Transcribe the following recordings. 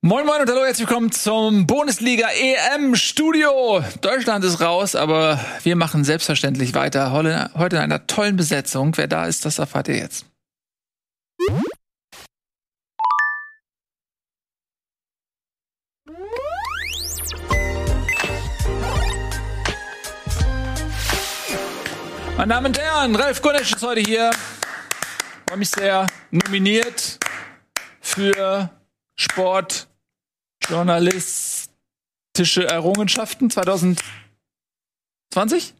Moin Moin und hallo, herzlich willkommen zum Bundesliga EM Studio. Deutschland ist raus, aber wir machen selbstverständlich weiter. Heute in einer tollen Besetzung. Wer da ist, das erfahrt ihr jetzt. Meine Damen und Herren, Ralf Gunesch ist heute hier. Freue mich sehr. Nominiert für Sportjournalistische Errungenschaften 2020?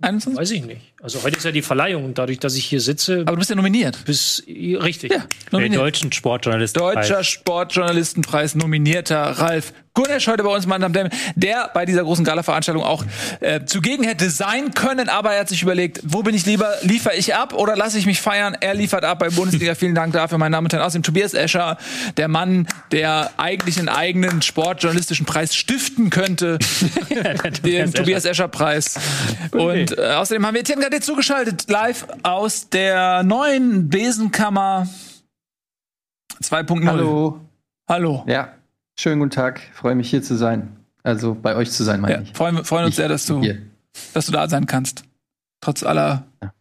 21? Weiß ich nicht. Also heute ist ja die Verleihung und dadurch, dass ich hier sitze. Aber du bist ja nominiert. Bis, richtig. Ja, nominiert. Der deutschen Sportjournalistenpreis. Deutscher Sportjournalistenpreis nominierter Ralf Gunesch heute bei uns, und Herren, der bei dieser großen Gala-Veranstaltung auch äh, zugegen hätte sein können, aber er hat sich überlegt, wo bin ich lieber, liefere ich ab oder lasse ich mich feiern? Er liefert ab bei Bundesliga. Vielen Dank dafür, meine Damen und Herren. Außerdem Tobias Escher, der Mann, der eigentlich einen eigenen sportjournalistischen Preis stiften könnte, den Tobias Escher-Preis. Und äh, außerdem haben wir Etienne Gade zugeschaltet, live aus der neuen Besenkammer 2.0. Hallo. Hallo. Ja. Schönen guten Tag, freue mich hier zu sein. Also bei euch zu sein, meine ja, ich. Freuen, freuen uns sehr, dass du, dass du da sein kannst. Trotz aller ja.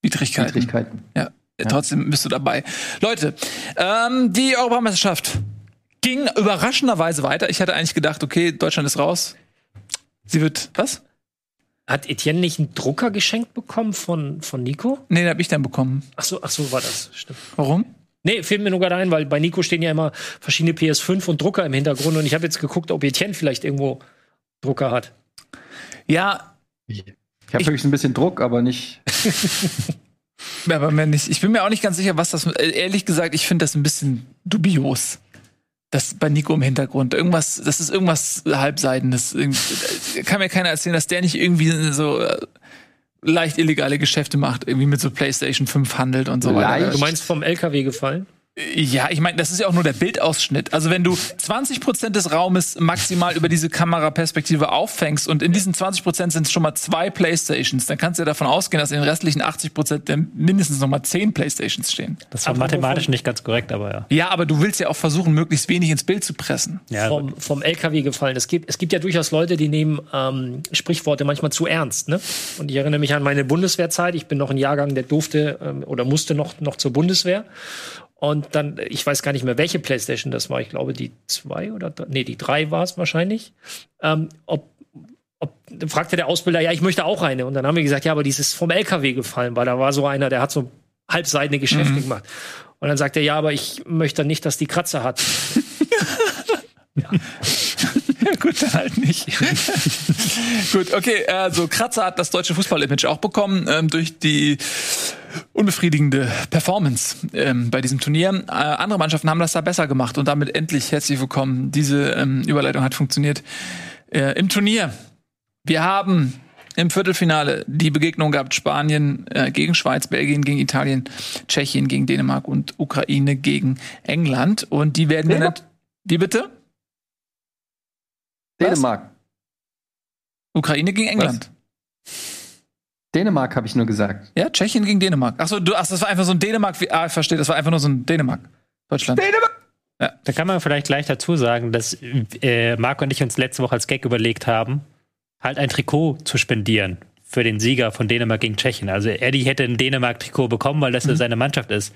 Widrigkeiten. Widrigkeiten. Ja, ja, trotzdem bist du dabei. Leute, ähm, die Europameisterschaft ging überraschenderweise weiter. Ich hatte eigentlich gedacht, okay, Deutschland ist raus. Sie wird, was? Hat Etienne nicht einen Drucker geschenkt bekommen von, von Nico? Nee, den hab ich dann bekommen. Ach so, ach so war das, stimmt. Warum? Nee, fehlt mir nur gerade ein, weil bei Nico stehen ja immer verschiedene PS5 und Drucker im Hintergrund und ich habe jetzt geguckt, ob Etienne vielleicht irgendwo Drucker hat. Ja. Ich habe höchstens ein bisschen Druck, aber nicht. aber mehr nicht. Ich bin mir auch nicht ganz sicher, was das. Ehrlich gesagt, ich finde das ein bisschen dubios. Das bei Nico im Hintergrund. Irgendwas, das ist irgendwas Halbseidenes. Kann mir keiner erzählen, dass der nicht irgendwie so äh, leicht illegale Geschäfte macht, irgendwie mit so PlayStation 5 handelt und so weiter. Du meinst vom LKW gefallen? Ja, ich meine, das ist ja auch nur der Bildausschnitt. Also wenn du 20 Prozent des Raumes maximal über diese Kameraperspektive auffängst und in diesen 20 Prozent sind es schon mal zwei Playstations, dann kannst du ja davon ausgehen, dass in den restlichen 80 Prozent mindestens noch mal zehn Playstations stehen. Das war mathematisch nicht ganz korrekt, aber ja. Ja, aber du willst ja auch versuchen, möglichst wenig ins Bild zu pressen. Ja, vom, vom LKW gefallen. Es gibt, es gibt ja durchaus Leute, die nehmen ähm, Sprichworte manchmal zu ernst. Ne? Und ich erinnere mich an meine Bundeswehrzeit. Ich bin noch ein Jahrgang, der durfte ähm, oder musste noch, noch zur Bundeswehr. Und dann, ich weiß gar nicht mehr, welche Playstation das war. Ich glaube, die zwei oder nee, die drei war es wahrscheinlich. Ähm, ob, ob, dann fragte der Ausbilder, ja, ich möchte auch eine. Und dann haben wir gesagt, ja, aber die ist vom LKW gefallen, weil da war so einer, der hat so halbseitene Geschäfte mhm. gemacht. Und dann sagt er, ja, aber ich möchte nicht, dass die Kratzer hat. ja. ja, gut, dann halt nicht. gut, okay, also Kratzer hat das deutsche Fußballimage auch bekommen ähm, durch die unbefriedigende Performance ähm, bei diesem Turnier. Äh, andere Mannschaften haben das da besser gemacht und damit endlich herzlich willkommen. Diese ähm, Überleitung hat funktioniert. Äh, Im Turnier. Wir haben im Viertelfinale die Begegnung gehabt Spanien äh, gegen Schweiz, Belgien gegen Italien, Tschechien gegen Dänemark und Ukraine gegen England. Und die werden wir nicht. Wie bitte? Dänemark. Ukraine gegen England. Was? Dänemark habe ich nur gesagt. Ja, Tschechien gegen Dänemark. Achso, du, ach, das war einfach so ein Dänemark. Ah, ich verstehe, das war einfach nur so ein Dänemark. Deutschland. Dänemark! Ja. Da kann man vielleicht gleich dazu sagen, dass äh, Marco und ich uns letzte Woche als Gag überlegt haben, halt ein Trikot zu spendieren für den Sieger von Dänemark gegen Tschechien. Also Eddie hätte ein Dänemark-Trikot bekommen, weil das mhm. seine Mannschaft ist.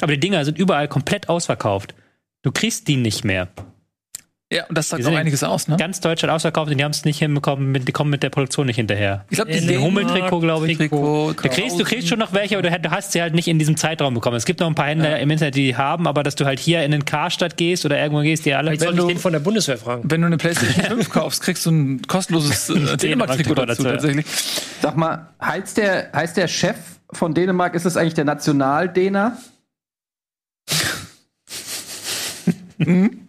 Aber die Dinger sind überall komplett ausverkauft. Du kriegst die nicht mehr. Ja, und das sagt auch einiges aus, ne? Ganz Deutschland ausverkauft und die haben es nicht hinbekommen, die kommen mit der Produktion nicht hinterher. Ich glaube, die Hummeltrikot, glaube ich. Trikot, du, kriegst, du kriegst schon noch welche, aber du hast sie halt nicht in diesem Zeitraum bekommen. Es gibt noch ein paar Händler ja. im Internet, die die haben, aber dass du halt hier in den Karstadt gehst oder irgendwo gehst, die alle. Vielleicht soll ich den von der Bundeswehr fragen. Wenn du eine PlayStation 5 kaufst, kriegst du ein kostenloses äh, Dänemark-Trikot dazu, dazu, tatsächlich. Sag mal, heißt der, heißt der Chef von Dänemark, ist es eigentlich der Nationaldäner? mhm.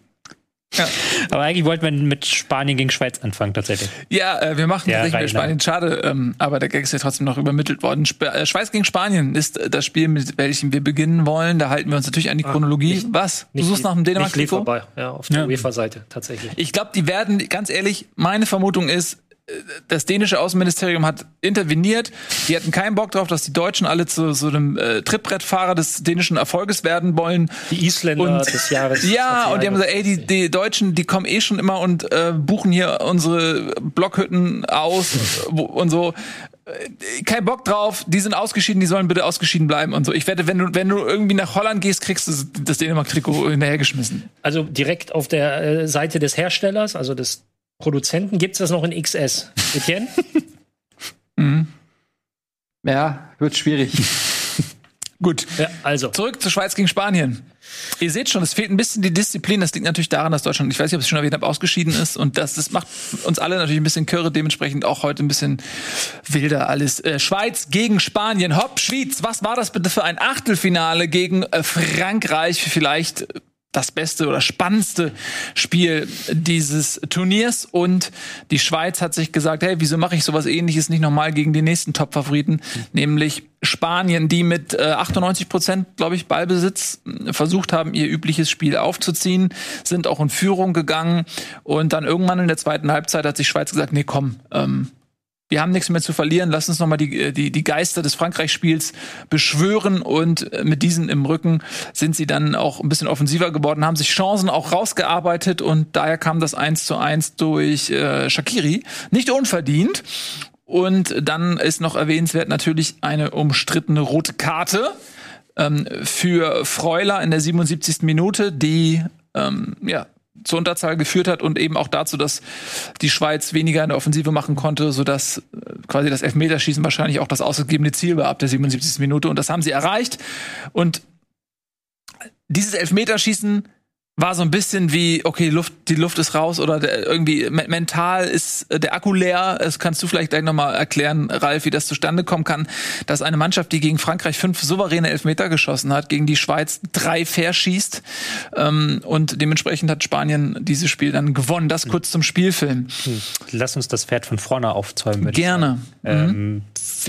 Ja. Aber eigentlich wollten wir mit Spanien gegen Schweiz anfangen, tatsächlich. Ja, äh, wir machen ja, tatsächlich mit Spanien. Schade, ähm, aber der Gag ist ja trotzdem noch übermittelt worden. Sp äh, Schweiz gegen Spanien ist äh, das Spiel, mit welchem wir beginnen wollen. Da halten wir uns natürlich an die ah, Chronologie. Nicht, Was? Du suchst nach dem Dänemark? Nicht vorbei, ja, auf der ja. UEFA-Seite tatsächlich. Ich glaube, die werden, ganz ehrlich, meine Vermutung ist, das dänische Außenministerium hat interveniert. Die hatten keinen Bock drauf, dass die Deutschen alle zu so einem äh, Trittbrettfahrer des dänischen Erfolges werden wollen. Die Isländer Und- des Jahres. Ja, und die haben gesagt, ey, die, die Deutschen, die kommen eh schon immer und äh, buchen hier unsere Blockhütten aus und so. Äh, Kein Bock drauf, die sind ausgeschieden, die sollen bitte ausgeschieden bleiben und so. Ich wette, wenn du, wenn du irgendwie nach Holland gehst, kriegst du das Dänemark-Trikot hinterhergeschmissen. Also direkt auf der äh, Seite des Herstellers, also des Produzenten, gibt's das noch in XS. Etienne? Ja, wird schwierig. Gut. ja, also. Zurück zur Schweiz gegen Spanien. Ihr seht schon, es fehlt ein bisschen die Disziplin. Das liegt natürlich daran, dass Deutschland, ich weiß nicht, ob ich es schon erwähnt habe, ausgeschieden ist. Und das, das macht uns alle natürlich ein bisschen Körre, dementsprechend auch heute ein bisschen wilder alles. Äh, Schweiz gegen Spanien. Hopp, Schweiz, was war das bitte für ein Achtelfinale gegen äh, Frankreich? Vielleicht das beste oder spannendste Spiel dieses Turniers. Und die Schweiz hat sich gesagt, hey, wieso mache ich sowas ähnliches nicht nochmal gegen die nächsten Top-Favoriten, nämlich Spanien, die mit äh, 98 Prozent, glaube ich, Ballbesitz äh, versucht haben, ihr übliches Spiel aufzuziehen, sind auch in Führung gegangen. Und dann irgendwann in der zweiten Halbzeit hat sich Schweiz gesagt, nee, komm, ähm, wir haben nichts mehr zu verlieren. Lass uns noch mal die, die, die Geister des Frankreich-Spiels beschwören und äh, mit diesen im Rücken sind sie dann auch ein bisschen offensiver geworden, haben sich Chancen auch rausgearbeitet und daher kam das 1 zu 1 durch äh, Shakiri. Nicht unverdient. Und dann ist noch erwähnenswert natürlich eine umstrittene rote Karte ähm, für Freuler in der 77. Minute, die ähm, ja zur Unterzahl geführt hat und eben auch dazu, dass die Schweiz weniger in der Offensive machen konnte, sodass äh, quasi das Elfmeterschießen wahrscheinlich auch das ausgegebene Ziel war ab der 77. Minute. Und das haben sie erreicht. Und dieses Elfmeterschießen war so ein bisschen wie, okay, Luft, die Luft ist raus oder der, irgendwie me mental ist äh, der Akku leer. Das kannst du vielleicht gleich nochmal erklären, Ralf, wie das zustande kommen kann, dass eine Mannschaft, die gegen Frankreich fünf souveräne Elfmeter geschossen hat, gegen die Schweiz drei verschießt ähm, und dementsprechend hat Spanien dieses Spiel dann gewonnen. Das kurz zum Spielfilm. Lass uns das Pferd von vorne aufzäumen. würde ich Gerne. Ähm,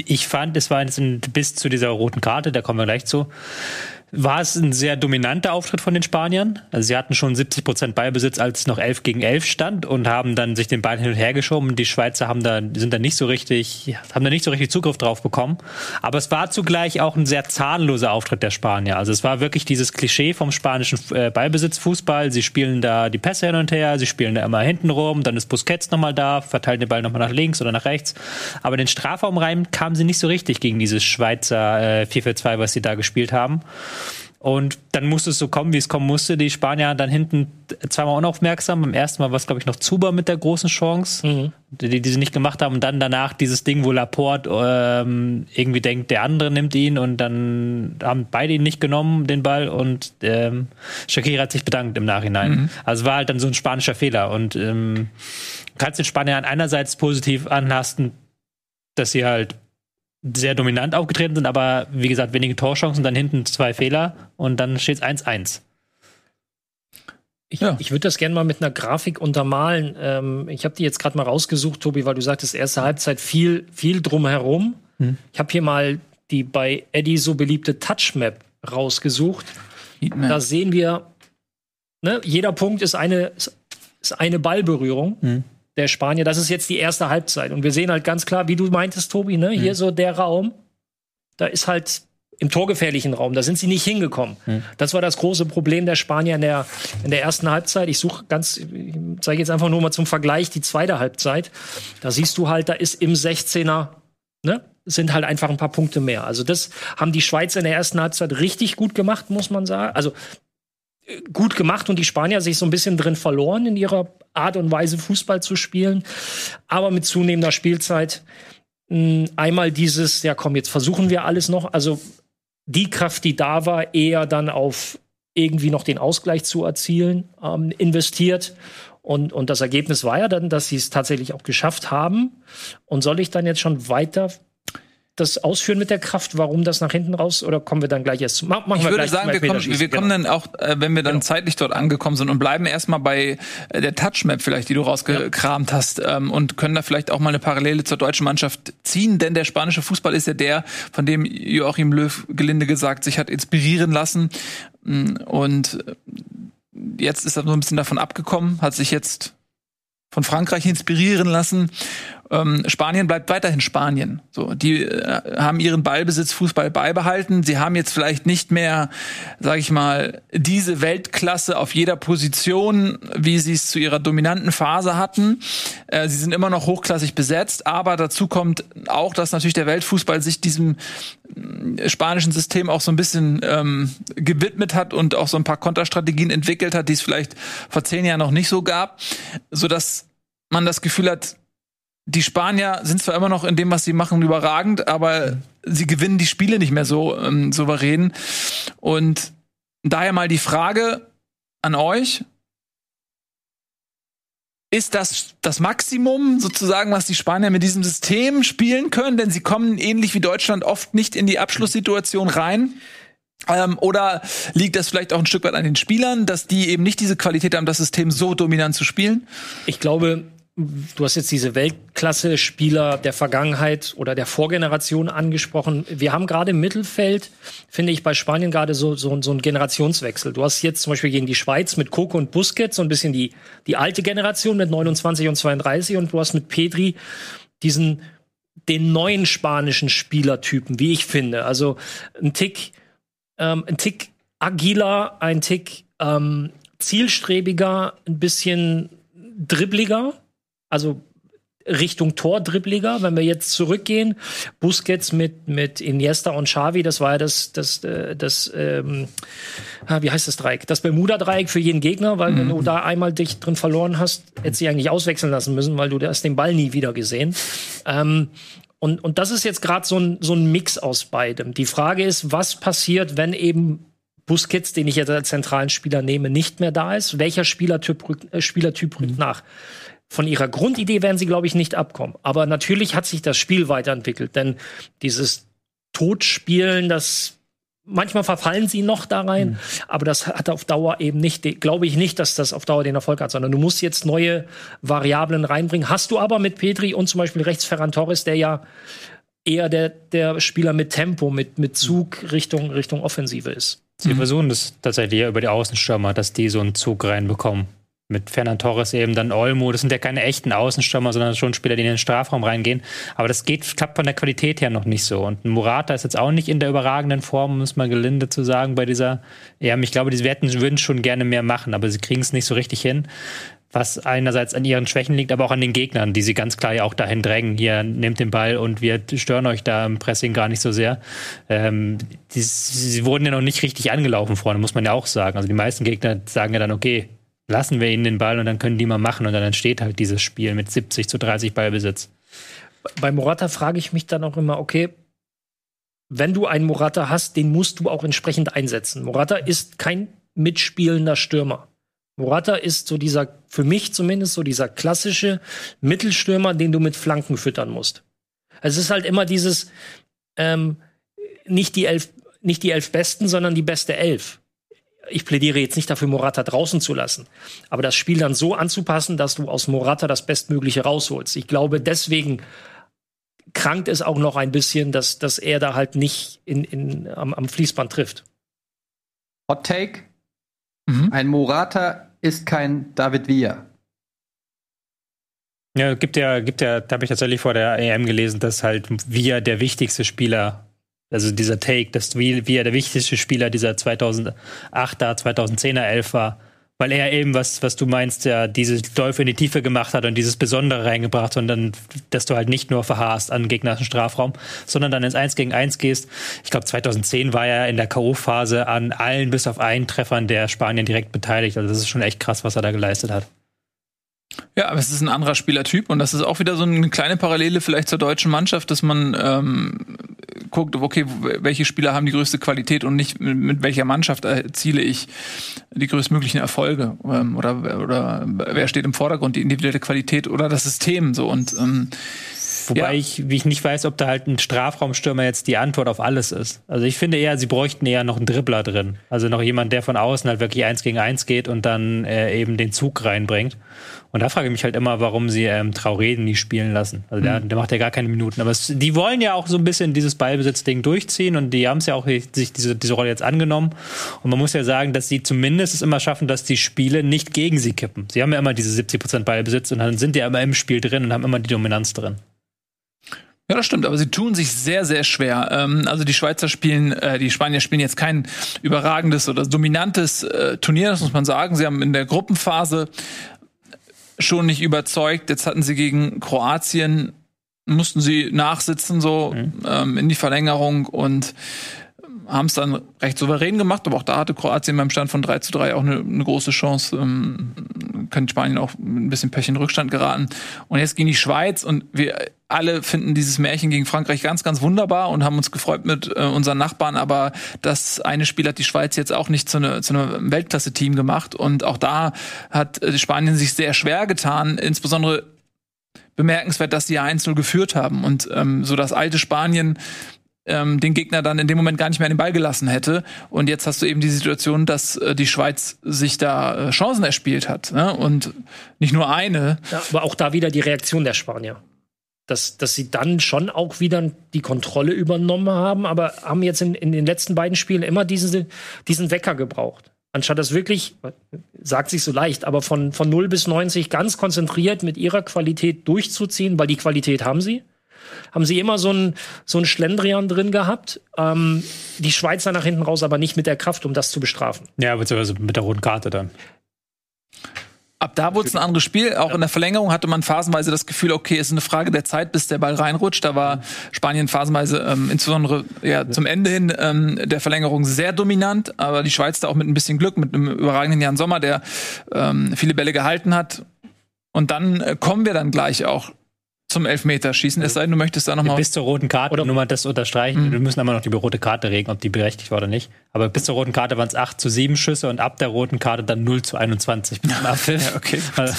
ich fand, es war jetzt bis zu dieser roten Karte, da kommen wir gleich zu, war es ein sehr dominanter Auftritt von den Spaniern. Also sie hatten schon 70 Prozent Ballbesitz, als es noch 11 gegen 11 stand und haben dann sich den Ball hin und her geschoben. Die Schweizer haben da, sind da nicht so richtig, haben da nicht so richtig Zugriff drauf bekommen. Aber es war zugleich auch ein sehr zahnloser Auftritt der Spanier. Also es war wirklich dieses Klischee vom spanischen äh, Ballbesitzfußball. Sie spielen da die Pässe hin und her, sie spielen da immer hinten rum, dann ist Busquets nochmal da, verteilen den Ball nochmal nach links oder nach rechts. Aber den Strafraum rein kamen sie nicht so richtig gegen dieses Schweizer äh, 4-4-2, was sie da gespielt haben. Und dann musste es so kommen, wie es kommen musste. Die Spanier dann hinten zweimal unaufmerksam. Beim ersten Mal war es, glaube ich, noch Zuber mit der großen Chance, die, die sie nicht gemacht haben. Und dann danach dieses Ding, wo Laporte ähm, irgendwie denkt, der andere nimmt ihn. Und dann haben beide ihn nicht genommen, den Ball. Und ähm, Shakira hat sich bedankt im Nachhinein. Also war halt dann so ein spanischer Fehler. Und ähm, kannst den Spaniern einerseits positiv anlasten, dass sie halt sehr dominant aufgetreten sind, aber wie gesagt, wenige Torchancen, dann hinten zwei Fehler und dann steht es 1-1. Ich, Ja. ich würde das gerne mal mit einer Grafik untermalen. Ähm, ich habe die jetzt gerade mal rausgesucht, Tobi, weil du sagtest, erste Halbzeit viel, viel drumherum. Ich habe hier mal die bei Eddie so beliebte Touchmap rausgesucht. Da sehen wir, ne, jeder Punkt ist eine, ist, ist eine Ballberührung der Spanier. Das ist jetzt die erste Halbzeit. Und wir sehen halt ganz klar, wie du meintest, Tobi, ne, hier so der Raum, da ist halt im torgefährlichen Raum, da sind sie nicht hingekommen. Das war das große Problem der Spanier in der, in der ersten Halbzeit. Ich suche ganz, ich zeige jetzt einfach nur mal zum Vergleich die zweite Halbzeit. Da siehst du halt, da ist im 16er, ne, sind halt einfach ein paar Punkte mehr. Also das haben die Schweizer in der ersten Halbzeit richtig gut gemacht, muss man sagen. Also gut gemacht und die Spanier sich so ein bisschen drin verloren in ihrer Art und Weise Fußball zu spielen. Aber mit zunehmender Spielzeit mh, einmal dieses, ja komm, jetzt versuchen wir alles noch. Also die Kraft, die da war, eher dann auf irgendwie noch den Ausgleich zu erzielen, ähm, investiert. Und, und das Ergebnis war ja dann, dass sie es tatsächlich auch geschafft haben. Und soll ich dann jetzt schon weiter das ausführen mit der Kraft, warum das nach hinten raus, oder kommen wir dann gleich erst Machen Ich würde sagen, wir kommen, wir kommen genau. dann auch, äh, wenn wir dann zeitlich dort angekommen sind und bleiben erstmal bei äh, der Touchmap vielleicht, die du rausgekramt hast ähm, und können da vielleicht auch mal eine Parallele zur deutschen Mannschaft ziehen, denn der spanische Fußball ist ja der, von dem Joachim Löw gelinde gesagt sich hat inspirieren lassen. Mm, und äh, jetzt ist er so ein bisschen davon abgekommen, hat sich jetzt von Frankreich inspirieren lassen ähm, Spanien bleibt weiterhin Spanien. So, die äh, haben ihren Ballbesitz Fußball beibehalten. Sie haben jetzt vielleicht nicht mehr, sage ich mal, diese Weltklasse auf jeder Position, wie sie es zu ihrer dominanten Phase hatten. Äh, sie sind immer noch hochklassig besetzt, aber dazu kommt auch, dass natürlich der Weltfußball sich diesem äh, spanischen System auch so ein bisschen ähm, gewidmet hat und auch so ein paar Konterstrategien entwickelt hat, die es vielleicht vor zehn Jahren noch nicht so gab, so dass man das Gefühl hat, die Spanier sind zwar immer noch in dem, was sie machen, überragend, aber sie gewinnen die Spiele nicht mehr so ähm, souverän. Und daher mal die Frage an euch. Ist das das Maximum sozusagen, was die Spanier mit diesem System spielen können? Denn sie kommen ähnlich wie Deutschland oft nicht in die Abschlusssituation rein. Ähm, oder liegt das vielleicht auch ein Stück weit an den Spielern, dass die eben nicht diese Qualität haben, das System so dominant zu spielen? Ich glaube, du hast jetzt diese Weltklasse-Spieler der Vergangenheit oder der Vorgeneration angesprochen. Wir haben gerade im Mittelfeld, finde ich, bei Spanien gerade so, so, so einen Generationswechsel. Du hast jetzt zum Beispiel gegen die Schweiz mit Coco und Busquets so ein bisschen die, die alte Generation mit 29 und 32 und du hast mit Pedri diesen, den neuen spanischen Spielertypen, wie ich finde. Also ein Tick, ähm, ein Tick agiler, ein Tick ähm, zielstrebiger, ein bisschen dribbliger, also Richtung Tordribbliger, wenn wir jetzt zurückgehen, Busquets mit mit Iniesta und Xavi, das war ja das das äh, das ähm, ah, wie heißt das Dreieck? Das Bermuda Dreieck für jeden Gegner, weil mhm. wenn du da einmal dich drin verloren hast, hättest du eigentlich auswechseln lassen müssen, weil du hast den Ball nie wieder gesehen. Ähm, und und das ist jetzt gerade so ein so ein Mix aus beidem. Die Frage ist, was passiert, wenn eben Busquets, den ich jetzt als zentralen Spieler nehme, nicht mehr da ist? Welcher Spielertyp rückt, äh, Spielertyp rückt mhm. nach? Von ihrer Grundidee werden sie, glaube ich, nicht abkommen. Aber natürlich hat sich das Spiel weiterentwickelt, denn dieses Totspielen, das manchmal verfallen sie noch da rein, mhm. aber das hat auf Dauer eben nicht, glaube ich nicht, dass das auf Dauer den Erfolg hat, sondern du musst jetzt neue Variablen reinbringen. Hast du aber mit Petri und zum Beispiel rechts Ferran Torres, der ja eher der, der Spieler mit Tempo, mit, mit Zug Richtung, Richtung Offensive ist. Sie mhm. versuchen das tatsächlich ja über die Außenstürmer, dass die so einen Zug reinbekommen mit Fernand Torres eben dann Olmo. Das sind ja keine echten Außenstürmer, sondern schon Spieler, die in den Strafraum reingehen. Aber das geht, klappt von der Qualität her noch nicht so. Und Murata ist jetzt auch nicht in der überragenden Form, es mal gelinde zu sagen, bei dieser Ja, Ich glaube, die Werten würden schon gerne mehr machen, aber sie kriegen es nicht so richtig hin. Was einerseits an ihren Schwächen liegt, aber auch an den Gegnern, die sie ganz klar ja auch dahin drängen. Hier, nehmt den Ball und wir stören euch da im Pressing gar nicht so sehr. Ähm, die, sie wurden ja noch nicht richtig angelaufen vorne, muss man ja auch sagen. Also die meisten Gegner sagen ja dann, okay, lassen wir ihnen den Ball und dann können die mal machen und dann entsteht halt dieses Spiel mit 70 zu 30 Ballbesitz. Bei Morata frage ich mich dann auch immer, okay, wenn du einen Morata hast, den musst du auch entsprechend einsetzen. Morata ist kein mitspielender Stürmer. Morata ist so dieser, für mich zumindest, so dieser klassische Mittelstürmer, den du mit Flanken füttern musst. Es ist halt immer dieses, ähm, nicht die elf, nicht die elf Besten, sondern die beste Elf ich plädiere jetzt nicht dafür, Morata draußen zu lassen, aber das Spiel dann so anzupassen, dass du aus Morata das Bestmögliche rausholst. Ich glaube, deswegen krankt es auch noch ein bisschen, dass, dass er da halt nicht in, in, am, am Fließband trifft. Hot Take. Mhm. Ein Morata ist kein David Villa. Ja, gibt ja, gibt ja, da habe ich tatsächlich vor der EM gelesen, dass halt Villa der wichtigste Spieler also dieser Take, dass wie, wie er der wichtigste Spieler dieser 2008er, 2010er Elf war, weil er eben, was, was du meinst, ja, diese Läufe in die Tiefe gemacht hat und dieses Besondere reingebracht und dann, dass du halt nicht nur verharrst an gegnerischen Strafraum, sondern dann ins Eins gegen Eins gehst. Ich glaube, 2010 war er in der K.O.-Phase an allen bis auf einen Treffern der Spanien direkt beteiligt. Also das ist schon echt krass, was er da geleistet hat. Ja, aber es ist ein anderer Spielertyp und das ist auch wieder so eine kleine Parallele vielleicht zur deutschen Mannschaft, dass man ähm, guckt, okay, welche Spieler haben die größte Qualität und nicht mit, mit welcher Mannschaft erziele ich die größtmöglichen Erfolge ähm, oder oder wer steht im Vordergrund, die individuelle Qualität oder das System so und ähm, Wobei Ja. ich, wie ich nicht weiß, ob da halt ein Strafraumstürmer jetzt die Antwort auf alles ist. Also ich finde eher, sie bräuchten eher noch einen Dribbler drin. Also noch jemand, der von außen halt wirklich eins gegen eins geht und dann äh, eben den Zug reinbringt. Und da frage ich mich halt immer, warum sie ähm, Traoré nie spielen lassen. Also der, der macht ja gar keine Minuten. Aber es, die wollen ja auch so ein bisschen dieses Ballbesitzding durchziehen und die haben es ja auch sich diese, diese Rolle jetzt angenommen. Und man muss ja sagen, dass sie zumindest es immer schaffen, dass die Spiele nicht gegen sie kippen. Sie haben ja immer diese 70% Ballbesitz und dann sind die ja immer im Spiel drin und haben immer die Dominanz drin. Ja, das stimmt, aber sie tun sich sehr, sehr schwer. Ähm, also die Schweizer spielen, äh, die Spanier spielen jetzt kein überragendes oder dominantes äh, Turnier, das muss man sagen. Sie haben in der Gruppenphase schon nicht überzeugt. Jetzt hatten sie gegen Kroatien, mussten sie nachsitzen so ähm, in die Verlängerung und haben es dann recht souverän gemacht, aber auch da hatte Kroatien beim Stand von 3 zu 3 auch eine, eine große Chance. Ähm, können Spanien auch ein bisschen Pech in Rückstand geraten. Und jetzt gegen die Schweiz und wir alle finden dieses Märchen gegen Frankreich ganz, ganz wunderbar und haben uns gefreut mit äh, unseren Nachbarn, aber das eine Spiel hat die Schweiz jetzt auch nicht zu, ne, zu einem Weltklasse-Team gemacht und auch da hat äh, Spanien sich sehr schwer getan, insbesondere bemerkenswert, dass sie ja 1-0 geführt haben und ähm, so das alte Spanien ähm, den Gegner dann in dem Moment gar nicht mehr den Ball gelassen hätte. Und jetzt hast du eben die Situation, dass äh, die Schweiz sich da äh, Chancen erspielt hat. Ne? Und nicht nur eine. Ja, aber auch da wieder die Reaktion der Spanier. Dass, dass sie dann schon auch wieder die Kontrolle übernommen haben, aber haben jetzt in, in den letzten beiden Spielen immer diesen, diesen Wecker gebraucht. Anstatt das wirklich, sagt sich so leicht, aber von, von 0 bis 90 ganz konzentriert mit ihrer Qualität durchzuziehen, weil die Qualität haben sie haben sie immer so ein so Schlendrian drin gehabt. Ähm, die Schweizer nach hinten raus aber nicht mit der Kraft, um das zu bestrafen. Ja, beziehungsweise mit der roten Karte dann. Ab da wurde es ein anderes Spiel. Auch in der Verlängerung hatte man phasenweise das Gefühl, okay, es ist eine Frage der Zeit, bis der Ball reinrutscht. Da war Spanien phasenweise, ähm, insbesondere ja, zum Ende hin ähm, der Verlängerung sehr dominant, aber die Schweiz da auch mit ein bisschen Glück, mit einem überragenden Jan Sommer, der ähm, viele Bälle gehalten hat. Und dann äh, kommen wir dann gleich auch zum Elfmeterschießen. Es sei denn, du möchtest da nochmal. Bis zur roten Karte, oder nur mal das unterstreichen. Mhm. Wir müssen aber noch die rote Karte regeln, ob die berechtigt war oder nicht. Aber bis zur roten Karte waren es 8 zu 7 Schüsse und ab der roten Karte dann 0 zu 21 mit dem Abpfiff. Ja, okay. Also,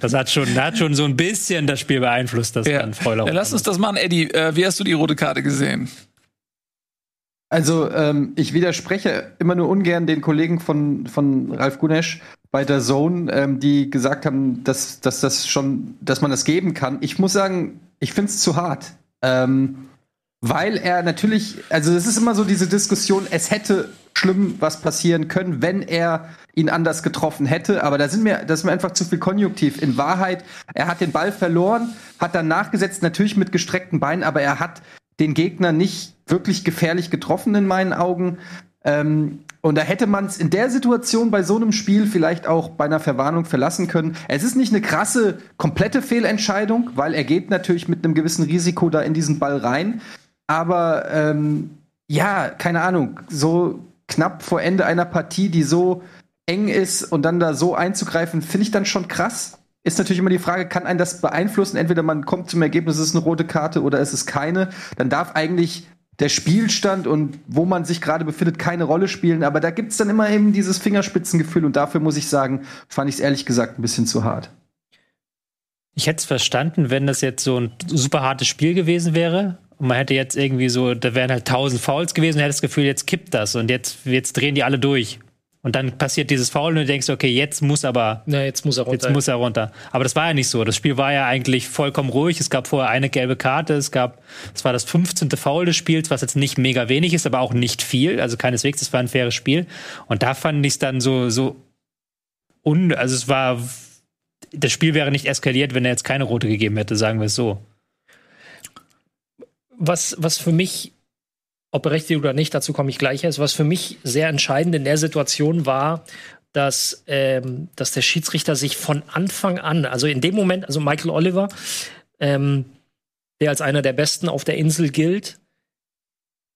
das hat schon, hat schon so ein bisschen das Spiel beeinflusst, dass Ja. dann Freuler Ja, lass uns das machen, Eddie. Äh, wie hast du die rote Karte gesehen? Also, ähm, ich widerspreche immer nur ungern den Kollegen von, von Ralf Gunesch bei der Zone, ähm, die gesagt haben, dass, dass das schon, dass man das geben kann. Ich muss sagen, ich finde es zu hart. Ähm, weil er natürlich, also es ist immer so diese Diskussion, es hätte schlimm was passieren können, wenn er ihn anders getroffen hätte, aber da sind mir, das ist mir einfach zu viel Konjunktiv. In Wahrheit, er hat den Ball verloren, hat dann nachgesetzt, natürlich mit gestreckten Beinen, aber er hat den Gegner nicht wirklich gefährlich getroffen in meinen Augen. Ähm, und da hätte man es in der Situation bei so einem Spiel vielleicht auch bei einer Verwarnung verlassen können. Es ist nicht eine krasse, komplette Fehlentscheidung, weil er geht natürlich mit einem gewissen Risiko da in diesen Ball rein. Aber ähm, ja, keine Ahnung, so knapp vor Ende einer Partie, die so eng ist und dann da so einzugreifen, finde ich dann schon krass. Ist natürlich immer die Frage, kann einen das beeinflussen? Entweder man kommt zum Ergebnis, es ist eine rote Karte oder es ist keine. Dann darf eigentlich der Spielstand und wo man sich gerade befindet keine Rolle spielen. Aber da gibt es dann immer eben dieses Fingerspitzengefühl und dafür muss ich sagen, fand ich es ehrlich gesagt ein bisschen zu hart. Ich hätte es verstanden, wenn das jetzt so ein super hartes Spiel gewesen wäre. Und man hätte jetzt irgendwie so, da wären halt tausend Fouls gewesen, hätte das Gefühl, jetzt kippt das und jetzt, jetzt drehen die alle durch. Und dann passiert dieses Foul und du denkst, okay, jetzt muss aber, Na, jetzt muss er runter. jetzt muss er runter. Aber das war ja nicht so. Das Spiel war ja eigentlich vollkommen ruhig. Es gab vorher eine gelbe Karte. Es gab, es war das 15. Foul des Spiels, was jetzt nicht mega wenig ist, aber auch nicht viel. Also keineswegs, es war ein faires Spiel. Und da fand ich es dann so, so un, also es war, das Spiel wäre nicht eskaliert, wenn er jetzt keine rote gegeben hätte, sagen wir es so. was, was für mich, ob berechtigt oder nicht, dazu komme ich gleich erst, was für mich sehr entscheidend in der Situation war, dass, ähm, dass der Schiedsrichter sich von Anfang an, also in dem Moment, also Michael Oliver, ähm, der als einer der Besten auf der Insel gilt,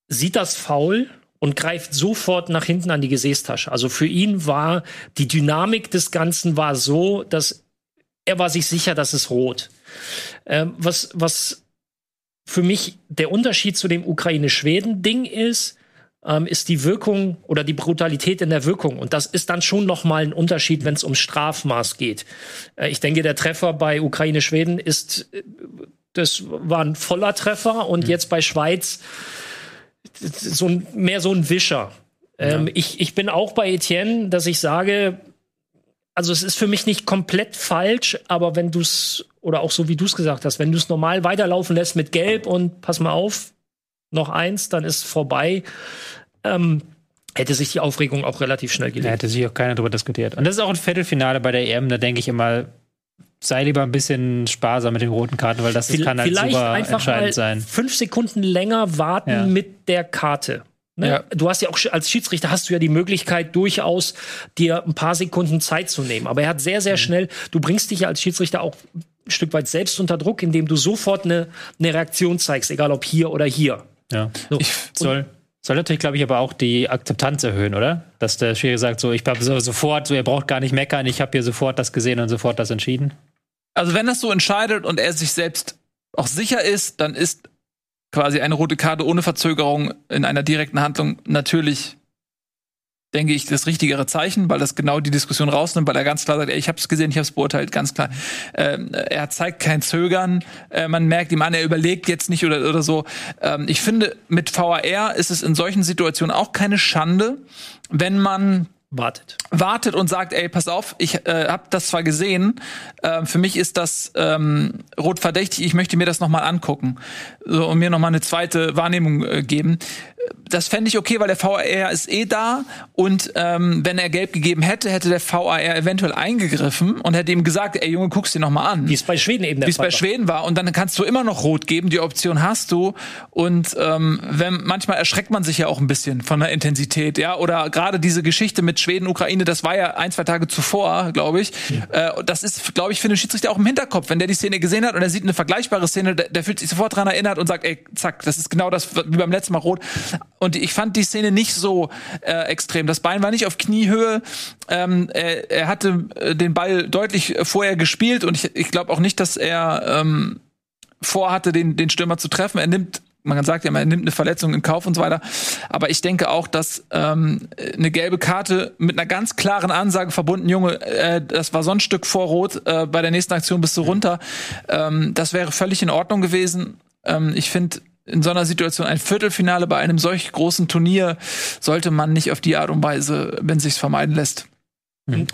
sieht das Foul und greift sofort nach hinten an die Gesäßtasche. Also für ihn war die Dynamik des Ganzen war so, dass er war sich sicher, dass es rot. Ähm, was, was für mich der Unterschied zu dem Ukraine-Schweden-Ding ist, ähm, ist die Wirkung oder die Brutalität in der Wirkung. Und das ist dann schon noch mal ein Unterschied, wenn es ums Strafmaß geht. Äh, ich denke, der Treffer bei Ukraine-Schweden ist äh, das war ein voller Treffer und jetzt bei Schweiz so ein, mehr so ein Wischer. Ähm, ich, ich bin auch bei Etienne, dass ich sage, also es ist für mich nicht komplett falsch, aber wenn du es, oder auch so wie du es gesagt hast, wenn du es normal weiterlaufen lässt mit Gelb und pass mal auf, noch eins, dann ist vorbei, ähm, hätte sich die Aufregung auch relativ schnell Da gelegt. hätte sich auch keiner drüber diskutiert. Und das ist auch ein Viertelfinale bei der EM, da denke ich immer, sei lieber ein bisschen sparsam mit den roten Karten, weil das, das kann halt Vielleicht super einfach mal entscheidend sein. fünf Sekunden länger warten Ja. mit der Karte. Ne? Ja. Du hast ja auch als Schiedsrichter hast du ja die Möglichkeit, durchaus dir ein paar Sekunden Zeit zu nehmen. Aber er hat sehr, sehr Mhm. schnell, du bringst dich ja als Schiedsrichter auch ein Stück weit selbst unter Druck, indem du sofort eine, eine Reaktion zeigst, egal ob hier oder hier. Ja. So. Soll, soll natürlich, glaube ich, aber auch die Akzeptanz erhöhen, oder? Dass der Schiri sagt, so, ich habe so, sofort, so, ihr braucht gar nicht meckern, ich habe hier sofort das gesehen und sofort das entschieden. Also wenn das so entscheidet und er sich selbst auch sicher ist, dann ist quasi eine rote Karte ohne Verzögerung in einer direkten Handlung natürlich, denke ich, das richtigere Zeichen, weil das genau die Diskussion rausnimmt, weil er ganz klar sagt, ey, ich habe es gesehen, ich habe es beurteilt, ganz klar. Ähm, er zeigt kein Zögern, äh, man merkt ihm an, er überlegt jetzt nicht oder, oder so. Ähm, ich finde, mit VAR ist es in solchen Situationen auch keine Schande, wenn man Wartet. wartet und sagt, ey, pass auf, ich äh, habe das zwar gesehen, äh, für mich ist das ähm, rot verdächtig, ich möchte mir das nochmal angucken so, und mir nochmal eine zweite Wahrnehmung äh, geben. Das fände ich okay, weil der VAR ist eh da und ähm, wenn er gelb gegeben hätte, hätte der VAR eventuell eingegriffen und hätte ihm gesagt, ey Junge, guck's dir nochmal an Wie es bei Schweden eben der wie es bei war. Schweden war. Und dann kannst du immer noch rot geben, die Option hast du. Und ähm, wenn, manchmal erschreckt man sich ja auch ein bisschen von der Intensität, ja. Oder gerade diese Geschichte mit Schweden, Ukraine, das war ja ein, zwei Tage zuvor, glaube ich. Äh, das ist, glaube ich, für den Schiedsrichter auch im Hinterkopf. Wenn der die Szene gesehen hat und er sieht eine vergleichbare Szene, der, der fühlt sich sofort dran erinnert und sagt, ey, zack, das ist genau das wie beim letzten Mal rot. Und ich fand die Szene nicht so äh, extrem. Das Bein war nicht auf Kniehöhe. Ähm, er, er hatte äh, den Ball deutlich vorher gespielt und ich, ich glaube auch nicht, dass er ähm, vorhatte, den, den Stürmer zu treffen. Er nimmt, man sagt ja, er nimmt eine Verletzung in Kauf und so weiter. Aber ich denke auch, dass ähm, eine gelbe Karte mit einer ganz klaren Ansage verbunden, Junge, äh, das war so ein Stück vor Rot, äh, bei der nächsten Aktion bist du runter. Ähm, das wäre völlig in Ordnung gewesen. Ähm, ich finde, in so einer Situation ein Viertelfinale bei einem solch großen Turnier sollte man nicht auf die Art und Weise, wenn sich's vermeiden lässt,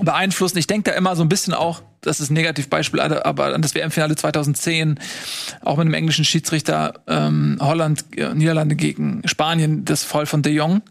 beeinflussen. Ich denke da immer so ein bisschen auch, das ist ein Negativbeispiel, aber an das WM-Finale 2010, auch mit einem englischen Schiedsrichter, ähm, Holland, äh, Niederlande gegen Spanien, das Foul von De Jong,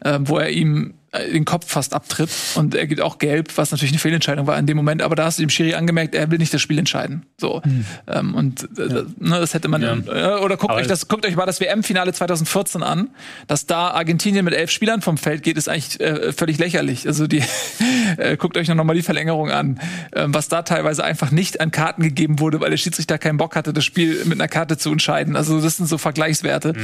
äh, wo er ihm äh, den Kopf fast abtritt und er gibt auch gelb, was natürlich eine Fehlentscheidung war in dem Moment, aber da hast du dem Schiri angemerkt, er will nicht das Spiel entscheiden. So. Ähm, und äh, das, ne, das hätte man äh, oder guckt Aber euch das guckt euch mal das WM-Finale 2014 an, dass da Argentinien mit elf Spielern vom Feld geht, ist eigentlich äh, völlig lächerlich. Also die guckt euch noch mal die Verlängerung an, ähm, was da teilweise einfach nicht an Karten gegeben wurde, weil der Schiedsrichter keinen Bock hatte, das Spiel mit einer Karte zu entscheiden. Also das sind so Vergleichswerte.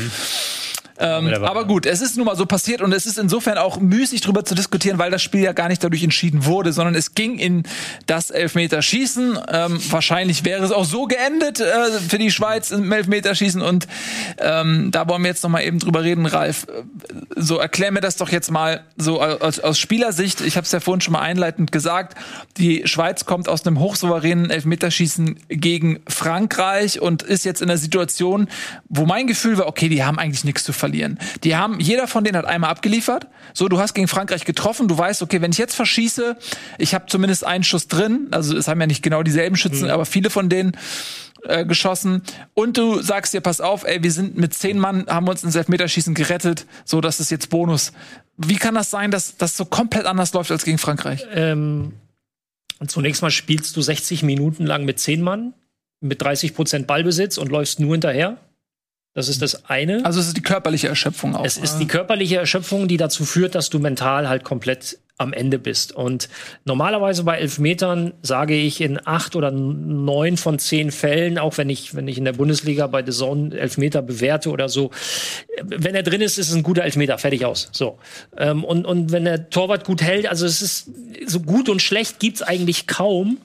Ähm, aber gut, es ist nun mal so passiert und es ist insofern auch müßig drüber zu diskutieren, weil das Spiel ja gar nicht dadurch entschieden wurde, sondern es ging in das Elfmeterschießen. Ähm, wahrscheinlich wäre es auch so geendet äh, für die Schweiz im Elfmeterschießen und ähm, da wollen wir jetzt noch mal eben drüber reden, Ralf. So erklär mir das doch jetzt mal so aus, aus Spielersicht. Ich habe es ja vorhin schon mal einleitend gesagt. Die Schweiz kommt aus einem hochsouveränen Elfmeterschießen gegen Frankreich und ist jetzt in der Situation, wo mein Gefühl war, okay, die haben eigentlich nichts zu verlieren. Die haben, jeder von denen hat einmal abgeliefert. So, du hast gegen Frankreich getroffen, du weißt, okay, wenn ich jetzt verschieße, ich habe zumindest einen Schuss drin. Also es haben ja nicht genau dieselben Schützen, aber viele von denen äh, geschossen. Und du sagst dir, pass auf, ey, wir sind mit zehn Mann, haben uns ins Elfmeterschießen gerettet. So, das ist jetzt Bonus. Wie kann das sein, dass das so komplett anders läuft als gegen Frankreich? Ähm, zunächst mal spielst du 60 Minuten lang mit 10 Mann, mit 30 Prozent Ballbesitz und läufst nur hinterher. Das ist das eine. Also es ist die körperliche Erschöpfung auch. Es ist die körperliche Erschöpfung, die dazu führt, dass du mental halt komplett am Ende bist. Und normalerweise bei Elfmetern sage ich in acht oder neun von zehn Fällen, auch wenn ich, wenn ich in der Bundesliga bei The Zone Elfmeter bewerte oder so, wenn er drin ist, ist es ein guter Elfmeter, fertig aus. So. Ähm, und, und wenn der Torwart gut hält, also es ist so gut und schlecht gibt's eigentlich kaum.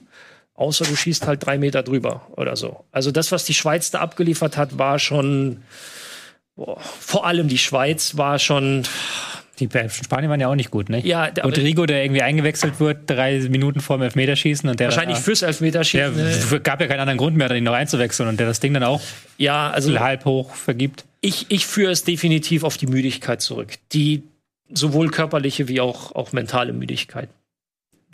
Außer du schießt halt drei Meter drüber oder so. Also das, was die Schweiz da abgeliefert hat, war schon, boah, vor allem die Schweiz war schon, Die Spanien waren ja auch nicht gut, ne? Ja, aber- Rodrigo, der irgendwie eingewechselt wird, drei Minuten vor dem Elfmeterschießen und der Wahrscheinlich dann, fürs Elfmeterschießen. der äh, gab ja keinen anderen Grund mehr, ihn noch einzuwechseln und der das Ding dann auch ja, also halb hoch vergibt. ich, ich führe es definitiv auf die Müdigkeit zurück. Die sowohl körperliche wie auch, auch mentale Müdigkeit.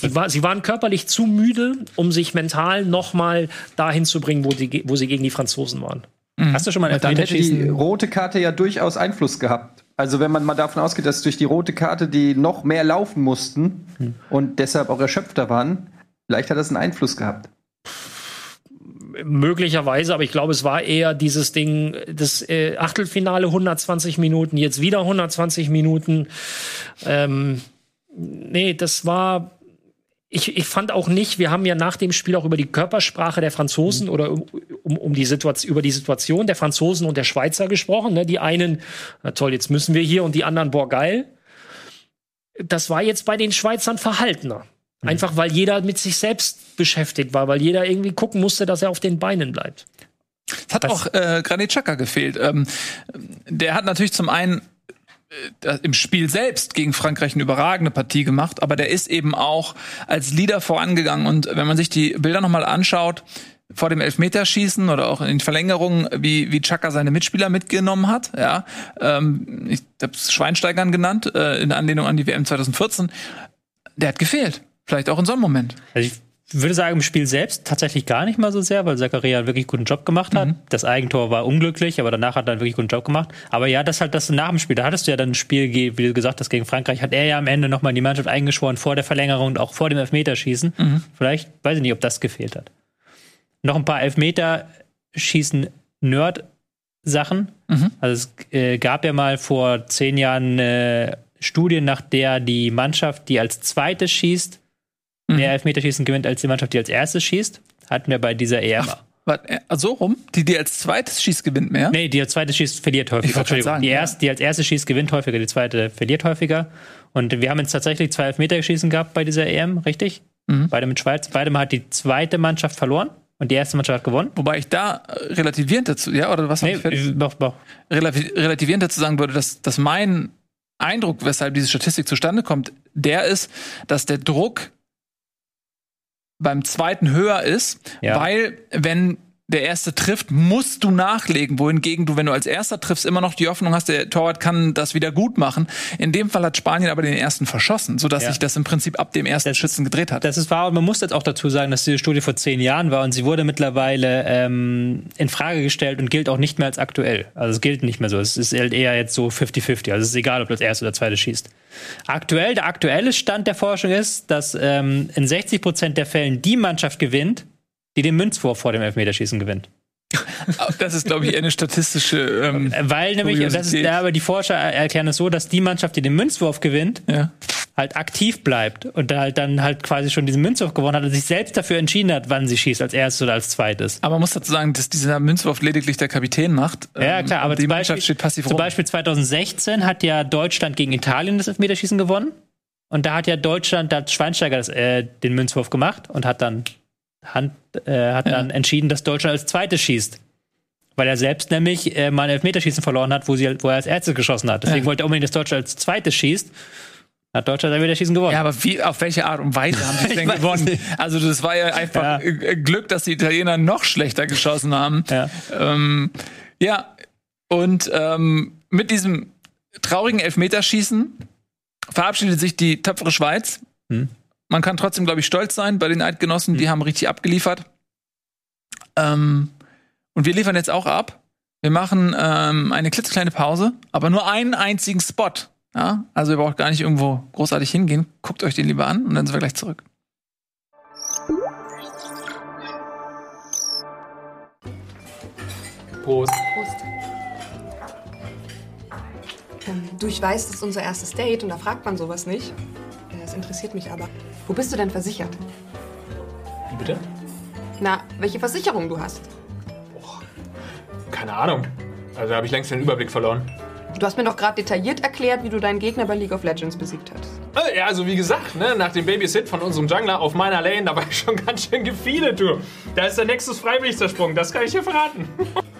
Die war, sie waren körperlich zu müde, um sich mental noch mal dahin zu bringen, wo, die, wo sie gegen die Franzosen waren. Hast du schon mal ein Dann hätte die rote Karte ja durchaus Einfluss gehabt. Also wenn man mal davon ausgeht, dass durch die rote Karte die noch mehr laufen mussten und deshalb auch erschöpfter waren, vielleicht hat das einen Einfluss gehabt. Möglicherweise, aber ich glaube, es war eher dieses Ding, das äh, Achtelfinale 120 Minuten, jetzt wieder 120 Minuten. Ähm, nee, das war. Ich, ich fand auch nicht, wir haben ja nach dem Spiel auch über die Körpersprache der Franzosen oder um, um, um die Situation, über die Situation der Franzosen und der Schweizer gesprochen. Ne? Die einen, na toll, jetzt müssen wir hier und die anderen, boah, geil. Das war jetzt bei den Schweizern verhaltener. Einfach weil jeder mit sich selbst beschäftigt war, weil jeder irgendwie gucken musste, dass er auf den Beinen bleibt. Es hat auch äh, Granit Xhaka gefehlt. Ähm, der hat natürlich zum einen im Spiel selbst gegen Frankreich eine überragende Partie gemacht, aber der ist eben auch als Leader vorangegangen. Und wenn man sich die Bilder nochmal anschaut, vor dem Elfmeterschießen oder auch in Verlängerungen, wie, wie Chaka seine Mitspieler mitgenommen hat, ja, ähm, ich hab's Schweinsteigern genannt, äh, in Anlehnung an die WM 2014, der hat gefehlt. Vielleicht auch in so einem Moment. Also ich würde sagen, im Spiel selbst tatsächlich gar nicht mal so sehr, weil Zakaria einen wirklich guten Job gemacht hat. Das Eigentor war unglücklich, aber danach hat er einen wirklich guten Job gemacht. Aber ja, das halt das nach dem Spiel. Da hattest du ja dann ein Spiel, wie du gesagt hast, gegen Frankreich, hat er ja am Ende nochmal die Mannschaft eingeschworen vor der Verlängerung und auch vor dem Elfmeterschießen. Vielleicht, weiß ich nicht, ob das gefehlt hat. Noch ein paar Elfmeterschießen-Nerd-Sachen. Also es äh, gab ja mal vor zehn Jahren eine Studie, nach der die Mannschaft, die als zweites schießt, mehr Elfmeterschießen gewinnt als die Mannschaft, die als erstes schießt. Hatten wir bei dieser EM. Warte, äh, so rum? Die, die als zweites schießt, gewinnt mehr? Nee, die als zweites schießt, verliert häufiger. Ich gerade sagen, die, ja. erst, die als erstes schießt, gewinnt häufiger, die zweite verliert häufiger. Und wir haben jetzt tatsächlich zwei Elfmeterschießen gehabt bei dieser EM, richtig? Mhm. Beide mit Schweiz. Beide Mal hat die zweite Mannschaft verloren und die erste Mannschaft hat gewonnen. Wobei ich da äh, relativierend dazu, ja, oder was? hab Nee, ich fertig? äh, doch, doch. relativ, relativierend dazu sagen würde, dass, dass mein Eindruck, weshalb diese Statistik zustande kommt, der ist, dass der Druck beim zweiten höher ist, Ja. weil wenn der erste trifft, musst du nachlegen, wohingegen du, wenn du als erster triffst, immer noch die Hoffnung hast, der Torwart kann das wieder gut machen. In dem Fall hat Spanien aber den ersten verschossen, sodass Ja. sich das im Prinzip ab dem ersten Schützen gedreht hat. Das ist wahr und man muss jetzt auch dazu sagen, dass diese Studie vor zehn Jahren war und sie wurde mittlerweile ähm, in Frage gestellt und gilt auch nicht mehr als aktuell. Also es gilt nicht mehr so. Es ist halt eher jetzt so 50-50. Also es ist egal, ob du das erste oder zweite schießt. Aktuell, der aktuelle Stand der Forschung ist, dass ähm, in 60 Prozent der Fällen die Mannschaft gewinnt, die den Münzwurf vor dem Elfmeterschießen gewinnt. Das ist, glaube ich, eher eine statistische. Ähm, Äh, Weil nämlich, das ist, ja, aber die Forscher er- erklären es so, dass die Mannschaft, die den Münzwurf gewinnt, ja. halt aktiv bleibt und da halt dann halt quasi schon diesen Münzwurf gewonnen hat und sich selbst dafür entschieden hat, wann sie schießt, als erstes oder als zweites. Aber man muss dazu sagen, dass dieser Münzwurf lediglich der Kapitän macht. Ja, Ähm, klar, aber die zum Mannschaft Beispiel, steht passiv zum rum. Beispiel 2016 hat ja Deutschland gegen Italien das Elfmeterschießen gewonnen. Und da hat ja Deutschland, da hat Schweinsteiger das, äh, den Münzwurf gemacht und hat dann, Hand, äh, hat dann entschieden, dass Deutschland als zweites schießt. Weil er selbst nämlich äh, mal ein Elfmeterschießen verloren hat, wo, sie, wo er als erstes geschossen hat. Deswegen Ja. wollte er unbedingt, dass Deutschland als zweites schießt. Hat Deutschland das Elfmeterschießen gewonnen. Ja, aber wie, auf welche Art und Weise haben sie Ich denn gewonnen? nicht. Also das war ja einfach Ja. äh, Glück, dass die Italiener noch schlechter geschossen haben. Ja. Ähm, ja, und ähm, mit diesem traurigen Elfmeterschießen verabschiedet sich die tapfere Schweiz. Hm. Man kann trotzdem, glaube ich, stolz sein bei den Eidgenossen, die haben richtig abgeliefert. Ähm, und wir liefern jetzt auch ab. Wir machen ähm, eine klitzekleine Pause, aber nur einen einzigen Spot. Ja? Also ihr braucht gar nicht irgendwo großartig hingehen. Guckt euch den lieber an und dann sind wir gleich zurück. Prost. Prost. Ähm, du, ich weiß, das ist unser erstes Date und da fragt man sowas nicht. Interessiert mich aber. Wo bist du denn versichert? Wie bitte? Na, welche Versicherung du hast? Keine Ahnung. Also habe ich längst den Überblick verloren. Du hast mir doch gerade detailliert erklärt, wie du deinen Gegner bei League of Legends besiegt hast. Äh, Ja, also wie gesagt, ne, nach dem Babysit von unserem Jungler auf meiner Lane, da war ich schon ganz schön gefeedet, du. Da ist der Nexus freiwillig zersprungen, das kann ich dir verraten.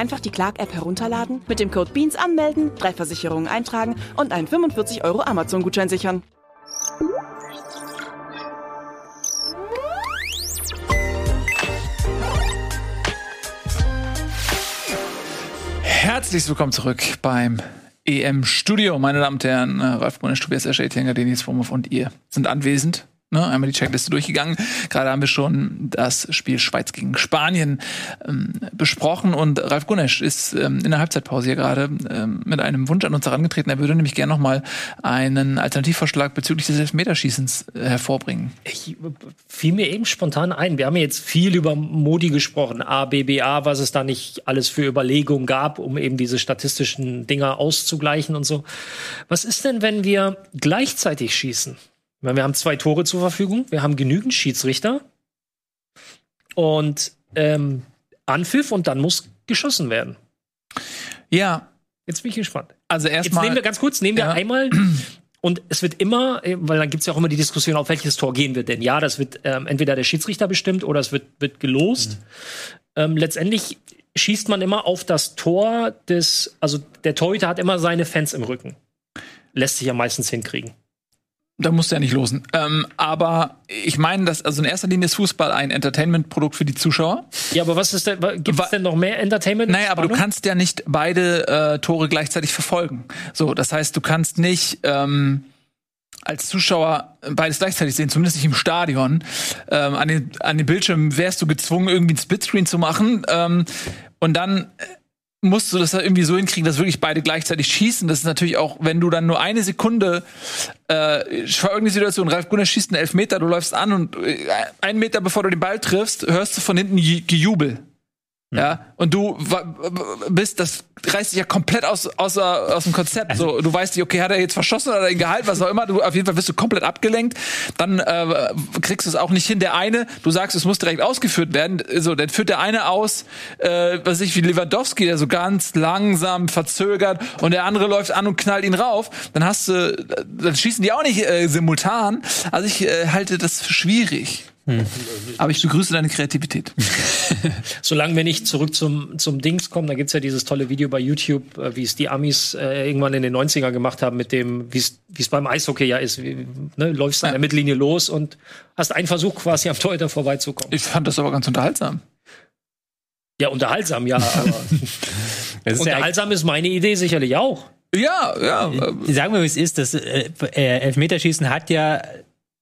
Einfach die Clark-App herunterladen, mit dem Code BEANS anmelden, drei Versicherungen eintragen und einen 45 Euro Amazon-Gutschein sichern. Herzlich willkommen zurück beim EM-Studio. Meine Damen und Herren, Ralf Brunner, Tobias Escher, Etienne Denis Vorhoff und ihr sind anwesend. Ne, einmal die Checkliste durchgegangen. Gerade haben wir schon das Spiel Schweiz gegen Spanien ähm, besprochen und Ralf Gunesch ist ähm, in der Halbzeitpause hier gerade ähm, mit einem Wunsch an uns herangetreten. Er würde nämlich gerne noch mal einen Alternativvorschlag bezüglich des Elfmeterschießens äh, hervorbringen. Ich fiel mir eben spontan ein. Wir haben jetzt viel über Modi gesprochen, A, B, B, A, was es da nicht alles für Überlegungen gab, um eben diese statistischen Dinger auszugleichen und so. Was ist denn, wenn wir gleichzeitig schießen? Meine, Wir haben zwei Tore zur Verfügung, wir haben genügend Schiedsrichter und ähm, Anpfiff und dann muss geschossen werden. Ja, Jetzt bin ich gespannt. also Jetzt erstmal. nehmen wir ganz kurz, nehmen wir Ja. einmal und es wird immer, äh, weil dann gibt es ja auch immer die Diskussion, auf welches Tor gehen wir denn? Ja, das wird ähm, entweder der Schiedsrichter bestimmt oder es wird, wird gelost. Ähm, letztendlich schießt man immer auf das Tor des, also der Torhüter hat immer seine Fans im Rücken. Lässt sich ja meistens hinkriegen. Da musst du ja nicht losen. Ähm, aber ich meine, dass also in erster Linie ist Fußball ein Entertainment-Produkt für die Zuschauer. Ja, aber was ist denn, gibt es denn noch mehr Entertainment? Naja, aber du kannst ja nicht beide äh, Tore gleichzeitig verfolgen. So, das heißt, du kannst nicht ähm, als Zuschauer beides gleichzeitig sehen, zumindest nicht im Stadion. Ähm, an, den, an den Bildschirmen wärst du gezwungen, irgendwie ein Splitscreen zu machen. Ähm, und dann äh, musst du das halt irgendwie so hinkriegen, dass wirklich beide gleichzeitig schießen. Das ist natürlich auch, wenn du dann nur eine Sekunde äh, folgende Situation, Ralf Gunnar schießt einen Elfmeter, du läufst an und äh, einen Meter bevor du den Ball triffst, hörst du von hinten Ge- Gejubel. Ja, und du bist, das reißt dich ja komplett aus, außer, aus dem Konzept. So, du weißt nicht, okay, hat er jetzt verschossen oder ihn gehalten, was auch immer. Du, auf jeden Fall wirst du komplett abgelenkt. Dann äh, kriegst du es auch nicht hin. Der eine, du sagst, es muss direkt ausgeführt werden. So, dann führt der eine aus, äh, was weiß ich, wie Lewandowski, der so ganz langsam verzögert und der andere läuft an und knallt ihn rauf. Dann hast du, dann schießen die auch nicht äh, simultan. Also ich äh, halte das für schwierig. Aber ich begrüße deine Kreativität. Solange wir nicht zurück zum, zum Dings kommen, da gibt's ja dieses tolle Video bei YouTube, äh, wie es die Amis äh, irgendwann in den 90er gemacht haben, mit dem, wie es wie es beim Eishockey ja ist. Wie, ne, läufst an der Mittellinie los und hast einen Versuch quasi am Torhüter vorbeizukommen. Ich fand das aber ganz unterhaltsam. Ja, unterhaltsam, ja, ist ja unterhaltsam ist meine Idee sicherlich auch. Ja, ja. sagen wir, wie es ist. Das äh, äh, Elfmeterschießen hat ja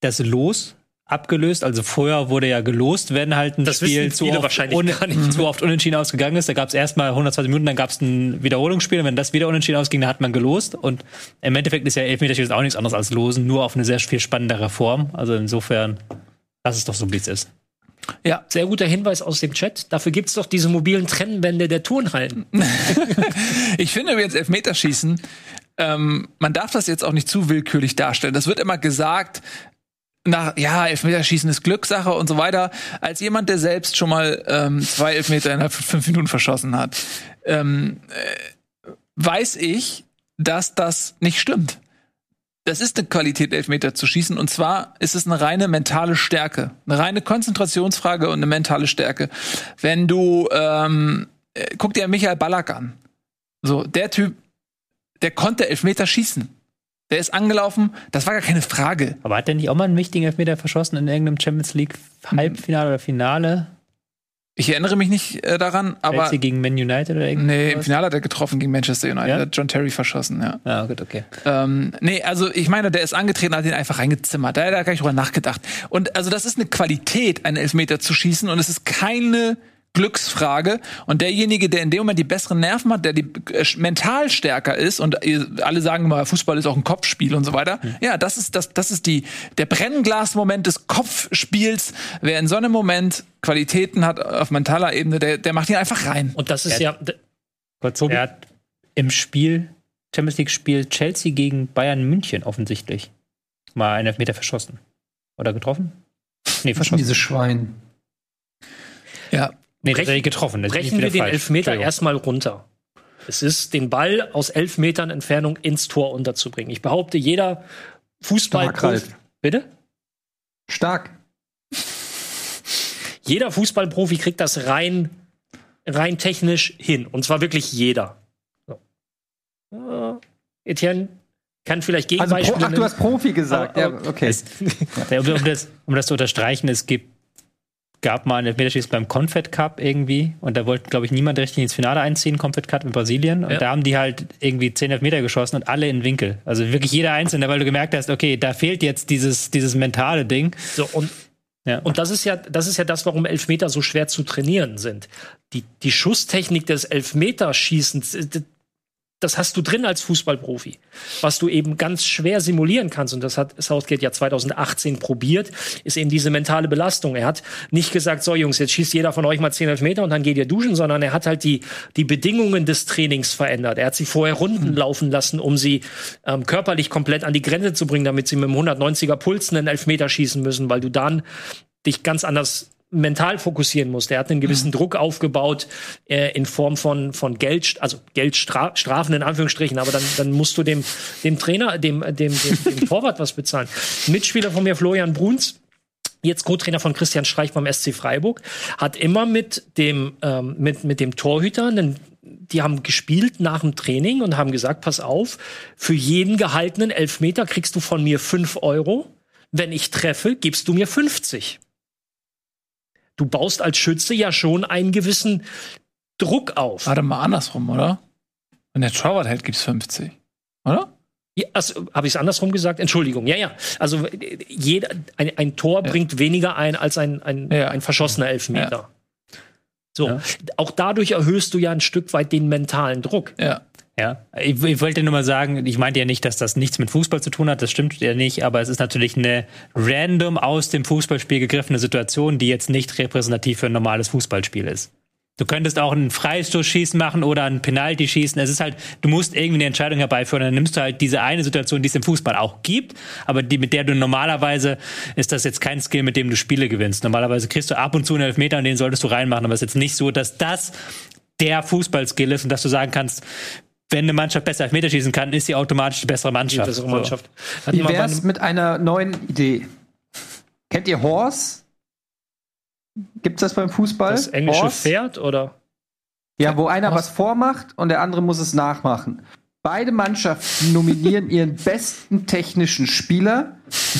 das Los abgelöst. Also vorher wurde ja gelost, wenn halt ein Das Spiel zu oft, nicht. zu oft unentschieden ausgegangen ist. Da gab es erstmal 120 Minuten, dann gab es ein Wiederholungsspiel. Und wenn das wieder unentschieden ausging, dann hat man gelost. Und im Endeffekt ist ja Elfmeterschießen auch nichts anderes als Losen, nur auf eine sehr viel spannendere Form. Also insofern, lass es doch so, wie es ist. ja. Sehr guter Hinweis aus dem Chat. Dafür gibt's doch diese mobilen Trennwände der Turnhallen. Ich finde jetzt Elfmeterschießen, ähm, man darf das jetzt auch nicht zu willkürlich darstellen. Das wird immer gesagt, nach, ja, Elfmeterschießen ist Glückssache und so weiter. Als jemand, der selbst schon mal ähm, zwei Elfmeter innerhalb von fünf Minuten verschossen hat, ähm, äh, weiß ich, dass das nicht stimmt. Das ist eine Qualität, Elfmeter zu schießen. Und zwar ist es eine reine mentale Stärke. Eine reine Konzentrationsfrage und eine mentale Stärke. Wenn du, ähm, äh, guck dir Michael Ballack an. So, der Typ, der konnte Elfmeter schießen. Der ist angelaufen, das war gar keine Frage. Aber hat der nicht auch mal einen wichtigen Elfmeter verschossen in irgendeinem Champions League Halbfinale oder Finale? Ich erinnere mich nicht äh, daran, aber Chelsea gegen Man United oder irgendwas? nee, im Finale hat er getroffen gegen Manchester United. Ja? Hat John Terry verschossen, ja. Ah, gut, okay. Ähm, nee, also ich meine, der ist angetreten, hat ihn einfach reingezimmert. Da hat er gar nicht drüber nachgedacht. Und also das ist eine Qualität, einen Elfmeter zu schießen und es ist keine Glücksfrage. Und derjenige, der in dem Moment die besseren Nerven hat, der die äh, mental stärker ist, und äh, alle sagen immer, Fußball ist auch ein Kopfspiel und so weiter. Ja, das ist das, das ist die der Brennglas-Moment des Kopfspiels. Wer in so einem Moment Qualitäten hat auf mentaler Ebene, der, der macht ihn einfach rein. Und das ist Ja. ja, Kurz, er hat im Spiel, Champions League-Spiel Chelsea gegen Bayern München offensichtlich mal einen Elfmeter verschossen. Oder getroffen? Nee, verschossen. Diese Schwein. Ja, Nee, Brech- tatsächlich getroffen. Das brechen wir den falsch. Elfmeter erstmal runter. Es ist, den Ball aus elf Metern Entfernung ins Tor unterzubringen. Ich behaupte, jeder Fußball. Stark. Bitte? Stark. Jeder Fußballprofi kriegt das rein, rein technisch hin. Und zwar wirklich jeder. So. Äh, Etienne kann vielleicht Also, Gegenbeispiele Pro, ach, du hast Profi gesagt. Aber- ja, okay. Es, um, das, um das zu unterstreichen, es gibt, gab mal ein Elfmeterschießen beim Confed Cup irgendwie und da wollte, glaube ich, niemand richtig ins Finale einziehen, Confed Cup in Brasilien. Und Ja. da haben die halt irgendwie 10 Elfmeter geschossen und alle in Winkel. Also wirklich jeder Einzelne, weil du gemerkt hast, okay, da fehlt jetzt dieses, dieses mentale Ding. So, und Ja. Und das ist ja, das ist ja das, warum Elfmeter so schwer zu trainieren sind. Die, die Schusstechnik des Elfmeterschießens, äh, das hast du drin als Fußballprofi. Was du eben ganz schwer simulieren kannst, und das hat Southgate ja 2018 probiert, ist eben diese mentale Belastung. Er hat nicht gesagt, so Jungs, jetzt schießt jeder von euch mal 10 Elfmeter und dann geht ihr duschen, sondern er hat halt die, die Bedingungen des Trainings verändert. Er hat sie vorher Runden laufen lassen, um sie ähm, körperlich komplett an die Grenze zu bringen, damit sie mit dem 190er Puls einen Elfmeter schießen müssen, weil du dann dich ganz anders mental fokussieren musst. Er hat einen gewissen Druck aufgebaut äh, in Form von von Geld, also Geldstrafen in Anführungsstrichen, aber dann dann musst du dem dem Trainer, dem dem dem, dem Torwart was bezahlen. Mitspieler von mir Florian Bruns jetzt Co-Trainer von Christian Streich beim SC Freiburg, hat immer mit dem, ähm, mit, mit dem Torhüter, einen, die haben gespielt nach dem Training und haben gesagt, pass auf, für jeden gehaltenen Elfmeter kriegst du von mir fünf Euro. Wenn ich treffe, gibst du mir 50. Du baust als Schütze ja schon einen gewissen Druck auf. warte mal andersrum, oder? Wenn der Torwart hält, gibt's 50. Oder? Ja, also, habe ich es andersrum gesagt? Entschuldigung. Ja, ja. Also äh, jeder, ein, ein Tor bringt weniger ein als ein, ein, Ja. ein verschossener Elfmeter. So, Ja. auch dadurch erhöhst du ja ein Stück weit den mentalen Druck. Ja. Ja, ich, ich wollte nur mal sagen, ich meinte ja nicht, dass das nichts mit Fußball zu tun hat, das stimmt ja nicht, aber es ist natürlich eine random aus dem Fußballspiel gegriffene Situation, die jetzt nicht repräsentativ für ein normales Fußballspiel ist. Du könntest auch einen Freistoßschießen machen oder einen Penalty schießen. Es ist halt, du musst irgendwie eine Entscheidung herbeiführen. Dann nimmst du halt diese eine Situation, die es im Fußball auch gibt, aber die, mit der du normalerweise, ist das jetzt kein Skill, mit dem du Spiele gewinnst. Normalerweise kriegst du ab und zu einen Elfmeter und den solltest du reinmachen, aber es ist jetzt nicht so, dass das der Fußballskill ist und dass du sagen kannst, wenn eine Mannschaft besser Elfmeter schießen kann, ist sie automatisch die bessere Die Mannschaft. bessere So. Mannschaft. Hatten Wie wär's mit einer neuen Idee? Kennt ihr Horse? Gibt's das beim Fußball? das englische Horse? Pferd oder? Ja, wo einer was vormacht und der andere muss es nachmachen. Beide Mannschaften nominieren ihren besten technischen Spieler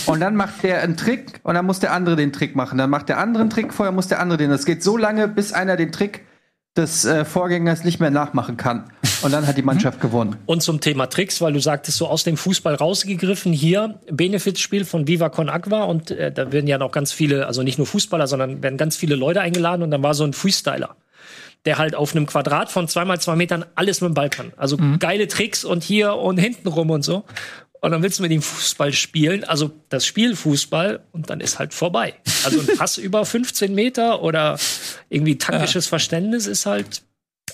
und dann macht der einen Trick und dann muss der andere den Trick machen. Dann macht der andere einen Trick, vorher muss der andere den. Das geht so lange, bis einer den Trick des äh, Vorgängers nicht mehr nachmachen kann. Und dann hat die Mannschaft gewonnen. Und zum Thema Tricks, weil du sagtest, so aus dem Fußball rausgegriffen, hier Benefizspiel von Viva Con Agua und äh, da werden ja noch ganz viele, also nicht nur Fußballer, sondern werden ganz viele Leute eingeladen und dann war so ein Freestyler, der halt auf einem Quadrat von zweimal zwei Metern alles mit dem Ball kann. Also geile Tricks und hier und hinten rum und so. Und dann willst du mit ihm Fußball spielen, also das Spiel Fußball und dann ist halt vorbei. Also ein Pass über 15 Meter oder irgendwie taktisches Verständnis ist halt,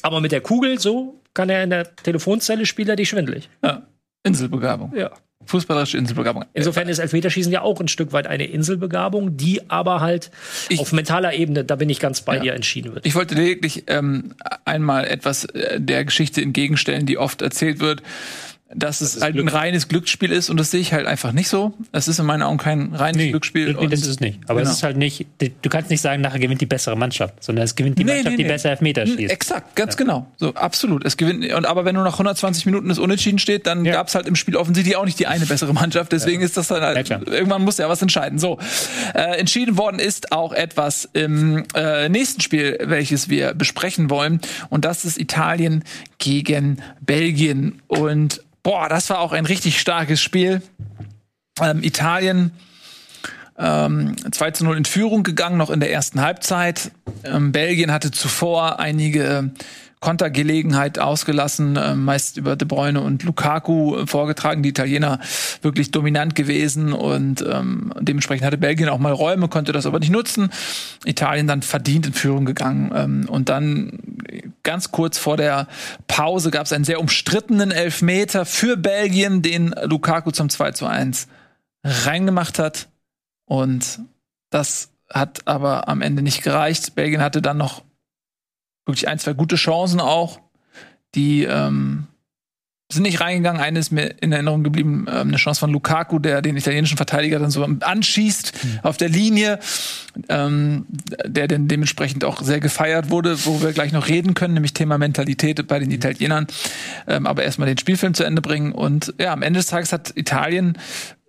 aber mit der Kugel so kann er in der Telefonzelle spielt er die schwindelig. ja. Inselbegabung. Ja. Fußballerische Inselbegabung. Insofern ist Elfmeterschießen ja auch ein Stück weit eine Inselbegabung, die aber halt Ich- auf mentaler Ebene, da bin ich ganz bei Ja. dir, entschieden wird. Ich wollte lediglich ähm, einmal etwas äh, der Geschichte entgegenstellen, die oft erzählt wird, dass es halt ein reines Glücksspiel ist und das sehe ich halt einfach nicht so. Es ist in meinen Augen kein reines Glücksspiel. Nee, das ist es nicht. Aber Genau. es ist halt nicht, du kannst nicht sagen, nachher gewinnt die bessere Mannschaft, sondern es gewinnt die Nee, Mannschaft, nee, die nee. besser Elfmeter schießt. Exakt, ganz genau. So, absolut. Es gewinnt, und aber wenn nur nach 120 Minuten es unentschieden steht, dann Ja. gab es halt im Spiel offensichtlich auch nicht die eine bessere Mannschaft. Deswegen ist das dann Ja, halt, irgendwann muss ja was entscheiden. So. Äh, entschieden worden ist auch etwas im äh, nächsten Spiel, welches wir besprechen wollen. Und das ist Italien gegen Belgien. Und boah, das war auch ein richtig starkes Spiel. Ähm, Italien ähm, 2 zu 0 in Führung gegangen, noch in der ersten Halbzeit. Ähm, Belgien hatte zuvor einige Kontergelegenheit ausgelassen, äh, meist über De Bruyne und Lukaku äh, vorgetragen. Die Italiener wirklich dominant gewesen und ähm, dementsprechend hatte Belgien auch mal Räume, konnte das aber nicht nutzen. Italien dann verdient in Führung gegangen ähm, und dann ganz kurz vor der Pause gab es einen sehr umstrittenen Elfmeter für Belgien, den Lukaku zum 2 zu 1 reingemacht hat und das hat aber am Ende nicht gereicht. Belgien hatte dann noch wirklich ein, zwei gute Chancen auch. Die ähm, sind nicht reingegangen. Eine ist mir in Erinnerung geblieben, ähm, eine Chance von Lukaku, der den italienischen Verteidiger dann so anschießt mhm. auf der Linie, ähm, der dann dementsprechend auch sehr gefeiert wurde, wo wir gleich noch reden können, nämlich Thema Mentalität bei den Italienern. Ähm, aber erstmal den Spielfilm zu Ende bringen. Und ja, am Ende des Tages hat Italien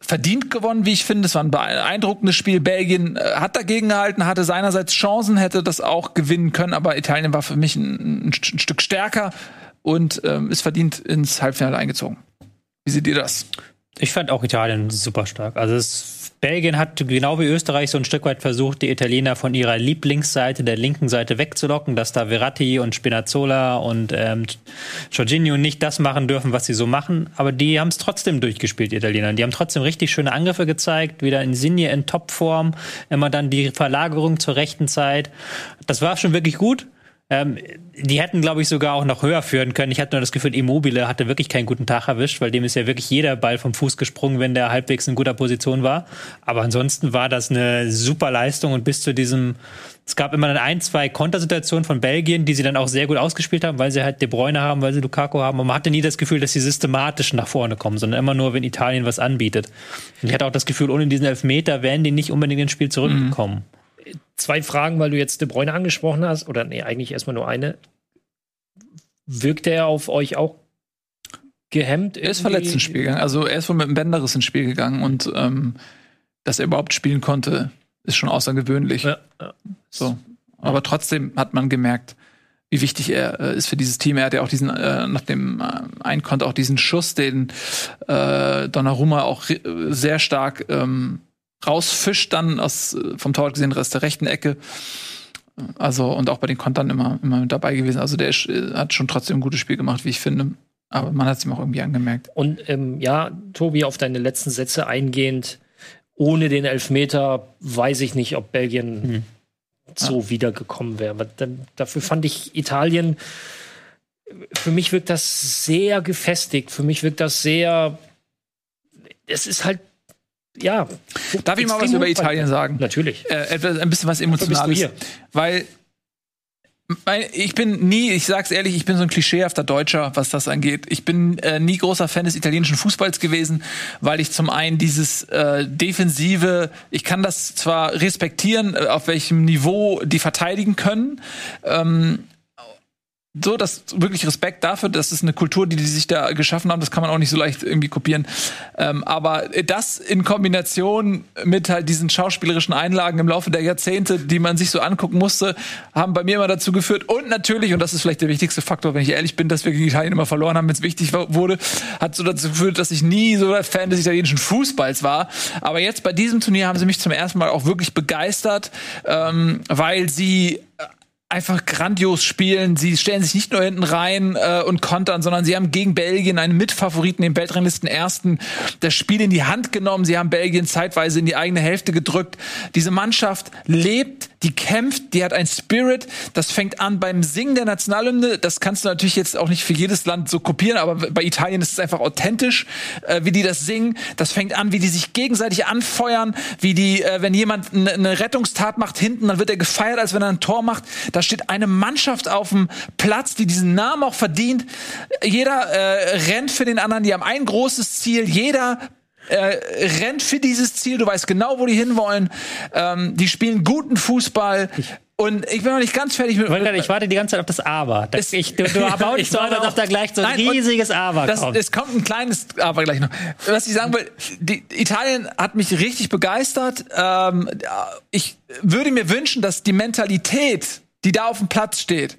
verdient gewonnen, wie ich finde. Es war ein beeindruckendes Spiel. Belgien äh, hat dagegen gehalten, hatte seinerseits Chancen, hätte das auch gewinnen können, aber Italien war für mich ein, ein, ein Stück stärker und ähm, ist verdient ins Halbfinale eingezogen. Wie seht ihr das? Ich fand auch Italien super stark. Also es Belgien hat genau wie Österreich so ein Stück weit versucht, die Italiener von ihrer Lieblingsseite, der linken Seite wegzulocken, dass da Verratti und Spinazzola und ähm, Jorginho nicht das machen dürfen, was sie so machen. Aber die haben es trotzdem durchgespielt, die Italiener. Die haben trotzdem richtig schöne Angriffe gezeigt, wieder Insigne in Topform, immer dann die Verlagerung zur rechten Zeit. Das war schon wirklich gut. Ähm, die hätten, glaube ich, sogar auch noch höher führen können. Ich hatte nur das Gefühl, Immobile hatte wirklich keinen guten Tag erwischt, weil dem ist ja wirklich jeder Ball vom Fuß gesprungen, wenn der halbwegs in guter Position war. Aber ansonsten war das eine super Leistung und bis zu diesem, es gab immer dann ein, zwei Kontersituationen von Belgien, die sie dann auch sehr gut ausgespielt haben, weil sie halt De Bruyne haben, weil sie Lukaku haben. Und man hatte nie das Gefühl, dass sie systematisch nach vorne kommen, sondern immer nur, wenn Italien was anbietet. Und ich hatte auch das Gefühl, ohne diesen Elfmeter wären die nicht unbedingt ins Spiel zurückgekommen. Mhm zwei Fragen, weil du jetzt De Bruyne angesprochen hast, oder nee, eigentlich erstmal nur eine. Wirkt er auf euch auch gehemmt? Er ist verletzt ins Spiel gegangen. Also er ist wohl mit einem Bänderriss ins Spiel gegangen und ähm, dass er überhaupt spielen konnte, ist schon außergewöhnlich. Ja. So. Aber trotzdem hat man gemerkt, wie wichtig er äh, ist für dieses Team. Er hat ja auch diesen, äh, nach dem äh, einen konnte auch diesen Schuss, den äh, Donnarumma auch sehr stark ähm, rausfischt dann aus, äh, vom Torwart gesehen, Rest der rechten Ecke. Also, und auch bei den Kontern immer, immer mit dabei gewesen. Also, der ist, äh, hat schon trotzdem ein gutes Spiel gemacht, wie ich finde. Aber man hat es ihm auch irgendwie angemerkt. Und ähm, ja, Tobi, auf deine letzten Sätze eingehend, ohne den Elfmeter weiß ich nicht, ob Belgien hm. so ja. wiedergekommen wäre. Aber dann, dafür fand ich Italien, für mich wirkt das sehr gefestigt. Für mich wirkt das sehr, es ist halt ja. Darf ich mal was über Italien sagen? Natürlich. Äh, etwas, ein bisschen was Emotionales. Weil ich bin nie, ich sag's ehrlich, ich bin so ein klischeehafter Deutscher, was das angeht. Ich bin äh, nie großer Fan des italienischen Fußballs gewesen, weil ich zum einen dieses äh, defensive, ich kann das zwar respektieren, äh, auf welchem Niveau die verteidigen können, ähm, so, das wirklich Respekt dafür, das ist eine Kultur, die die sich da geschaffen haben, das kann man auch nicht so leicht irgendwie kopieren. Ähm, aber das in Kombination mit halt diesen schauspielerischen Einlagen im Laufe der Jahrzehnte, die man sich so angucken musste, haben bei mir immer dazu geführt und natürlich, und das ist vielleicht der wichtigste Faktor, wenn ich ehrlich bin, dass wir gegen Italien immer verloren haben, wenn es wichtig wurde, hat so dazu geführt, dass ich nie so der Fan des italienischen Fußballs war. Aber jetzt bei diesem Turnier haben sie mich zum ersten Mal auch wirklich begeistert, ähm, weil sie einfach grandios spielen. Sie stellen sich nicht nur hinten rein äh, und kontern, sondern sie haben gegen Belgien einen Mitfavoriten, den Weltranglisten ersten, das Spiel in die Hand genommen. Sie haben Belgien zeitweise in die eigene Hälfte gedrückt. Diese Mannschaft lebt, die kämpft, die hat ein Spirit. Das fängt an beim Singen der Nationalhymne. Das kannst du natürlich jetzt auch nicht für jedes Land so kopieren, aber bei Italien ist es einfach authentisch, äh, wie die das singen. Das fängt an, wie die sich gegenseitig anfeuern, wie die, äh, wenn jemand eine Rettungstat macht hinten, dann wird er gefeiert, als wenn er ein Tor macht. Da steht eine Mannschaft auf dem Platz, die diesen Namen auch verdient. Jeder äh, rennt für den anderen, die haben ein großes Ziel. Jeder äh, rennt für dieses Ziel. Du weißt genau, wo die hinwollen. Ähm, die spielen guten Fußball. Und ich bin noch nicht ganz fertig mit. Ich warte die ganze Zeit auf das Aber. Das, ich, du, du baust so, als ob da gleich so ein riesiges Aber das, kommt. Es kommt ein kleines Aber gleich noch. Was ich sagen will, die, Italien hat mich richtig begeistert. Ähm, ich würde mir wünschen, dass die Mentalität die da auf dem Platz steht,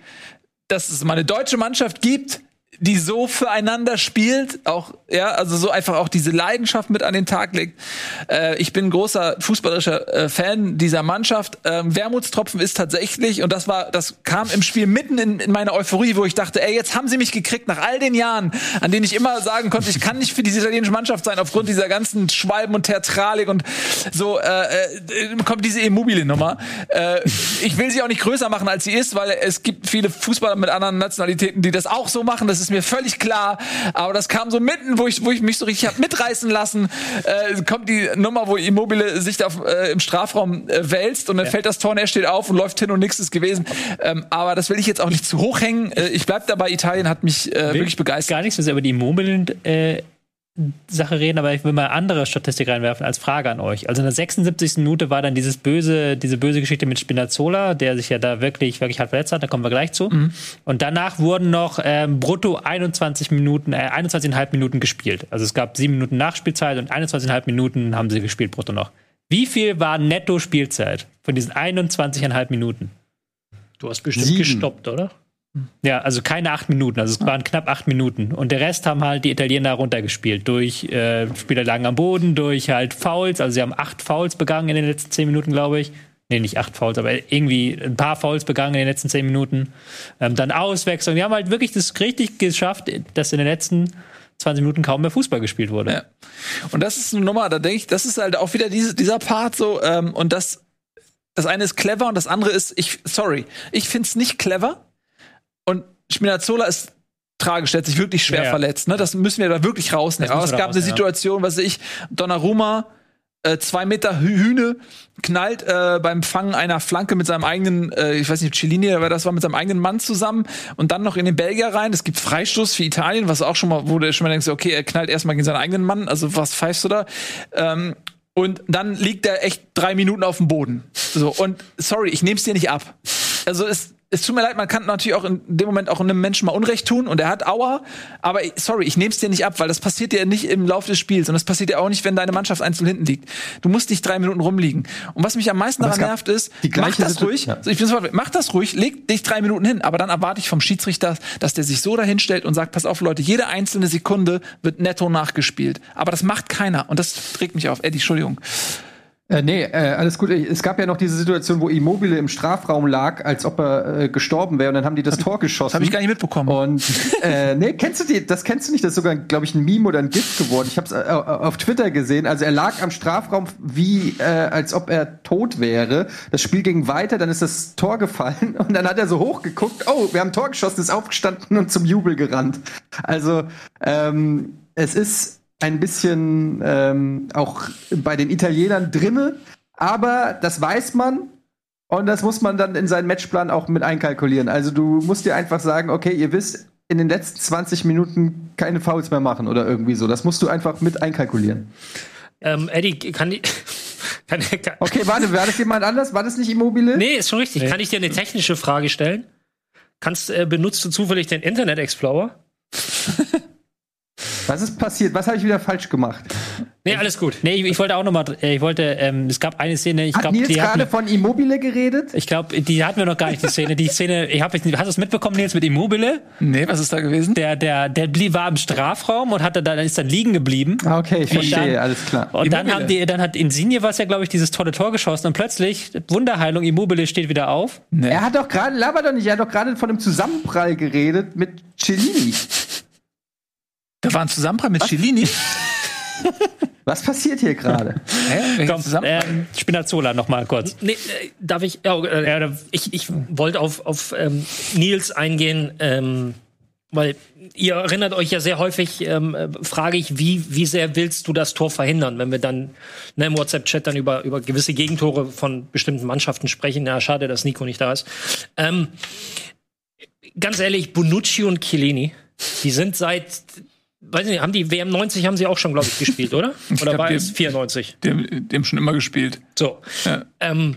dass es mal eine deutsche Mannschaft gibt, die so füreinander spielt, auch ja, also so einfach auch diese Leidenschaft mit an den Tag legt. Äh, ich bin großer fußballerischer äh, Fan dieser Mannschaft. Ähm, Wermutstropfen ist tatsächlich und das war, das kam im Spiel mitten in, in meiner Euphorie, wo ich dachte, ey, jetzt haben sie mich gekriegt nach all den Jahren, an denen ich immer sagen konnte, ich kann nicht für diese italienische Mannschaft sein aufgrund dieser ganzen Schwalben und Theatralik und so äh, äh, kommt diese Immobile-Nummer. Äh, ich will sie auch nicht größer machen, als sie ist, weil es gibt viele Fußballer mit anderen Nationalitäten, die das auch so machen. Das ist mir völlig klar. Aber das kam so mitten, wo ich, wo ich mich so richtig hab mitreißen lassen. Äh, kommt die Nummer, wo Immobile sich da äh, im Strafraum äh, wälzt und dann Ja. fällt das Tor und er steht auf und läuft hin und nichts ist gewesen. Ähm, aber das will ich jetzt auch nicht zu hoch hängen. Äh, ich bleib dabei. Italien hat mich äh, wirklich begeistert. Gar nichts, wir über die Immobilien äh, Sache reden, aber ich will mal andere Statistik reinwerfen als Frage an euch. Also in der 76. Minute war dann dieses böse, diese böse Geschichte mit Spinazzola, der sich ja da wirklich, wirklich hart verletzt hat, da kommen wir gleich zu. Und danach wurden noch ähm, brutto 21 Minuten, äh, 21,5 Minuten gespielt. Also es gab sieben Minuten Nachspielzeit und 21,5 Minuten haben sie gespielt brutto noch. Wie viel war netto Spielzeit von diesen 21,5 Minuten? Du hast bestimmt Sieben. gestoppt, oder? Ja, also keine acht Minuten, also es waren knapp acht Minuten. Und der Rest haben halt die Italiener runtergespielt. Durch äh, Spieler lagen am Boden, durch halt Fouls. Also sie haben acht Fouls begangen in den letzten zehn Minuten, glaube ich. Nee, nicht acht Fouls, aber irgendwie ein paar Fouls begangen in den letzten zehn Minuten. Ähm, dann Auswechslung. Die haben halt wirklich das richtig geschafft, dass in den letzten 20 Minuten kaum mehr Fußball gespielt wurde. Ja. Und das ist eine Nummer, da denke ich, das ist halt auch wieder diese, dieser Part so, ähm, und das, das eine ist clever und das andere ist, ich, sorry, ich find's nicht clever. Und Spinazzola ist tragisch, der hat sich wirklich schwer Ja, ja. verletzt. Ne? Das müssen wir da wirklich rausnehmen. Aber es gab eine raus, ja. Situation, was weiß ich, Donnarumma, äh, zwei Meter Hü- Hühne, knallt äh, beim Fangen einer Flanke mit seinem eigenen, äh, ich weiß nicht, Cellini wer das war, mit seinem eigenen Mann zusammen und dann noch in den Belgier rein. Es gibt Freistoß für Italien, was auch schon mal, wo du schon mal denkst, okay, er knallt erstmal gegen seinen eigenen Mann, also was pfeifst du da? Ähm, und dann liegt er echt drei Minuten auf dem Boden. So, und sorry, ich nehme es dir nicht ab. Also es, es tut mir leid, man kann natürlich auch in dem Moment auch einem Menschen mal Unrecht tun und er hat Aua, aber ich- sorry, ich nehme es dir nicht ab, weil das passiert dir nicht im Laufe des Spiels und das passiert dir auch nicht, wenn deine Mannschaft 1 hinten liegt. Du musst nicht drei Minuten rumliegen. Und was mich am meisten daran nervt ist, mach das ruhig, ja. ich bin sofort, mach das ruhig, leg dich drei Minuten hin, aber dann erwarte ich vom Schiedsrichter, dass der sich so dahin stellt und sagt, pass auf Leute, jede einzelne Sekunde wird netto nachgespielt. Aber das macht keiner und das regt mich auf. Eddie, Entschuldigung. Äh, nee, äh, alles gut. Es gab ja noch diese Situation, wo Immobile im Strafraum lag, als ob er äh, gestorben wäre und dann haben die das Tor geschossen. Das habe ich gar nicht mitbekommen. Und äh, nee, kennst du die? Das kennst du nicht. Das ist sogar, glaube ich, ein Meme oder ein GIF geworden. Ich habe es äh, auf Twitter gesehen. Also er lag am Strafraum wie äh, als ob er tot wäre. Das Spiel ging weiter, dann ist das Tor gefallen und dann hat er so hochgeguckt. Oh, wir haben Tor geschossen, ist aufgestanden und zum Jubel gerannt. Also ähm, es ist ein bisschen ähm, auch bei den Italienern drinne, aber das weiß man und das muss man dann in seinen Matchplan auch mit einkalkulieren. Also du musst dir einfach sagen, okay, ihr wisst in den letzten 20 Minuten keine Fouls mehr machen oder irgendwie so. Das musst du einfach mit einkalkulieren. Ähm, Eddie, kann die. Kann, kann, Okay, warte, war das jemand anders? War das nicht Immobile? Nee, ist schon richtig. Kann ich dir eine technische Frage stellen? Kannst, äh, benutzt du zufällig den Internet Explorer? Was ist passiert? Was habe ich wieder falsch gemacht? Nee, alles gut. Nee, ich, ich wollte auch noch mal, äh, ich wollte, ähm, es gab eine Szene, ich Hat glaube, Nils die hatten, gerade von Immobile geredet? ich glaube, die hatten wir noch gar nicht, die Szene. Die Szene, ich habe, hast du es mitbekommen, Nils, mit Immobile? Nee, was ist da gewesen? Der, der, der blieb, war im Strafraum und hatte da, ist dann liegen geblieben. Ah, Okay, ich verstehe, dann- alles klar. Und dann Immobile. haben die, dann hat Insigne was ja, glaube ich, dieses tolle Tor geschossen und plötzlich, Wunderheilung, Immobile steht wieder auf. Er hat doch gerade, laber doch nicht, er hat doch gerade von einem Zusammenprall geredet mit Cellini. Da war ein Zusammenprall mit Cellini. Was passiert hier gerade? Komm, ähm, Spinazzola noch mal kurz. Nee, äh, darf ich? Ja, äh, ich ich wollte auf, auf ähm, Nils eingehen, ähm, weil ihr erinnert euch ja sehr häufig, ähm, äh, frage ich, wie, wie sehr willst du das Tor verhindern, wenn wir dann ne, im WhatsApp-Chat dann über, über gewisse Gegentore von bestimmten Mannschaften sprechen. Ja, schade, dass Nico nicht da ist. Ähm, ganz ehrlich, Bonucci und Chiellini, die sind seit, weiß nicht, haben die WM 90 haben sie auch schon, glaube ich, gespielt, oder? Oder glaub, war die- es 94? Dem, dem schon immer gespielt. So. Ja. Ähm,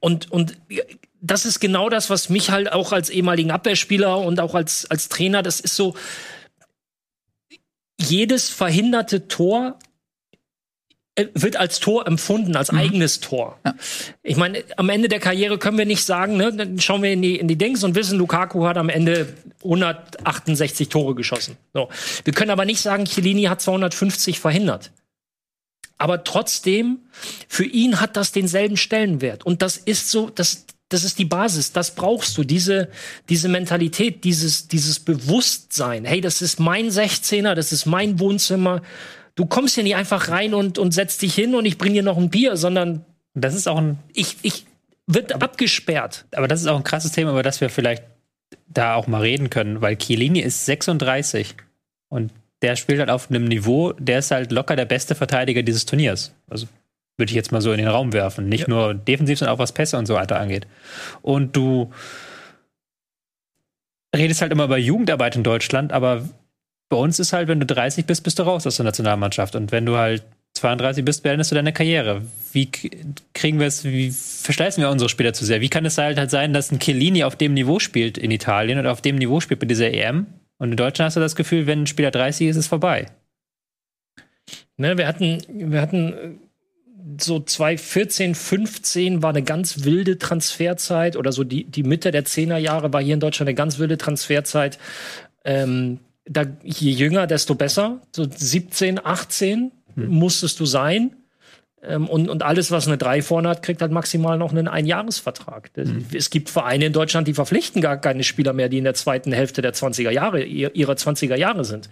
und, und das ist genau das, was mich halt auch als ehemaligen Abwehrspieler und auch als, als Trainer, das ist so, jedes verhinderte Tor wird als Tor empfunden, als eigenes Tor. Ja. Ich meine, am Ende der Karriere können wir nicht sagen, ne, dann schauen wir in die, in die Dings und wissen, Lukaku hat am Ende 168 Tore geschossen. So. Wir können aber nicht sagen, Chiellini hat 250 verhindert. Aber trotzdem, für ihn hat das denselben Stellenwert. Und das ist so, das, das ist die Basis. Das brauchst du. Diese, diese Mentalität, dieses, dieses Bewusstsein. Hey, das ist mein 16er, das ist mein Wohnzimmer. Du kommst hier nicht einfach rein und, und setzt dich hin und ich bring dir noch ein Bier, sondern Das ist auch ein, ich, ich wird abgesperrt. aber das ist auch ein krasses Thema, über das wir vielleicht da auch mal reden können, weil Chiellini ist 36 und der spielt halt auf einem Niveau, der ist halt locker der beste Verteidiger dieses Turniers. Also würde ich jetzt mal so in den Raum werfen. Nicht nur defensiv, sondern auch was Pässe und so weiter angeht. Und du redest halt immer über Jugendarbeit in Deutschland, aber bei uns ist halt, wenn du 30 bist, bist du raus aus der Nationalmannschaft. Und wenn du halt 32 bist, beendest du deine Karriere. Wie kriegen wir es, wie verschleißen wir unsere Spieler zu sehr? Wie kann es halt, halt sein, dass ein Chiellini auf dem Niveau spielt in Italien oder auf dem Niveau spielt bei dieser EM? Und in Deutschland hast du das Gefühl, wenn ein Spieler 30 ist, ist es vorbei. Ne, wir hatten, wir hatten äh, so 2014, 15 war eine ganz wilde Transferzeit oder so die, die Mitte der 10er Jahre war hier in Deutschland eine ganz wilde Transferzeit. Ähm, da, je jünger, desto besser. So 17, 18 musstest du sein. Ähm, und, und alles, was eine 3 vorne hat, kriegt halt maximal noch einen Einjahresvertrag. Das- Es gibt Vereine in Deutschland, die verpflichten gar keine Spieler mehr, die in der zweiten Hälfte der 20er Jahre, ihr- ihrer 20er Jahre sind.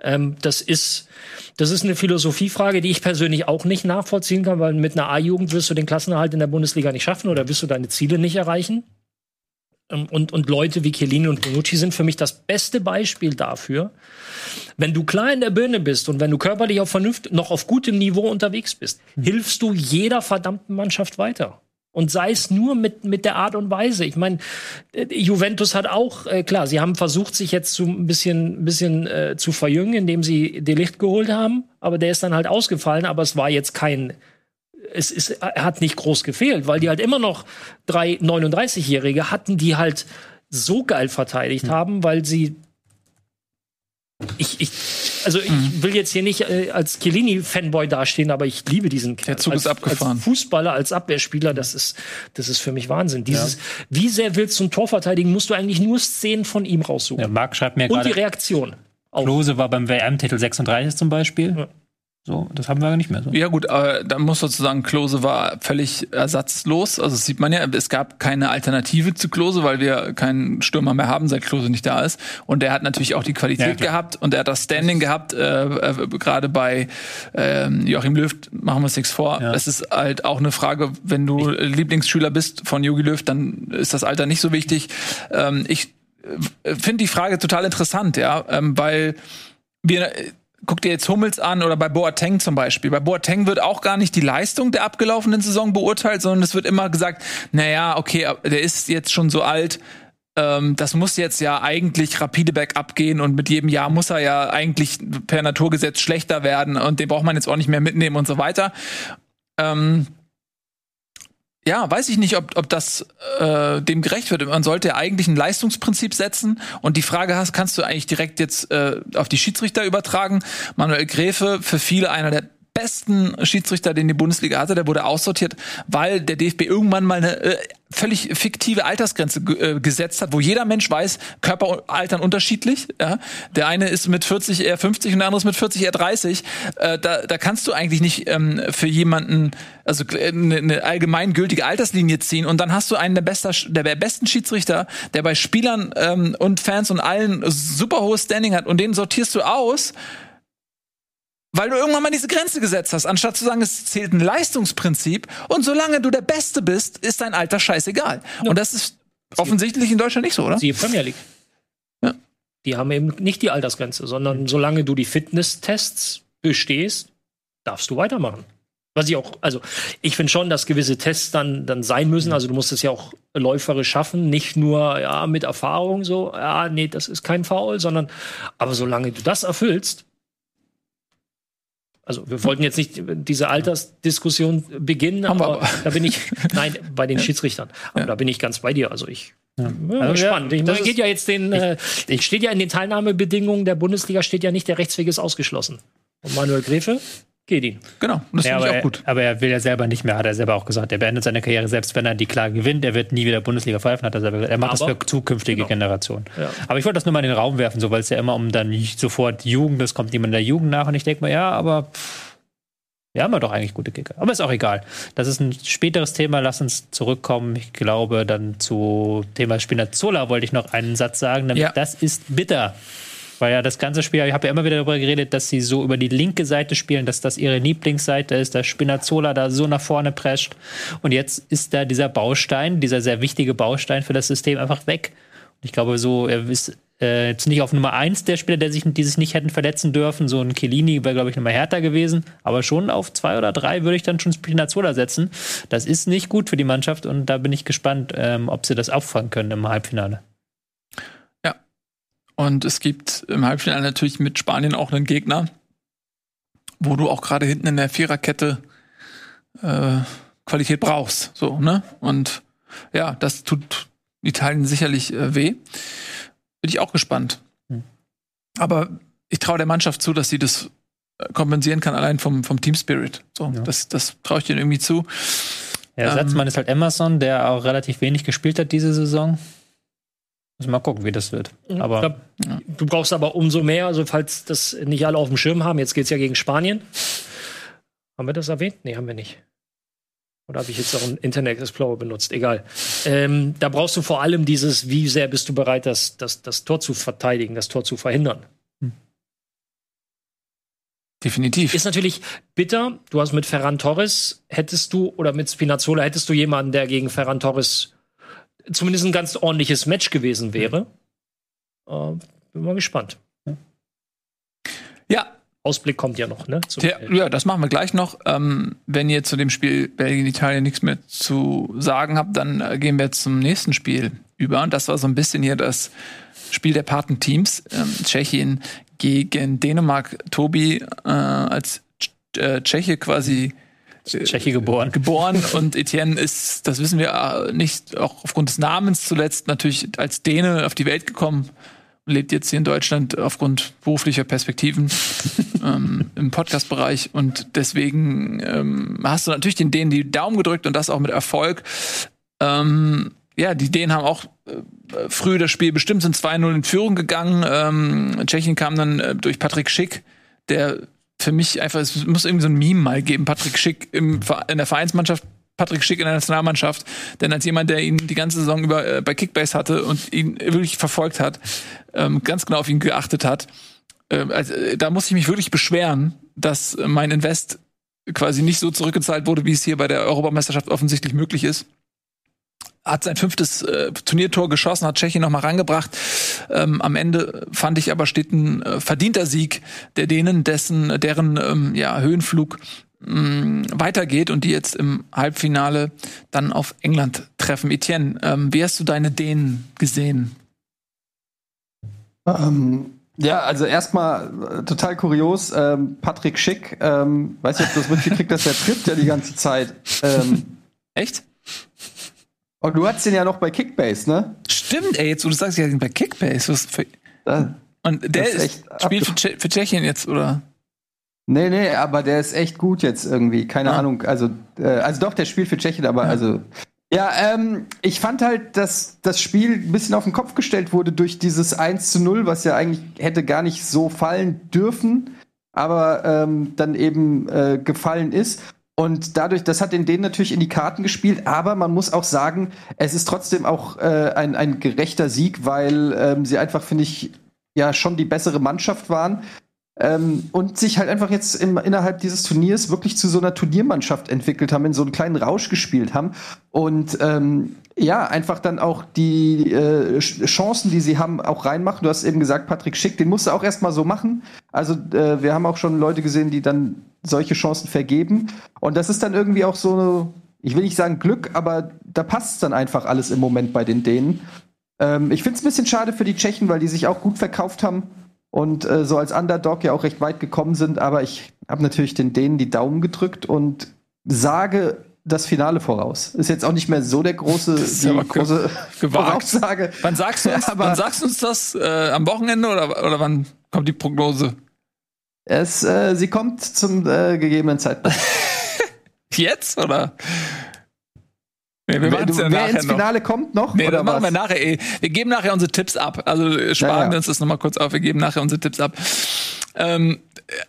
Ähm, das ist, das ist eine Philosophiefrage, die ich persönlich auch nicht nachvollziehen kann, weil mit einer A-Jugend wirst du den Klassenerhalt in der Bundesliga nicht schaffen oder wirst du deine Ziele nicht erreichen. Ähm, Und, und Leute wie Chiellini und Bonucci sind für mich das beste Beispiel dafür, wenn du klar in der Birne bist und wenn du körperlich auf Vernunft noch auf gutem Niveau unterwegs bist, hilfst du jeder verdammten Mannschaft weiter. Und sei es nur mit, mit der Art und Weise. Ich meine, äh, Juventus hat auch, äh, klar, sie haben versucht, sich jetzt so ein bisschen, bisschen äh, zu verjüngen, indem sie Delicht geholt haben, aber der ist dann halt ausgefallen, aber es war jetzt kein, es ist, er hat nicht groß gefehlt, weil die halt immer noch drei 39-Jährige hatten, die halt so geil verteidigt haben, weil sie ich, ich, also ich will jetzt hier nicht äh, als Chiellini-Fanboy dastehen, aber ich liebe diesen Kerl. Zug als, ist abgefahren. Als Fußballer, als Abwehrspieler, das ist, das ist für mich Wahnsinn. Dieses, wie sehr willst du ein Tor verteidigen, musst du eigentlich nur Szenen von ihm raussuchen. Ja, Marc schreibt mir Und die gerade, Reaktion. Klose war beim WM-Titel 36 zum Beispiel. Ja. So, das haben wir ja nicht mehr so. Ja gut, aber da muss sozusagen Klose war völlig ersatzlos. Also das sieht man ja, es gab keine Alternative zu Klose, weil wir keinen Stürmer mehr haben, seit Klose nicht da ist. Und er hat natürlich auch die Ja, Qualität klar. gehabt und er hat das Standing gehabt, äh, äh, gerade bei ähm, Joachim Löw, machen wir uns nichts vor. Ja. Das ist halt auch eine Frage, wenn du Lieblingsschüler bist von Jogi Löw, dann ist das Alter nicht so wichtig. Ähm, ich äh, finde die Frage total interessant, ja, ähm, weil wir äh, guck dir jetzt Hummels an oder bei Boateng zum Beispiel. Bei Boateng wird auch gar nicht die Leistung der abgelaufenen Saison beurteilt, sondern es wird immer gesagt, naja, okay, der ist jetzt schon so alt, ähm, das muss jetzt ja eigentlich rapide bergab gehen und mit jedem Jahr muss er ja eigentlich per Naturgesetz schlechter werden und den braucht man jetzt auch nicht mehr mitnehmen und so weiter. Ähm, ja, weiß ich nicht, ob, ob das äh, dem gerecht wird. Man sollte ja eigentlich ein Leistungsprinzip setzen. Und die Frage hast, kannst du eigentlich direkt jetzt äh, auf die Schiedsrichter übertragen. Manuel Gräfe, für viele einer der besten Schiedsrichter, den die Bundesliga hatte, der wurde aussortiert, weil der DFB irgendwann mal eine äh, völlig fiktive Altersgrenze äh, gesetzt hat, wo jeder Mensch weiß, Körper altern unterschiedlich. Ja? Der eine ist mit 40 eher 50 und der andere ist mit 40 eher 30. Äh, da, da kannst du eigentlich nicht ähm, für jemanden also äh, eine, eine allgemeingültige Alterslinie ziehen und dann hast du einen der, bester, der besten Schiedsrichter, der bei Spielern ähm, und Fans und allen super hohes Standing hat und den sortierst du aus, weil du irgendwann mal diese Grenze gesetzt hast, anstatt zu sagen, es zählt ein Leistungsprinzip und solange du der Beste bist, ist dein Alter scheißegal. Und das ist offensichtlich in Deutschland nicht so, oder? Siehe Premier League. Ja. Die haben eben nicht die Altersgrenze, sondern solange du die Fitnesstests bestehst, darfst du weitermachen. Was ich auch, also ich finde schon, dass gewisse Tests dann, dann sein müssen. Also du musst es ja auch läuferisch schaffen, nicht nur ja, mit Erfahrung so, ja, nee, das ist kein Foul, sondern aber solange du das erfüllst, also wir wollten jetzt nicht diese Altersdiskussion beginnen, aber aber. da bin ich, nein, bei den Schiedsrichtern. Aber Ja. da bin ich ganz bei dir. Also ich ja, Also, spannend. Ich, ist- geht ja jetzt den, äh, steht ja in den Teilnahmebedingungen der Bundesliga steht ja nicht der Rechtsweg ist ausgeschlossen. Und Manuel Gräfe Kedin. Genau. Und das Ja, finde aber, ich auch er, gut. aber er will ja selber nicht mehr, hat er selber auch gesagt. Er beendet seine Karriere, selbst wenn er die Klage gewinnt. Er wird nie wieder Bundesliga pfeifen, hat er selber gesagt. Er macht Aber- das für zukünftige Genau. Generationen. Ja. Aber ich wollte das nur mal in den Raum werfen, so, weil es ja immer um dann nicht sofort Jugend, es kommt niemand der Jugend nach. Und ich denke mal, ja, aber pff, wir haben ja doch eigentlich gute Kicker. Aber ist auch egal. Das ist ein späteres Thema. Lass uns zurückkommen. Ich glaube, dann zu Thema Spinazzola wollte ich noch einen Satz sagen. Nämlich, Ja. Das ist bitter. Weil ja das ganze Spiel, ich habe ja immer wieder darüber geredet, dass sie so über die linke Seite spielen, dass das ihre Lieblingsseite ist, dass Spinazzola da so nach vorne prescht. Und jetzt ist da dieser Baustein, dieser sehr wichtige Baustein für das System einfach weg. Und ich glaube, so, er ist äh, jetzt nicht auf Nummer eins der Spieler, der sich, die sich nicht hätten verletzen dürfen. So ein Chiellini wäre, glaube ich, nochmal härter gewesen. Aber schon auf zwei oder drei würde ich dann schon Spinazzola setzen. Das ist nicht gut für die Mannschaft und da bin ich gespannt, ähm, ob sie das auffangen können im Halbfinale. Und es gibt im Halbfinale natürlich mit Spanien auch einen Gegner, wo du auch gerade hinten in der Viererkette äh, Qualität brauchst. So, ne? Und ja, das tut Italien sicherlich äh, weh. Bin ich auch gespannt. Hm. Aber ich traue der Mannschaft zu, dass sie das äh, kompensieren kann, allein vom, vom Team Spirit. So, Ja. das, das traue ich denen irgendwie zu. Der Ersatzmann ist halt Emerson, der auch relativ wenig gespielt hat diese Saison. Wir mal gucken, wie das wird. Aber Ich glaub, Du brauchst aber umso mehr, also falls das nicht alle auf dem Schirm haben, jetzt geht es ja gegen Spanien. Haben wir das erwähnt? Nee, haben wir nicht. Oder habe ich jetzt auch einen Internet Explorer benutzt? Egal. Ähm, da brauchst du vor allem dieses, wie sehr bist du bereit, das, das, das Tor zu verteidigen, das Tor zu verhindern. Definitiv. Ist natürlich bitter. Du hast mit Ferran Torres, hättest du, oder mit Spinazzola, hättest du jemanden, der gegen Ferran Torres zumindest ein ganz ordentliches Match gewesen wäre. Äh, bin mal gespannt. ja, Ausblick kommt ja noch, ne? Der, ja, das machen wir gleich noch. Ähm, wenn ihr zu dem Spiel Belgien-Italien nichts mehr zu sagen habt, dann äh, gehen wir zum nächsten Spiel über. Und das war so ein bisschen hier das Spiel der Patenteams. Ähm, Tschechien gegen Dänemark. Tobi äh, als äh, Tscheche quasi Tscheche geboren. geboren und Etienne ist, das wissen wir äh, nicht, auch aufgrund des Namens zuletzt natürlich als Däne auf die Welt gekommen und lebt jetzt hier in Deutschland aufgrund beruflicher Perspektiven ähm, im Podcast-Bereich und deswegen ähm, hast du natürlich den Dänen die Daumen gedrückt und das auch mit Erfolg. Ähm, ja, die Dänen haben auch äh, früh das Spiel bestimmt, sind 2-0 in Führung gegangen. Ähm, Tschechien kam dann äh, durch Patrick Schick, der für mich einfach, es muss irgendwie so ein Meme mal geben. Patrick Schick im, in der Vereinsmannschaft, Patrick Schick in der Nationalmannschaft. Denn als jemand, der ihn die ganze Saison über äh, bei Kickbase hatte und ihn wirklich verfolgt hat, ähm, ganz genau auf ihn geachtet hat, äh, also, da muss ich mich wirklich beschweren, dass mein Invest quasi nicht so zurückgezahlt wurde, wie es hier bei der Europameisterschaft offensichtlich möglich ist hat sein fünftes äh, Turniertor geschossen, hat Tschechien noch mal rangebracht. Ähm, am Ende fand ich aber steht ein äh, verdienter Sieg der Dänen, dessen deren ähm, ja, Höhenflug mh, weitergeht und die jetzt im Halbfinale dann auf England treffen. Etienne, ähm, wie hast du deine Dänen gesehen? Ähm, ja, also erstmal äh, total kurios. Ähm, Patrick Schick, ähm, weiß nicht, ob du das mitgekriegt hast, der trifft ja die ganze Zeit. Ähm, Echt? Und du hattest den ja noch bei Kickbase, ne? Stimmt, ey, jetzt wo du sagst, ja, bei Kickbase. Für, Da, und der ist ist spielt für, Tsche- für Tschechien jetzt, oder? nee, nee, aber der ist echt gut jetzt irgendwie. Keine Ah. Ahnung. Also, äh, also doch, der spielt für Tschechien, aber also. Ja, ähm, ich fand halt, dass das Spiel ein bisschen auf den Kopf gestellt wurde durch dieses 1 zu 0, was ja eigentlich hätte gar nicht so fallen dürfen, aber ähm, dann eben äh, gefallen ist. Und dadurch, das hat den denen natürlich in die Karten gespielt, aber man muss auch sagen, es ist trotzdem auch äh, ein, ein gerechter Sieg, weil ähm, sie einfach, finde ich, ja schon die bessere Mannschaft waren. Ähm, und sich halt einfach jetzt im, innerhalb dieses Turniers wirklich zu so einer Turniermannschaft entwickelt haben, in so einen kleinen Rausch gespielt haben. Und ähm, ja, einfach dann auch die äh, Ch- Chancen, die sie haben, auch reinmachen. Du hast eben gesagt, Patrick Schick, den musst du auch erstmal so machen. Also äh, wir haben auch schon Leute gesehen, die dann solche Chancen vergeben. Und das ist dann irgendwie auch so ich will nicht sagen Glück, aber da passt dann einfach alles im Moment bei den Dänen. Ähm, ich finde es ein bisschen schade für die Tschechen, weil die sich auch gut verkauft haben und äh, so als Underdog ja auch recht weit gekommen sind. Aber ich habe natürlich den Dänen die Daumen gedrückt und sage das Finale voraus. Ist jetzt auch nicht mehr so der große, die große. Voraussage. Wann sagst du uns, Aber- wann sagst du uns das? Äh, am Wochenende oder, oder wann kommt die Prognose? Es, äh, sie kommt zum äh, gegebenen Zeitpunkt. Jetzt, oder? Nee, wir wer machen's ja wer nachher ins noch. Finale kommt noch? Nee, oder das machen was? wir nachher eh. Wir geben nachher unsere Tipps ab. Also sparen Ja, ja. wir uns das nochmal kurz auf. Wir geben nachher unsere Tipps ab. Ähm,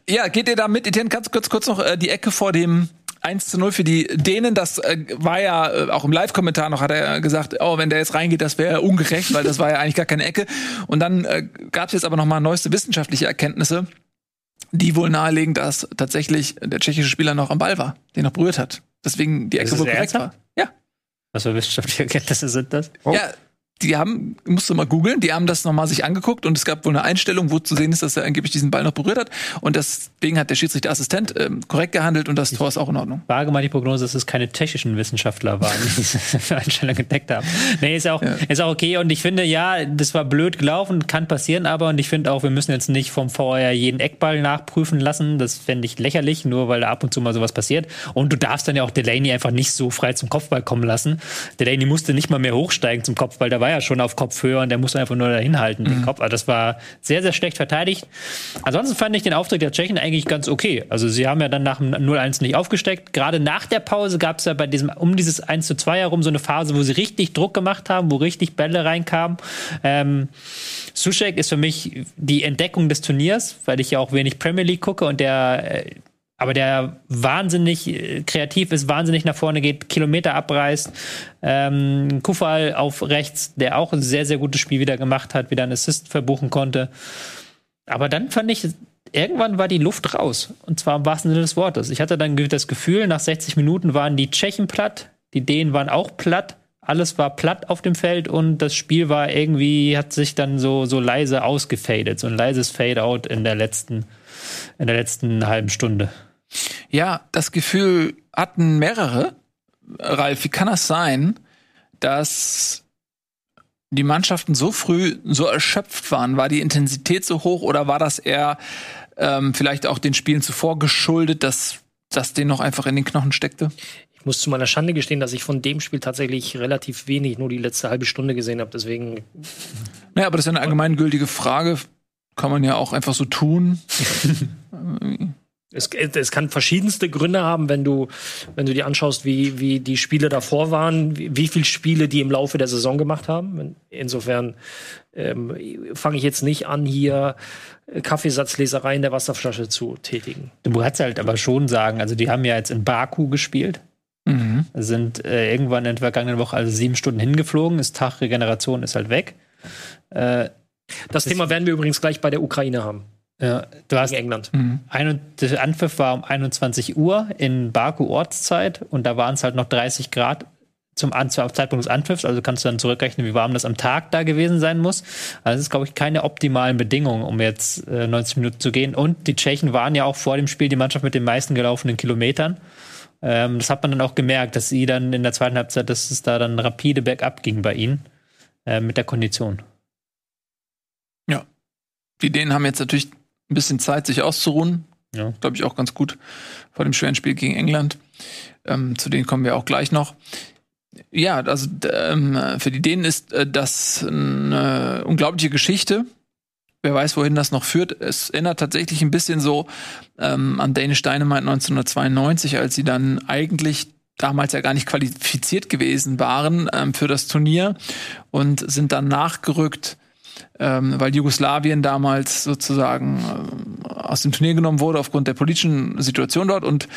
äh, ja, geht ihr da mit? Etienne, kannst du kurz, kurz noch äh, die Ecke vor dem 1 zu 0 für die Dänen, das äh, war ja äh, auch im Live-Kommentar noch, hat er gesagt, oh, wenn der jetzt reingeht, das wäre ungerecht, weil das war ja eigentlich gar keine Ecke. Und dann äh, gab es jetzt aber noch mal neueste wissenschaftliche Erkenntnisse, die wohl nahelegen, dass tatsächlich der tschechische Spieler noch am Ball war, den noch berührt hat. Deswegen die Ecke wohl korrekt war. Ja. Was für wissenschaftliche Erkenntnisse sind das? Oh. Ja, die haben, musst du mal googeln, die haben das nochmal sich angeguckt und es gab wohl eine Einstellung, wo zu sehen ist, dass er angeblich diesen Ball noch berührt hat. Und deswegen hat der Schiedsrichterassistent ähm, korrekt gehandelt und das Tor ist auch in Ordnung. Wage mal die Prognose, dass es keine tschechischen Wissenschaftler waren, die diese Einstellung entdeckt haben. Nee, ist auch, ist auch okay. Und ich finde, ja, das war blöd gelaufen, kann passieren, aber und ich finde auch, wir müssen jetzt nicht vom VR jeden Eckball nachprüfen lassen. Das fände ich lächerlich, nur weil da ab und zu mal sowas passiert. Und du darfst dann ja auch Delaney einfach nicht so frei zum Kopfball kommen lassen. Delaney musste nicht mal mehr hochsteigen zum Kopfball, der war ja schon auf Kopfhöhe und der musste einfach nur dahin halten, den Kopf. Also das war sehr, sehr schlecht verteidigt. Ansonsten fand ich den Auftritt der Tschechen eigentlich ganz okay. Also sie haben ja dann nach dem 0-1 nicht aufgesteckt. Gerade nach der Pause gab es ja bei diesem, um dieses 1 zu 2 herum so eine Phase, wo sie richtig Druck gemacht haben, wo richtig Bälle reinkamen. Ähm, Sushek ist für mich die Entdeckung des Turniers, weil ich ja auch wenig Premier League gucke und der, äh, aber der wahnsinnig äh, kreativ ist, wahnsinnig nach vorne geht, Kilometer abreißt. Ähm, Kufal auf rechts, der auch ein sehr, sehr gutes Spiel wieder gemacht hat, wieder einen Assist verbuchen konnte. Aber dann fand ich, irgendwann war die Luft raus. Und zwar im wahrsten Sinne des Wortes. Ich hatte dann das Gefühl, nach 60 Minuten waren die Tschechen platt, die Dänen waren auch platt. Alles war platt auf dem Feld und das Spiel war irgendwie, hat sich dann so, so leise ausgefadet, so ein leises Fade-out in der letzten, in der letzten halben Stunde. Ja, das Gefühl hatten mehrere. Ralf, wie kann das sein, dass die Mannschaften so früh so erschöpft waren? War die Intensität so hoch oder war das eher ähm, vielleicht auch den Spielen zuvor geschuldet, dass das denen noch einfach in den Knochen steckte? Ich muss zu meiner Schande gestehen, dass ich von dem Spiel tatsächlich relativ wenig, nur die letzte halbe Stunde gesehen habe. Deswegen Naja, aber das ist ja eine allgemeingültige Frage. Kann man ja auch einfach so tun. Es, es kann verschiedenste Gründe haben, wenn du, wenn du dir anschaust, wie, wie die Spiele davor waren, wie, wie viele Spiele die im Laufe der Saison gemacht haben. Insofern ähm, fange ich jetzt nicht an, hier Kaffeesatzleserei in der Wasserflasche zu tätigen. Du kannst halt aber schon sagen, also die haben ja jetzt in Baku gespielt, Mhm. sind äh, irgendwann in der vergangenen Woche also sieben Stunden hingeflogen, ist Tag Regeneration ist halt weg. Äh, Das Thema werden wir übrigens gleich bei der Ukraine haben, ja, du hast England. ein, der Anpfiff war um 21 Uhr in Baku Ortszeit und da waren es halt noch 30 Grad zum, An zum Zeitpunkt des Anpfiffs, also kannst du dann zurückrechnen, wie warm das am Tag da gewesen sein muss. Also es ist, glaube ich, keine optimalen Bedingungen, um jetzt äh, 90 Minuten zu gehen. Und die Tschechen waren ja auch vor dem Spiel die Mannschaft mit den meisten gelaufenen Kilometern. Ähm, das hat man dann auch gemerkt, dass sie dann in der zweiten Halbzeit, dass es da dann rapide bergab ging bei ihnen äh, mit der Kondition. Die Dänen haben jetzt natürlich ein bisschen Zeit, sich auszuruhen. Ja. Glaube ich auch ganz gut vor dem schweren Spiel gegen England. Ähm, zu denen kommen wir auch gleich noch. Ja, also ähm, für die Dänen ist äh, das eine unglaubliche Geschichte. Wer weiß, wohin das noch führt. Es erinnert tatsächlich ein bisschen so ähm, an Danish Dynamite 1992, als sie dann eigentlich damals ja gar nicht qualifiziert gewesen waren ähm, für das Turnier und sind dann nachgerückt ähm, weil Jugoslawien damals sozusagen aus dem Turnier genommen wurde aufgrund der politischen Situation dort und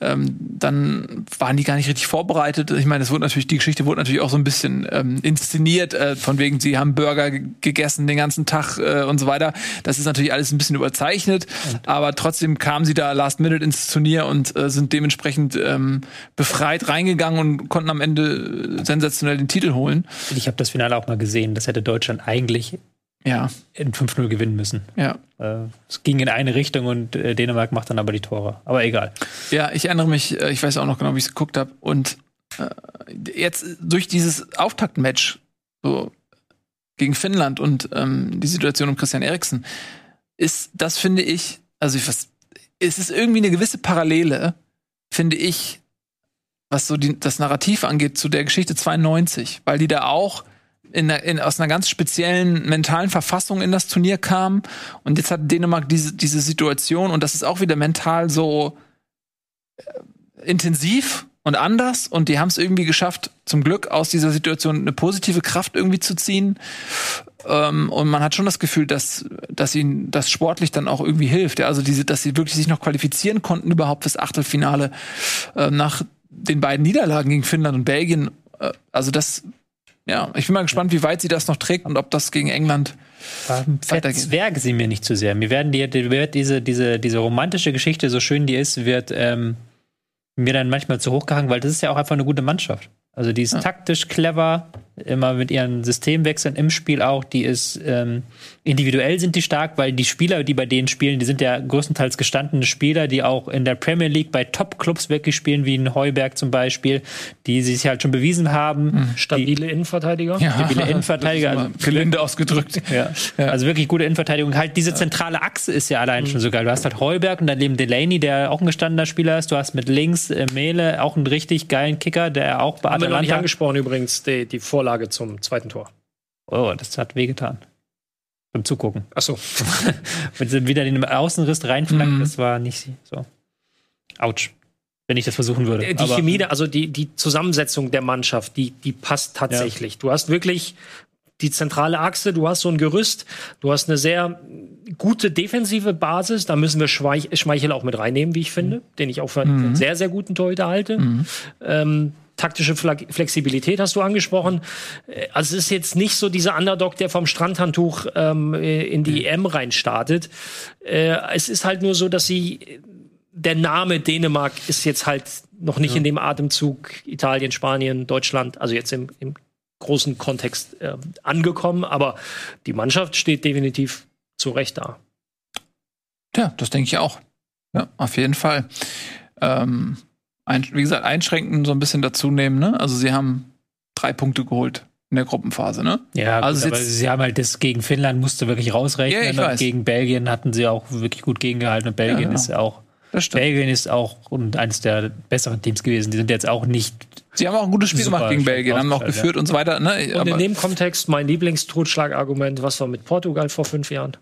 ähm, dann waren die gar nicht richtig vorbereitet. Ich meine, es wurde natürlich die Geschichte wurde natürlich auch so ein bisschen ähm, inszeniert, äh, von wegen sie haben Burger ge- gegessen den ganzen Tag äh, und so weiter. Das ist natürlich alles ein bisschen überzeichnet, aber trotzdem kamen sie da last minute ins Turnier und äh, sind dementsprechend ähm, befreit reingegangen und konnten am Ende sensationell den Titel holen. Ich habe das Finale auch mal gesehen. Das hätte Deutschland eigentlich Ja, in 5-0 gewinnen müssen. ja. Äh, es ging in eine Richtung und äh, Dänemark macht dann aber die Tore. Aber egal. Ja, ich erinnere mich, äh, ich weiß auch noch genau, wie ich es geguckt habe. Und äh, jetzt durch dieses Auftaktmatch so gegen Finnland und ähm, die Situation um Christian Eriksen ist, das finde ich, also ich, was, es ist irgendwie eine gewisse Parallele, finde ich, was so die, das Narrativ angeht zu der Geschichte 92, weil die da auch in, in, aus einer ganz speziellen mentalen Verfassung in das Turnier kamen. Und jetzt hat Dänemark diese, diese Situation und das ist auch wieder mental so äh, intensiv und anders. Und die haben es irgendwie geschafft, zum Glück aus dieser Situation eine positive Kraft irgendwie zu ziehen. Ähm, und man hat schon das Gefühl, dass, dass ihnen das sportlich dann auch irgendwie hilft. Ja, also diese, dass sie wirklich sich noch qualifizieren konnten überhaupt fürs Achtelfinale äh, nach den beiden Niederlagen gegen Finnland und Belgien. Äh, also das, ja, ich bin mal gespannt, wie weit sie das noch trägt und ob das gegen England weitergeht. Verzwerge sie mir nicht zu sehr. Mir werden die, die wird diese, diese, diese romantische Geschichte, so schön die ist, wird ähm, mir dann manchmal zu hoch gehangen, weil das ist ja auch einfach eine gute Mannschaft. Also die ist taktisch clever, immer mit ihren Systemwechseln im Spiel auch. Die ist ähm, individuell sind die stark, weil die Spieler, die bei denen spielen, die sind ja größtenteils gestandene Spieler, die auch in der Premier League bei Top-Clubs wirklich spielen, wie in Heuberg zum Beispiel, die sich halt schon bewiesen haben. Stabile Innenverteidiger. Stabile Innenverteidiger. Immer gelinde ausgedrückt. Ja. Also wirklich gute Innenverteidigung. Halt diese zentrale Achse ist ja allein schon so geil. Du hast halt Heuberg und daneben Delaney, der auch ein gestandener Spieler ist. Du hast mit links äh, Mele auch einen richtig geilen Kicker, der auch bei Haben wir noch nicht Atalanta. angesprochen übrigens, die, die Vorlage zum zweiten Tor. Oh, das hat wehgetan. Beim Zugucken. Achso. Wenn sie wieder den Außenriss reinflankt, Mhm. das war nicht so. Autsch. Wenn ich das versuchen würde. Die Aber- Chemie, also die, die Zusammensetzung der Mannschaft, die, die passt tatsächlich. Du hast wirklich die zentrale Achse, du hast so ein Gerüst, du hast eine sehr gute defensive Basis. Da müssen wir Schweich, Schmeichel auch mit reinnehmen, wie ich finde, den ich auch für einen sehr, sehr guten Torhüter halte. Ähm, taktische Flexibilität hast du angesprochen. Äh, Also es ist jetzt nicht so dieser Underdog, der vom Strandhandtuch ähm, äh, in die EM reinstartet. Äh, es ist halt nur so, dass sie der Name Dänemark ist jetzt halt noch nicht in dem Atemzug Italien, Spanien, Deutschland, also jetzt im, im großen Kontext äh, angekommen, aber die Mannschaft steht definitiv zu Recht da. Ja, das denke ich auch. Ja, auf jeden Fall. Ähm, ein, wie gesagt, einschränken, so ein bisschen dazu nehmen, ne? Also sie haben drei Punkte geholt in der Gruppenphase, ne? Ja, Also gut, aber sie haben halt das gegen Finnland musste wirklich rausrechnen. Ja, und weiß. gegen Belgien hatten sie auch wirklich gut gegengehalten. Und Belgien Ja, genau. ist ja auch. Belgien ist auch und eines der besseren Teams gewesen. Die sind jetzt auch nicht. Sie haben auch ein gutes Spiel gemacht gegen Belgien, haben auch geführt und so weiter, ne? Und in Aber, dem Kontext mein Lieblingstotschlagargument, was war mit Portugal vor fünf Jahren?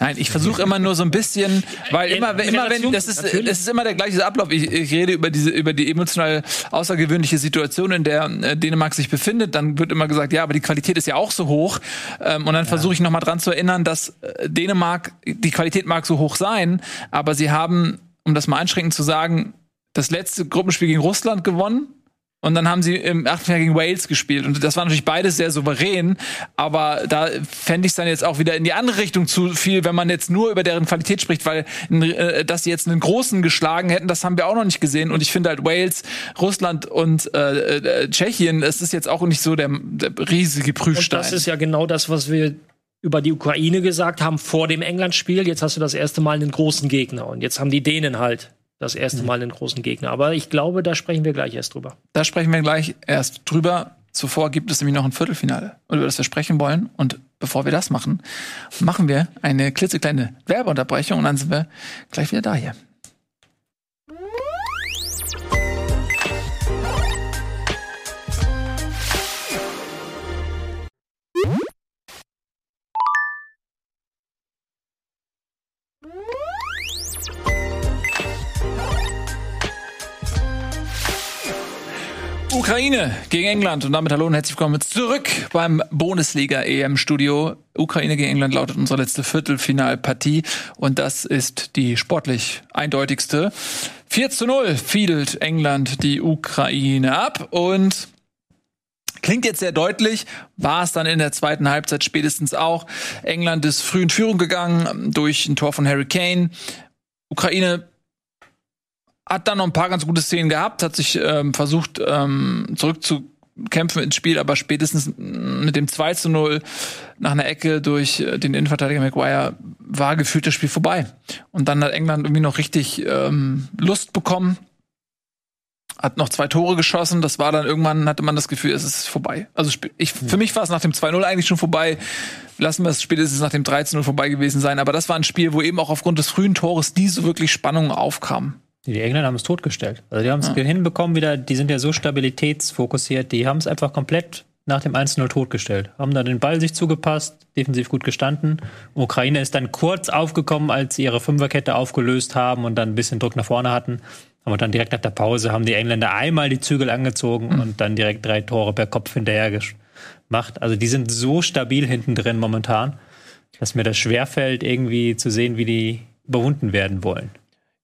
Nein, ich versuche immer nur so ein bisschen, weil immer, immer wenn, das ist, das ist immer der gleiche Ablauf. Ich, ich rede über diese, über die emotional außergewöhnliche Situation, in der äh, Dänemark sich befindet. Dann wird immer gesagt, ja, aber die Qualität ist ja auch so hoch. Ähm, und dann versuche ich nochmal dran zu erinnern, dass äh, Dänemark, die Qualität mag so hoch sein, aber sie haben, um das mal einschränkend zu sagen, das letzte Gruppenspiel gegen Russland gewonnen. Und dann haben sie im Achtelfinale gegen Wales gespielt. Und das war natürlich beides sehr souverän. Aber da fände ich es dann jetzt auch wieder in die andere Richtung zu viel, wenn man jetzt nur über deren Qualität spricht, weil äh, dass sie jetzt einen großen geschlagen hätten, das haben wir auch noch nicht gesehen. Und ich finde halt Wales, Russland und äh, äh, Tschechien, das ist jetzt auch nicht so der, der riesige Und Prüfstein. das ist ja genau das, was wir über die Ukraine gesagt haben vor dem England-Spiel. Jetzt hast du das erste Mal einen großen Gegner. Und jetzt haben die Dänen halt das erste Mal einen großen Gegner. Aber ich glaube, da sprechen wir gleich erst drüber. Da sprechen wir gleich erst drüber. Zuvor gibt es nämlich noch ein Viertelfinale, über das wir sprechen wollen. Und bevor wir das machen, machen wir eine klitzekleine Werbeunterbrechung und dann sind wir gleich wieder da hier. Ukraine gegen England und damit hallo und herzlich willkommen zurück beim Bundesliga EM Studio. Ukraine gegen England lautet unsere letzte Viertelfinalpartie und das ist die sportlich eindeutigste. 4 zu 0 fiedelt England die Ukraine ab und Klingt jetzt sehr deutlich, war es dann in der zweiten Halbzeit spätestens auch. England ist früh in Führung gegangen durch ein Tor von Harry Kane. Ukraine hat dann noch ein paar ganz gute Szenen gehabt, hat sich ähm, versucht ähm, zurückzukämpfen ins Spiel, aber spätestens mit dem 2 zu 0 nach einer Ecke durch äh, den Innenverteidiger Maguire war gefühlt das Spiel vorbei. Und dann hat England irgendwie noch richtig ähm, Lust bekommen, hat noch zwei Tore geschossen. Das war dann irgendwann, hatte man das Gefühl, es ist vorbei. Also ich, für mich war es nach dem 2-0 eigentlich schon vorbei. Lassen wir es spätestens nach dem 13-0 vorbei gewesen sein. Aber das war ein Spiel, wo eben auch aufgrund des frühen Tores nie so wirklich Spannung aufkam. Die Engländer haben es totgestellt. Also die haben es hinbekommen wieder, die sind ja so stabilitätsfokussiert, die haben es einfach komplett nach dem 1-0 totgestellt. Haben dann den Ball sich zugepasst, defensiv gut gestanden. Ukraine ist dann kurz aufgekommen, als sie ihre Fünferkette aufgelöst haben und dann ein bisschen Druck nach vorne hatten. Aber dann direkt nach der Pause haben die Engländer einmal die Zügel angezogen mhm. und dann direkt drei Tore per Kopf hinterher gemacht. Also die sind so stabil hinten drin momentan, dass mir das schwerfällt, irgendwie zu sehen, wie die überwunden werden wollen.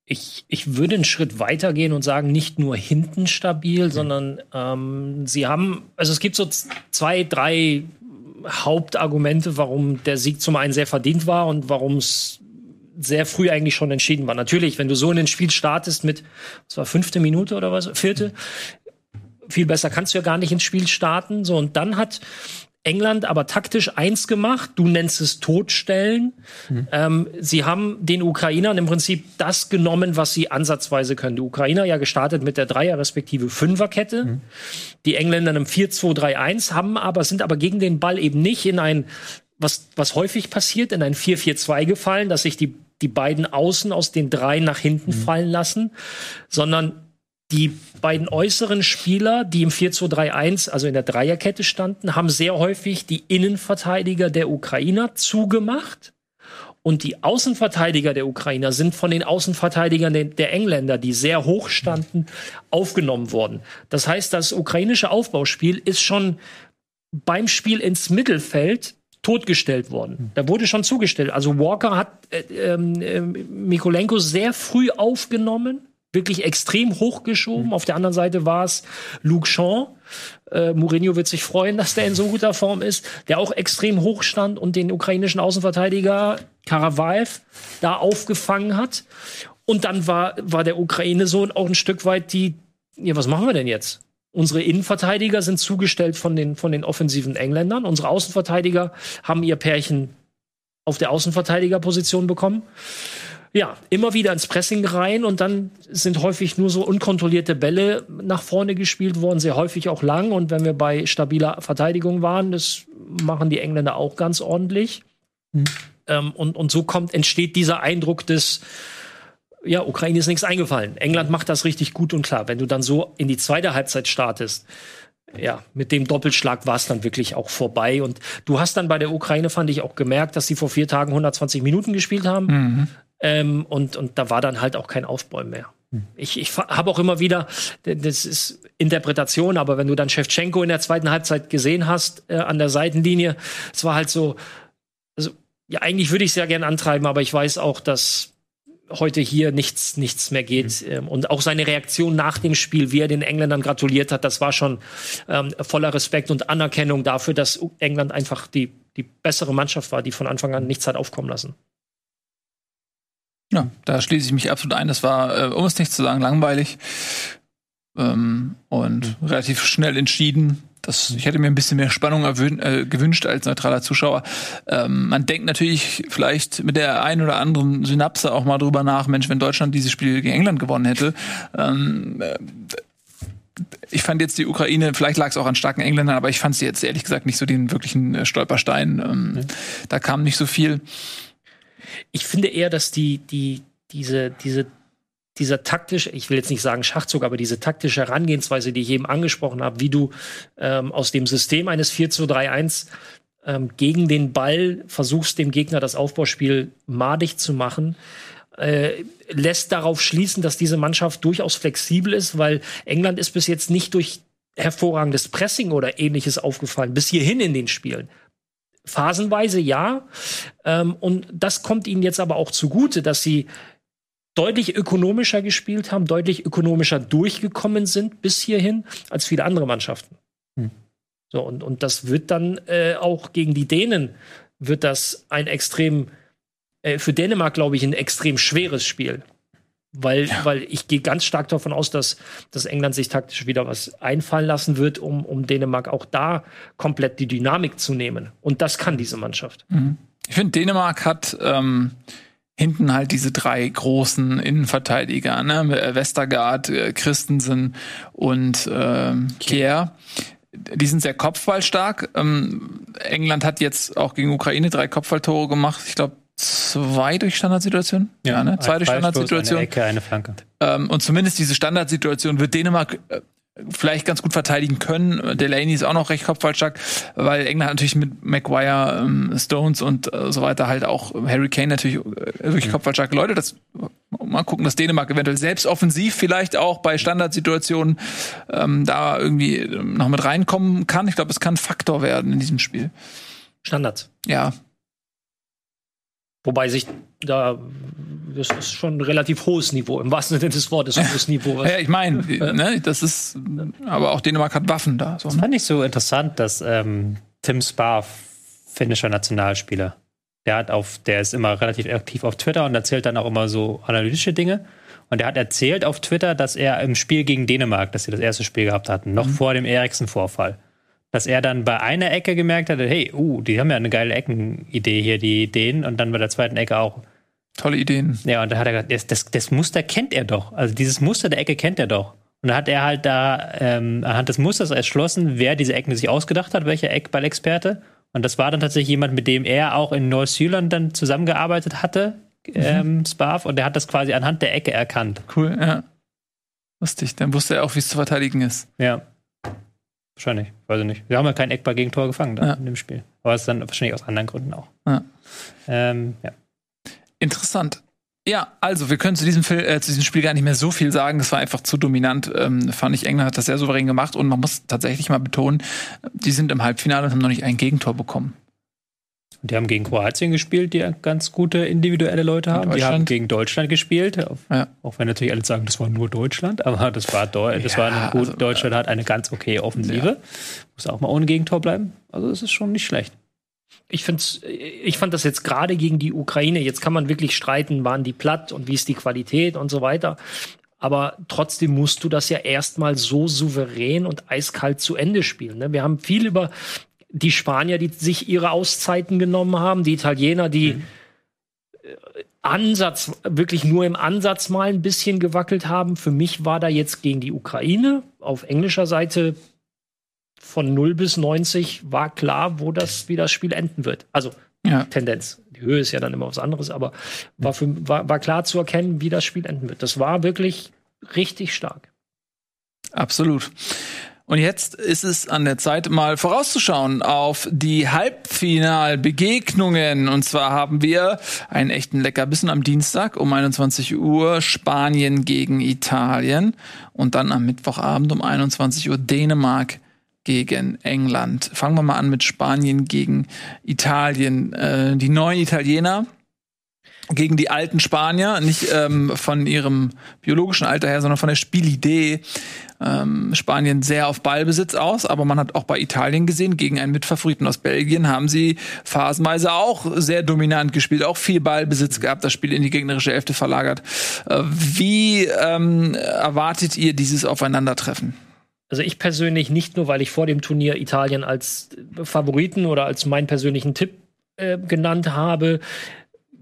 Ich, ich würde einen Schritt weiter gehen und sagen, nicht nur hinten stabil, mhm. sondern ähm, sie haben, also es gibt so zwei, drei Hauptargumente, warum der Sieg zum einen sehr verdient war und warum es sehr früh eigentlich schon entschieden war. Natürlich, wenn du so in ein Spiel startest mit, was war fünfte Minute oder was, vierte, viel besser kannst du ja gar nicht ins Spiel starten. So, und dann hat England aber taktisch eins gemacht. Du nennst es Totstellen. Mhm. Ähm, sie haben den Ukrainern im Prinzip das genommen, was sie ansatzweise können. Die Ukrainer ja gestartet mit der Dreier- respektive Fünferkette. Mhm. Die Engländer im 4-2-3-1 haben aber, sind aber gegen den Ball eben nicht in ein, was, was häufig passiert, in ein 4-4-2 gefallen, dass sich die, die beiden Außen aus den drei nach hinten mhm. fallen lassen, sondern die beiden äußeren Spieler, die im 4-2-3-1, also in der Dreierkette standen, haben sehr häufig die Innenverteidiger der Ukrainer zugemacht. Und die Außenverteidiger der Ukrainer sind von den Außenverteidigern der, Engländer, die sehr hoch standen, aufgenommen worden. Das heißt, das ukrainische Aufbauspiel ist schon beim Spiel ins Mittelfeld totgestellt worden. Da wurde schon zugestellt. Also Walker hat äh, äh, Mikolenko sehr früh aufgenommen wirklich extrem hochgeschoben. Mhm. Auf der anderen Seite war es Luke Shaw. Äh, Mourinho wird sich freuen, dass der in so guter Form ist, der auch extrem hoch stand und den ukrainischen Außenverteidiger Karavaev da aufgefangen hat. Und dann war, war der Ukraine so auch ein Stück weit die, ja, was machen wir denn jetzt? Unsere Innenverteidiger sind zugestellt von den, von den offensiven Engländern. Unsere Außenverteidiger haben ihr Pärchen auf der Außenverteidigerposition bekommen ja, immer wieder ins Pressing rein und dann sind häufig nur so unkontrollierte Bälle nach vorne gespielt worden, sehr häufig auch lang. Und wenn wir bei stabiler Verteidigung waren, das machen die Engländer auch ganz ordentlich. Mhm. Ähm, und, und so kommt, entsteht dieser Eindruck des, ja, Ukraine ist nichts eingefallen. England macht das richtig gut und klar. Wenn du dann so in die zweite Halbzeit startest, ja, mit dem Doppelschlag war es dann wirklich auch vorbei. Und du hast dann bei der Ukraine, fand ich, auch gemerkt, dass sie vor vier Tagen 120 Minuten gespielt haben. Mhm. Ähm, und, und da war dann halt auch kein Aufbäumen mehr. Hm. Ich, ich habe auch immer wieder, das ist Interpretation, aber wenn du dann Shevchenko in der zweiten Halbzeit gesehen hast äh, an der Seitenlinie, es war halt so, also, ja, eigentlich würde ich es ja gern antreiben, aber ich weiß auch, dass heute hier nichts, nichts mehr geht. Mhm. Und auch seine Reaktion nach dem Spiel, wie er den Engländern gratuliert hat, das war schon ähm, voller Respekt und Anerkennung dafür, dass England einfach die, die bessere Mannschaft war, die von Anfang an nichts hat aufkommen lassen. Ja, da schließe ich mich absolut ein. Das war, äh, um es nicht zu sagen, langweilig ähm, und mhm. relativ schnell entschieden. Das, ich hätte mir ein bisschen mehr Spannung äh, gewünscht als neutraler Zuschauer. Ähm, man denkt natürlich vielleicht mit der einen oder anderen Synapse auch mal drüber nach, Mensch, wenn Deutschland dieses Spiel gegen England gewonnen hätte. Ähm, äh, ich fand jetzt die Ukraine, vielleicht lag es auch an starken Engländern, aber ich fand sie jetzt ehrlich gesagt nicht so den wirklichen äh, Stolperstein. Ähm, mhm. Da kam nicht so viel. Ich finde eher, dass die, die, diese, diese, dieser taktische, ich will jetzt nicht sagen Schachzug, aber diese taktische Herangehensweise, die ich eben angesprochen habe, wie du ähm, aus dem System eines 4 zu 3 1 ähm, gegen den Ball versuchst, dem Gegner das Aufbauspiel madig zu machen, äh, lässt darauf schließen, dass diese Mannschaft durchaus flexibel ist, weil England ist bis jetzt nicht durch hervorragendes Pressing oder ähnliches aufgefallen, bis hierhin in den Spielen. Phasenweise ja. Ähm, und das kommt ihnen jetzt aber auch zugute, dass sie deutlich ökonomischer gespielt haben, deutlich ökonomischer durchgekommen sind bis hierhin als viele andere Mannschaften. Hm. So, und, und das wird dann äh, auch gegen die Dänen wird das ein extrem, äh, für Dänemark glaube ich, ein extrem schweres Spiel. Weil, ja. weil ich gehe ganz stark davon aus, dass, dass England sich taktisch wieder was einfallen lassen wird, um, um Dänemark auch da komplett die Dynamik zu nehmen. Und das kann diese Mannschaft. Mhm. Ich finde, Dänemark hat ähm, hinten halt diese drei großen Innenverteidiger, ne? Westergaard, äh, Christensen und äh, Kier. Die sind sehr kopfballstark. Ähm, England hat jetzt auch gegen Ukraine drei Kopfballtore gemacht. Ich glaube, zwei durch Standardsituation. Ja, ja ne? Zwei durch Standardsituation. Eine Ecke, eine Flanke. Ähm, und zumindest diese Standardsituation wird Dänemark äh, vielleicht ganz gut verteidigen können. Delaney ist auch noch recht kopfballstark, weil England natürlich mit Maguire, ähm, Stones und äh, so weiter halt auch Harry Kane natürlich äh, wirklich kopfballstarke Leute. Das mal gucken, dass Dänemark eventuell selbst offensiv vielleicht auch bei Standardsituationen ähm, da irgendwie ähm, noch mit reinkommen kann. Ich glaube, es kann ein Faktor werden in diesem Spiel. Standards. Ja, Wobei sich da, das ist schon ein relativ hohes Niveau, im wahrsten Sinne des Wortes, hohes Niveau. ja ich meine, ne, das ist, aber auch Dänemark hat Waffen da. So, Das ne? fand ich so interessant, dass ähm, Tim Sparr, finnischer Nationalspieler, der hat auf, der ist immer relativ aktiv auf Twitter und erzählt dann auch immer so analytische Dinge. Und er hat erzählt auf Twitter, dass er im Spiel gegen Dänemark, dass sie das erste Spiel gehabt hatten, noch vor dem Eriksen-Vorfall, dass er dann bei einer Ecke gemerkt hatte, hey, uh, die haben ja eine geile Eckenidee hier, die Dänen, und dann bei der zweiten Ecke auch. Tolle Ideen. Ja, und dann hat er gesagt, das, das, das Muster kennt er doch. Also dieses Muster der Ecke kennt er doch. Und dann hat er halt da ähm, anhand des Musters erschlossen, wer diese Ecken sich ausgedacht hat, welcher Eckballexperte. Und das war dann tatsächlich jemand, mit dem er auch in Neuseeland dann zusammengearbeitet hatte, ähm, Sparf, und der hat das quasi anhand der Ecke erkannt. Cool, ja. Lustig. Dann wusste er auch, wie es zu verteidigen ist. Ja. Wahrscheinlich, weiß ich nicht. Wir haben ja kein Eckball gegen Tor gefangen Ja. in dem Spiel. Aber es ist dann wahrscheinlich aus anderen Gründen auch. Ja. Ähm, ja. Interessant. Ja, also wir können zu diesem, Fil äh, zu diesem Spiel gar nicht mehr so viel sagen. Das war einfach zu dominant. Ähm, fand ich, England hat das sehr souverän gemacht und man muss tatsächlich mal betonen, die sind im Halbfinale und haben noch nicht ein Gegentor bekommen. Und die haben gegen Kroatien gespielt, die ganz gute individuelle Leute haben. Die haben gegen Deutschland gespielt. Ja. Auch wenn natürlich alle sagen, das war nur Deutschland, aber das war, Deu das Ja, war eine gut. also, Deutschland hat eine ganz okay Offensive. Muss auch mal ohne Gegentor bleiben. Also es ist schon nicht schlecht. Ich, find's, ich fand das jetzt gerade gegen die Ukraine, jetzt kann man wirklich streiten, waren die platt und wie ist die Qualität und so weiter. Aber trotzdem musst du das ja erstmal so souverän und eiskalt zu Ende spielen. Ne? Wir haben viel über die Spanier, die sich ihre Auszeiten genommen haben, die Italiener, die äh, Ansatz, wirklich nur im Ansatz mal ein bisschen gewackelt haben. Für mich war da jetzt gegen die Ukraine auf englischer Seite von 0 bis 90 war klar, wo das, wie das Spiel enden wird. Also Ja. Tendenz. Die Höhe ist ja dann immer was anderes, aber war, für, war, war klar zu erkennen, wie das Spiel enden wird. Das war wirklich richtig stark. Absolut. Und jetzt ist es an der Zeit, mal vorauszuschauen auf die Halbfinalbegegnungen. Und zwar haben wir einen echten Leckerbissen am Dienstag um 21 Uhr Spanien gegen Italien und dann am Mittwochabend um 21 Uhr Dänemark gegen England. Fangen wir mal an mit Spanien gegen Italien. Äh, die neuen Italiener gegen die alten Spanier, nicht ähm, von ihrem biologischen Alter her, sondern von der Spielidee. Ähm, Spanien sehr auf Ballbesitz aus, aber man hat auch bei Italien gesehen, gegen einen Mitfavoriten aus Belgien haben sie phasenweise auch sehr dominant gespielt, auch viel Ballbesitz gehabt, das Spiel in die gegnerische Hälfte verlagert. Äh, wie ähm, erwartet ihr dieses Aufeinandertreffen? Also ich persönlich nicht nur, weil ich vor dem Turnier Italien als Favoriten oder als meinen persönlichen Tipp äh, genannt habe,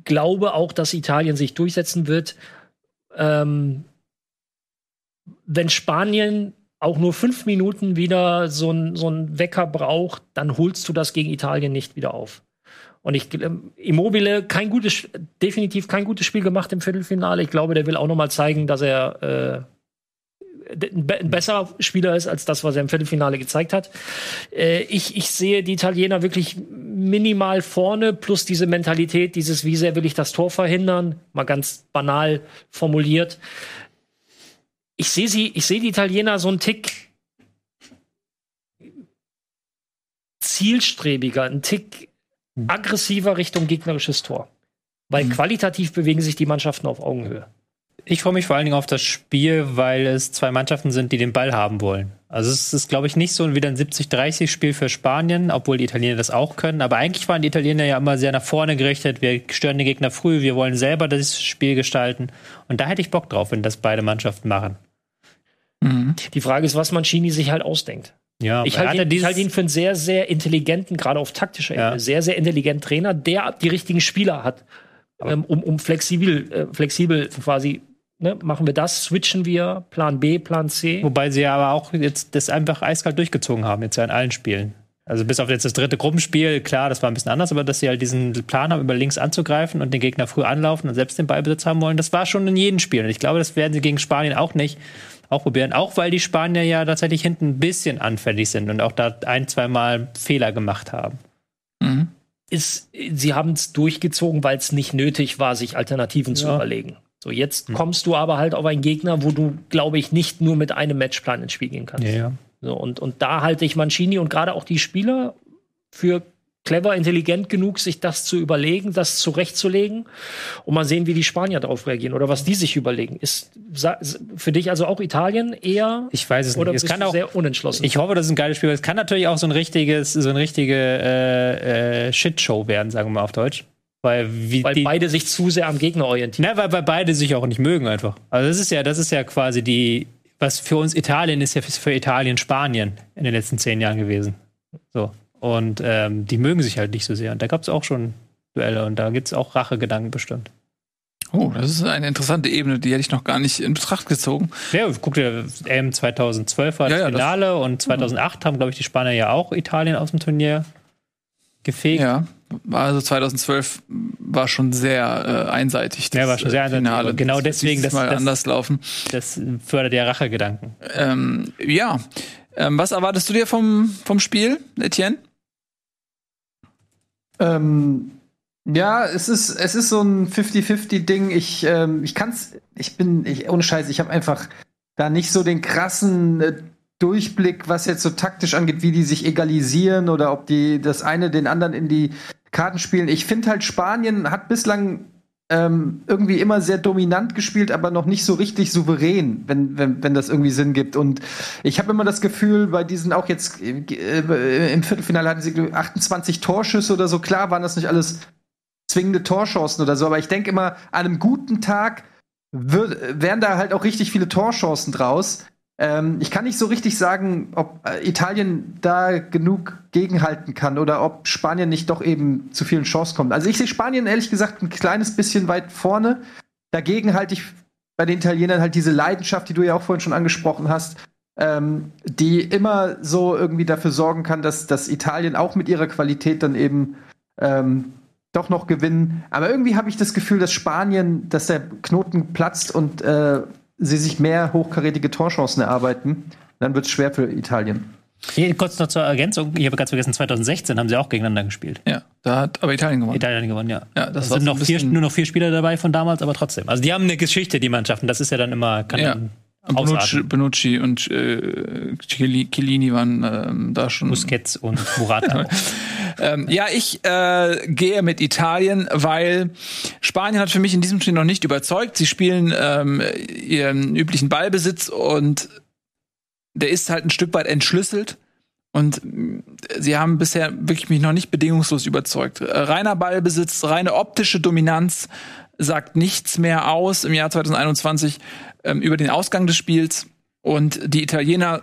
glaube auch, dass Italien sich durchsetzen wird. Ähm, wenn Spanien auch nur fünf Minuten wieder so ein, so Wecker braucht, dann holst du das gegen Italien nicht wieder auf. Und ich ähm, Immobile kein gutes, definitiv kein gutes Spiel gemacht im Viertelfinale. Ich glaube, der will auch noch mal zeigen, dass er äh, ein be- ein besserer Spieler ist als das, was er im Viertelfinale gezeigt hat. Äh, ich, ich sehe die Italiener wirklich minimal vorne, plus diese Mentalität, dieses, wie sehr will ich das Tor verhindern, mal ganz banal formuliert. Ich sehe sie, ich sehe die Italiener so einen Tick zielstrebiger, einen Tick aggressiver Richtung gegnerisches Tor. Weil qualitativ bewegen sich die Mannschaften auf Augenhöhe. Ich freue mich vor allen Dingen auf das Spiel, weil es zwei Mannschaften sind, die den Ball haben wollen. Also es ist, glaube ich, nicht so wieder ein 70-30-Spiel für Spanien, obwohl die Italiener das auch können. Aber eigentlich waren die Italiener ja immer sehr nach vorne gerichtet. Wir stören den Gegner früh, wir wollen selber das Spiel gestalten. Und da hätte ich Bock drauf, wenn das beide Mannschaften machen. Die Frage ist, was Mancini sich halt ausdenkt. Ja, Ich halte ihn, ich halte ihn für einen sehr, sehr intelligenten, gerade auf taktischer Ja. Ebene, sehr, sehr intelligenten Trainer, der die richtigen Spieler hat, ähm, um, um flexibel, äh, flexibel quasi, ne, machen wir das, switchen wir, Plan B, Plan C. Wobei sie aber auch jetzt das einfach eiskalt durchgezogen haben, jetzt ja in allen Spielen. Also bis auf jetzt das dritte Gruppenspiel, klar, das war ein bisschen anders, aber dass sie halt diesen Plan haben, über links anzugreifen und den Gegner früh anlaufen und selbst den Ballbesitz haben wollen, das war schon in jedem Spiel. Und ich glaube, das werden sie gegen Spanien auch nicht auch probieren. Auch weil die Spanier ja tatsächlich hinten ein bisschen anfällig sind und auch da ein, zwei Mal Fehler gemacht haben. Mhm. Ist, sie haben es durchgezogen, weil es nicht nötig war, sich Alternativen zu Ja. überlegen. So, jetzt kommst du aber halt auf einen Gegner, wo du, glaube ich, nicht nur mit einem Matchplan ins Spiel gehen kannst. ja. So, und, und da halte ich Mancini und gerade auch die Spieler für clever, intelligent genug, sich das zu überlegen, das zurechtzulegen und mal sehen, wie die Spanier darauf reagieren oder was die sich überlegen. Ist für dich also auch Italien eher Ich weiß es oder nicht. Es kann auch, sehr unentschlossen? ich hoffe, das ist ein geiles Spiel. Es kann natürlich auch so ein richtiges, so eine richtige äh, äh, Shitshow werden, sagen wir mal auf Deutsch. Weil, weil beide sich zu sehr am Gegner orientieren. Na, weil, weil beide sich auch nicht mögen einfach. Also das ist ja, das ist ja quasi die, was für uns Italien ist ja für Italien Spanien in den letzten zehn Jahren gewesen. So. Und ähm, die mögen sich halt nicht so sehr. Und da gab es auch schon Duelle und da gibt es auch Rachegedanken bestimmt. Oh, das ist eine interessante Ebene, die hätte ich noch gar nicht in Betracht gezogen. Ja, guck dir, EM 2012 war das Ja, ja, das- Finale und 2008 haben, glaube ich, die Spanier ja auch Italien aus dem Turnier gefegt. Ja, also 2012 war schon sehr äh, einseitig. Ja, war schon sehr einseitig, Finale. genau Das deswegen, das- mal das- anders laufen. Das fördert ja Rachegedanken. Ähm, ja, ähm, was erwartest du dir vom vom Spiel, Etienne? Ähm, ja, es ist, es ist so ein 50-50-Ding. Ich, ähm, ich kann's, ich bin, ich, ohne Scheiß, ich habe einfach da nicht so den krassen äh, Durchblick, was jetzt so taktisch angeht, wie die sich egalisieren oder ob die das eine den anderen in die Karten spielen. Ich finde halt, Spanien hat bislang ähm, irgendwie immer sehr dominant gespielt, aber noch nicht so richtig souverän, wenn, wenn, wenn das irgendwie Sinn gibt. Und ich habe immer das Gefühl, bei diesen auch jetzt äh, im Viertelfinale hatten sie glaub ich, 28 Torschüsse oder so. Klar waren das nicht alles zwingende Torchancen oder so, aber ich denke immer, an einem guten Tag wür- wären da halt auch richtig viele Torchancen draus. Ähm, ich kann nicht so richtig sagen, ob äh, Italien da genug gegenhalten kann oder ob Spanien nicht doch eben zu vielen Chancen kommt. Also ich sehe Spanien ehrlich gesagt ein kleines bisschen weit vorne. Dagegen halte ich bei den Italienern halt diese Leidenschaft, die du ja auch vorhin schon angesprochen hast, ähm, die immer so irgendwie dafür sorgen kann, dass, dass Italien auch mit ihrer Qualität dann eben ähm, doch noch gewinnen. Aber irgendwie habe ich das Gefühl, dass Spanien, dass der Knoten platzt und äh, sie sich mehr hochkarätige Torchancen erarbeiten. Dann wird es schwer für Italien. Hier, kurz noch zur Ergänzung, ich habe ganz vergessen, 2016 haben sie auch gegeneinander gespielt. Ja, da hat aber Italien gewonnen. Italien gewonnen, ja. Ja, das es war sind noch vier, nur noch vier Spieler dabei von damals, aber trotzdem. Also die haben eine Geschichte, die Mannschaften. Das ist ja dann immer, kann Ja. dann Bonucci, ausarten. Bonucci und äh, Chiellini waren ähm, da schon. Busquets und Morata. Ähm, ja, ich äh, gehe mit Italien, weil Spanien hat für mich in diesem Spiel noch nicht überzeugt. Sie spielen ähm, ihren üblichen Ballbesitz und der ist halt ein Stück weit entschlüsselt. Und mh, sie haben bisher wirklich mich noch nicht bedingungslos überzeugt. Äh, reiner Ballbesitz, reine optische Dominanz sagt nichts mehr aus im Jahr 2021 ähm, über den Ausgang des Spiels. Und die Italiener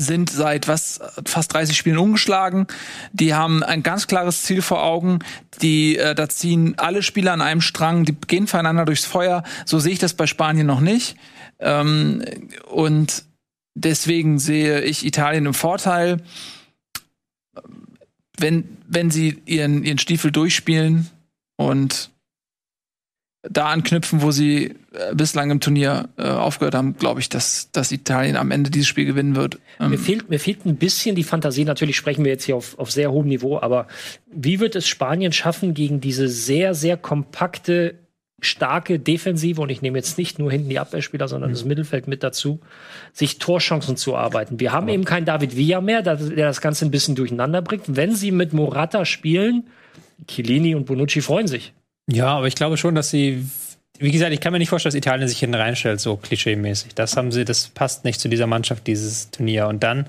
sind seit was fast 30 Spielen ungeschlagen. Die haben ein ganz klares Ziel vor Augen. Die äh, da ziehen alle Spieler an einem Strang. Die gehen voneinander durchs Feuer. So sehe ich das bei Spanien noch nicht. Ähm, und deswegen sehe ich Italien im Vorteil. Wenn wenn sie ihren ihren Stiefel durchspielen und da anknüpfen, wo sie äh, bislang im Turnier äh, aufgehört haben, glaube ich, dass, dass Italien am Ende dieses Spiel gewinnen wird. Ähm, Mir fehlt, mir fehlt ein bisschen die Fantasie. Natürlich sprechen wir jetzt hier auf, auf sehr hohem Niveau, aber wie wird es Spanien schaffen, gegen diese sehr, sehr kompakte, starke Defensive, und ich nehme jetzt nicht nur hinten die Abwehrspieler, sondern das Mittelfeld mit dazu, sich Torchancen zu arbeiten. Wir haben eben keinen David Villa mehr, der, der das Ganze ein bisschen durcheinander bringt. Wenn sie mit Morata spielen, Chiellini und Bonucci freuen sich. Ja, aber ich glaube schon, dass sie. Wie gesagt, ich kann mir nicht vorstellen, dass Italien sich hinten reinstellt, so klischee-mäßig. Das haben sie, das passt nicht zu dieser Mannschaft, dieses Turnier. Und dann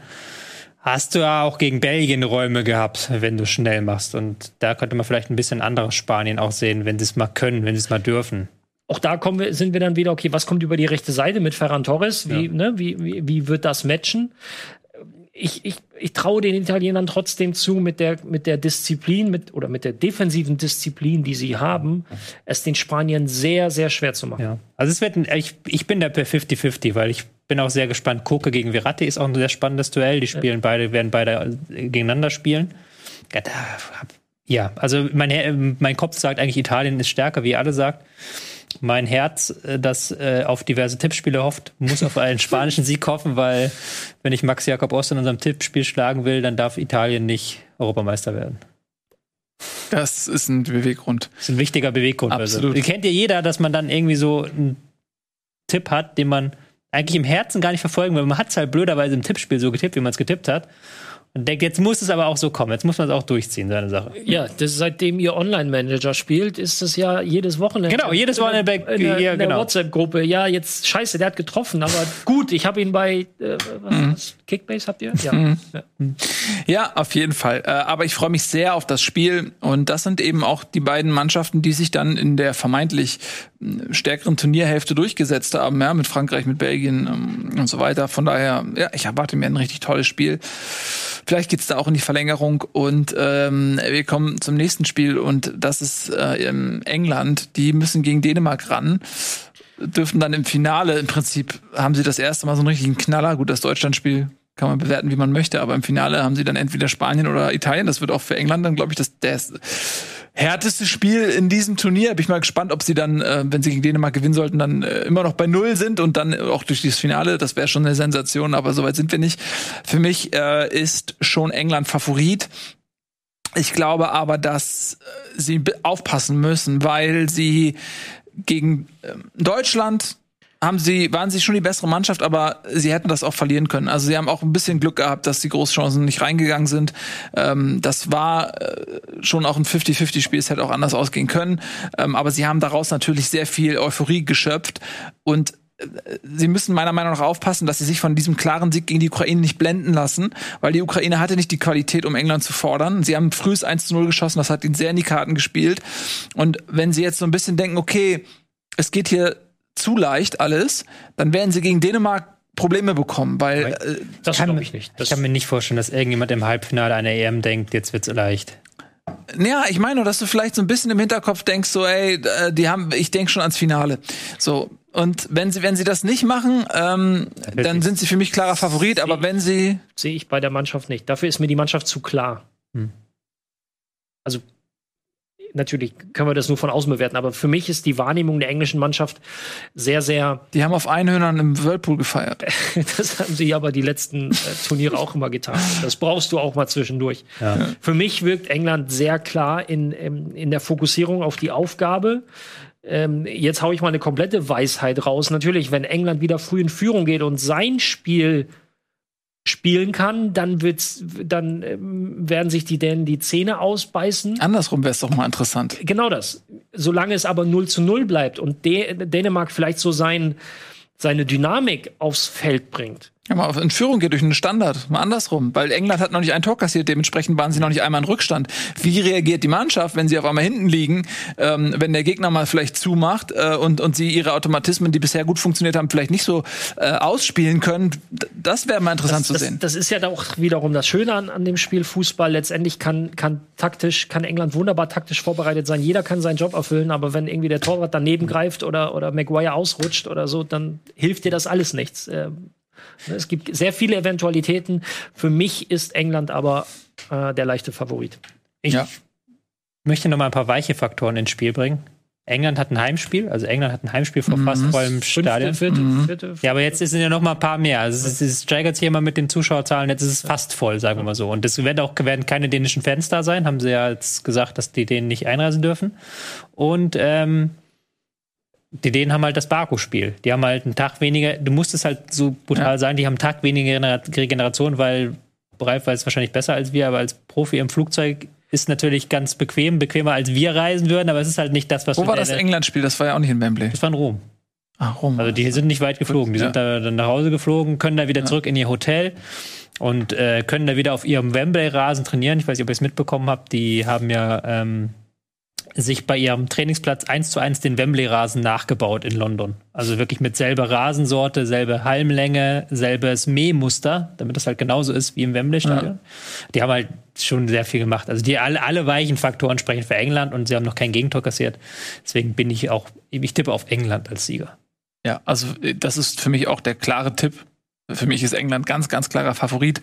hast du ja auch gegen Belgien Räume gehabt, wenn du schnell machst. Und da könnte man vielleicht ein bisschen anderes Spanien auch sehen, wenn sie es mal können, wenn sie es mal dürfen. auch da kommen wir, sind wir dann wieder, okay, was kommt über die rechte Seite mit Ferran Torres? Wie, Ja. ne, wie, wie, wie wird das matchen? Ich, ich, ich traue den Italienern trotzdem zu, mit der, mit der Disziplin mit, oder mit der defensiven Disziplin, die sie haben, es den Spaniern sehr, sehr schwer zu machen. Ja. Also es wird ein, ich, ich bin da per 50-50, weil ich bin auch sehr gespannt. Koke gegen Verratti ist auch ein sehr spannendes Duell. Die spielen beide, werden beide äh, gegeneinander spielen. Ja, Ja, also mein, mein Kopf sagt eigentlich, Italien ist stärker, wie alle sagt. Mein Herz, äh, das äh, auf diverse Tippspiele hofft, muss auf einen spanischen Sieg hoffen, weil wenn ich Max Jakob Ost in unserem Tippspiel schlagen will, dann darf Italien nicht Europameister werden. Das ist ein Beweggrund. Das ist ein wichtiger Beweggrund. Absolut. Also, kennt ja jeder, dass man dann irgendwie so einen Tipp hat, den man eigentlich im Herzen gar nicht verfolgen will. Man hat es halt blöderweise im Tippspiel so getippt, wie man es getippt hat. Und denkt, jetzt muss es aber auch so kommen. Jetzt muss man es auch durchziehen, seine Sache. Ja, das, seitdem ihr Online-Manager spielt, ist es ja jedes Wochenende. Genau, jedes Wochenende in der, in der, ja, in der genau. WhatsApp-Gruppe. Ja, jetzt scheiße, der hat getroffen, aber gut, ich habe ihn bei äh, was, Mhm. Kickbase habt ihr? Ja. ja. Ja, auf jeden Fall. Äh, aber ich freue mich sehr auf das Spiel. Und das sind eben auch die beiden Mannschaften, die sich dann in der vermeintlich mh, stärkeren Turnierhälfte durchgesetzt haben, ja, mit Frankreich, mit Belgien ähm, und so weiter. Von daher, ja, ich erwarte mir ein richtig tolles Spiel. Vielleicht geht's da auch in die Verlängerung und ähm, wir kommen zum nächsten Spiel und das ist äh, England. Die müssen gegen Dänemark ran dürften dann im Finale, im Prinzip haben sie das erste Mal so einen richtigen Knaller. Gut, das Deutschlandspiel kann man bewerten, wie man möchte, aber im Finale haben sie dann entweder Spanien oder Italien. Das wird auch für England dann, glaube ich, das, das härteste Spiel in diesem Turnier. Bin ich mal gespannt, ob sie dann, äh, wenn sie gegen Dänemark gewinnen sollten, dann äh, immer noch bei Null sind und dann auch durch dieses Finale. Das wäre schon eine Sensation, aber soweit sind wir nicht. Für mich äh, ist schon England Favorit. Ich glaube aber, dass äh, sie aufpassen müssen, weil sie gegen ähm, Deutschland haben sie, waren sie schon die bessere Mannschaft, aber sie hätten das auch verlieren können. Also sie haben auch ein bisschen Glück gehabt, dass die Großchancen nicht reingegangen sind. Ähm, das war äh, schon auch ein 50-50-Spiel, es hätte auch anders ausgehen können. Ähm, aber sie haben daraus natürlich sehr viel Euphorie geschöpft und äh, Sie müssen meiner Meinung nach aufpassen, dass sie sich von diesem klaren Sieg gegen die Ukraine nicht blenden lassen, weil die Ukraine hatte nicht die Qualität, um England zu fordern. Sie haben frühes 1 zu 0 geschossen, das hat ihnen sehr in die Karten gespielt. Und wenn sie jetzt so ein bisschen denken, okay, es geht hier zu leicht alles, dann werden sie gegen Dänemark Probleme bekommen, weil äh, Das Kann- glaube ich nicht. Das Ich kann mir nicht vorstellen, dass irgendjemand im Halbfinale einer EM denkt, jetzt wird's leicht. Ja, ich meine nur, dass du vielleicht so ein bisschen im Hinterkopf denkst, so, ey, äh, die haben, ich denke schon ans Finale. So. Und wenn sie, wenn sie das nicht machen, ähm, dann sind sie für mich klarer Favorit, aber wenn sie, sehe ich bei der Mannschaft nicht. Dafür ist mir die Mannschaft zu klar. Hm. Also natürlich können wir das nur von außen bewerten, aber für mich ist die Wahrnehmung der englischen Mannschaft sehr, sehr, die haben auf Einhörnern im Whirlpool gefeiert. das haben sie aber die letzten äh, Turniere auch immer getan. Das brauchst du auch mal zwischendurch. Für mich wirkt England sehr klar in, in, in der Fokussierung auf die Aufgabe. Ähm, jetzt hau ich mal eine komplette Weisheit raus. Natürlich, wenn England wieder früh in Führung geht und sein Spiel spielen kann, dann wird's, dann ähm, werden sich die Dänen die Zähne ausbeißen. Andersrum wäre es doch mal interessant. Genau das. Solange es aber 0 zu 0 bleibt und Dä Dänemark vielleicht so sein, seine Dynamik aufs Feld bringt. Ja, mal auf in Führung geht durch einen Standard, mal andersrum, weil England hat noch nicht ein Tor kassiert, dementsprechend waren sie noch nicht einmal in Rückstand. Wie reagiert die Mannschaft, wenn sie auf einmal hinten liegen, ähm, wenn der Gegner mal vielleicht zumacht äh, und und sie ihre Automatismen, die bisher gut funktioniert haben, vielleicht nicht so äh, ausspielen können? Das wäre mal interessant zu das, sehen. das ist ja auch wiederum das Schöne an, an dem Spiel Fußball. Letztendlich kann, kann taktisch, kann England wunderbar taktisch vorbereitet sein. Jeder kann seinen Job erfüllen, aber wenn irgendwie der Torwart daneben greift oder, oder Maguire ausrutscht oder so, dann hilft dir das alles nichts. Ähm, Es gibt sehr viele Eventualitäten. Für mich ist England aber äh, der leichte Favorit. Ich Ja. möchte noch mal ein paar weiche Faktoren ins Spiel bringen. England hat ein Heimspiel, also England hat ein Heimspiel vor fast vollem Stadion. Fünfte, vierte, vierte, Ja, aber jetzt sind ja noch mal ein paar mehr. Also es, es steigert sich immer mit den Zuschauerzahlen. Jetzt ist es fast voll, sagen wir mal so. Und es werden auch werden keine dänischen Fans da sein. Haben sie ja jetzt gesagt, dass die Dänen nicht einreisen dürfen. Und ähm, die Dänen haben halt das Baku-Spiel. Die haben halt einen Tag weniger. Du musst es halt so brutal sagen. Die haben einen Tag weniger Genera- Regeneration, weil Ralf weiß wahrscheinlich besser als wir, aber als Profi im Flugzeug ist natürlich ganz bequem, bequemer als wir reisen würden, aber es ist halt nicht das, was Wo war das England-Spiel? Das war ja auch nicht in Wembley. Das war in Rom. Ah, Rom. Also die sind nicht weit geflogen. Die Ja. sind da dann nach Hause geflogen, können da wieder zurück in ihr Hotel und äh, können da wieder auf ihrem Wembley-Rasen trainieren. Ich weiß nicht, ob ihr es mitbekommen habt. Die haben ja ähm, sich bei ihrem Trainingsplatz eins zu eins den Wembley-Rasen nachgebaut in London. Also wirklich mit selber Rasensorte, selbe Halmlänge, selbes Mähmuster, damit das halt genauso ist wie im Wembley-Stadion. Die haben halt schon sehr viel gemacht. Also die alle, alle weichen Faktoren sprechen für England und sie haben noch kein Gegentor kassiert. Deswegen bin ich auch, ich tippe auf England als Sieger. Ja, also äh, das ist für mich auch der klare Tipp. Für mich ist England ganz, ganz klarer Favorit.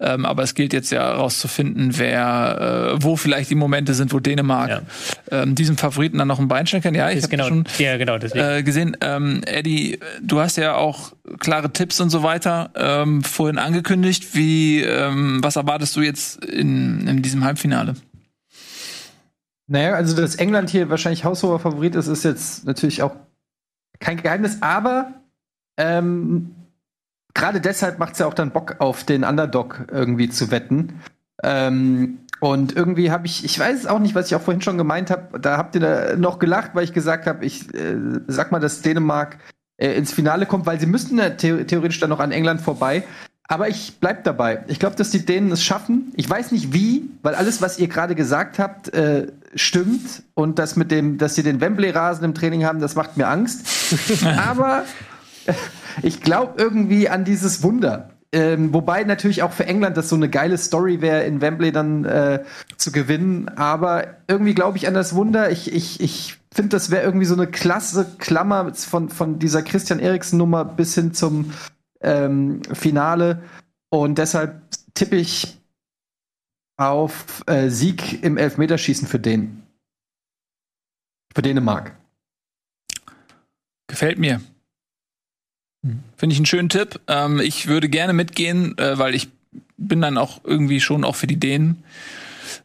Ähm, aber es gilt jetzt ja herauszufinden, wer, äh, wo vielleicht die Momente sind, wo Dänemark Ja. ähm, diesem Favoriten dann noch ein Bein stellen kann. Ja, ich habe genau, schon ja, genau, äh, gesehen. Ähm, Eddie, du hast ja auch klare Tipps und so weiter ähm, vorhin angekündigt. Wie, ähm, was erwartest du jetzt in, in diesem Halbfinale? Naja, also dass England hier wahrscheinlich haushoher Favorit ist, ist jetzt natürlich auch kein Geheimnis, aber ähm, gerade deshalb macht es ja auch dann Bock auf den Underdog irgendwie zu wetten. Ähm, und irgendwie habe ich, ich weiß es auch nicht, was ich auch vorhin schon gemeint habe, da habt ihr da noch gelacht, weil ich gesagt habe, ich äh, sag mal, dass Dänemark äh, ins Finale kommt, weil sie müssten ja the theoretisch dann noch an England vorbei. Aber ich bleib dabei. Ich glaube, dass die Dänen es schaffen. Ich weiß nicht wie, weil alles, was ihr gerade gesagt habt, äh, stimmt. Und das mit dem, dass sie den Wembley-Rasen im Training haben, das macht mir Angst. Aber ich glaube irgendwie an dieses Wunder. Ähm, wobei natürlich auch für England das so eine geile Story wäre, in Wembley dann äh, zu gewinnen. Aber irgendwie glaube ich an das Wunder. Ich, ich, ich finde, das wäre irgendwie so eine klasse Klammer von, von dieser Christian Eriksen-Nummer bis hin zum ähm, Finale. Und deshalb tippe ich auf äh, Sieg im Elfmeterschießen für den. Für Dänemark. Gefällt mir. Finde ich einen schönen Tipp. Ähm, ich würde gerne mitgehen, äh, weil ich bin dann auch irgendwie schon auch für die Dänen.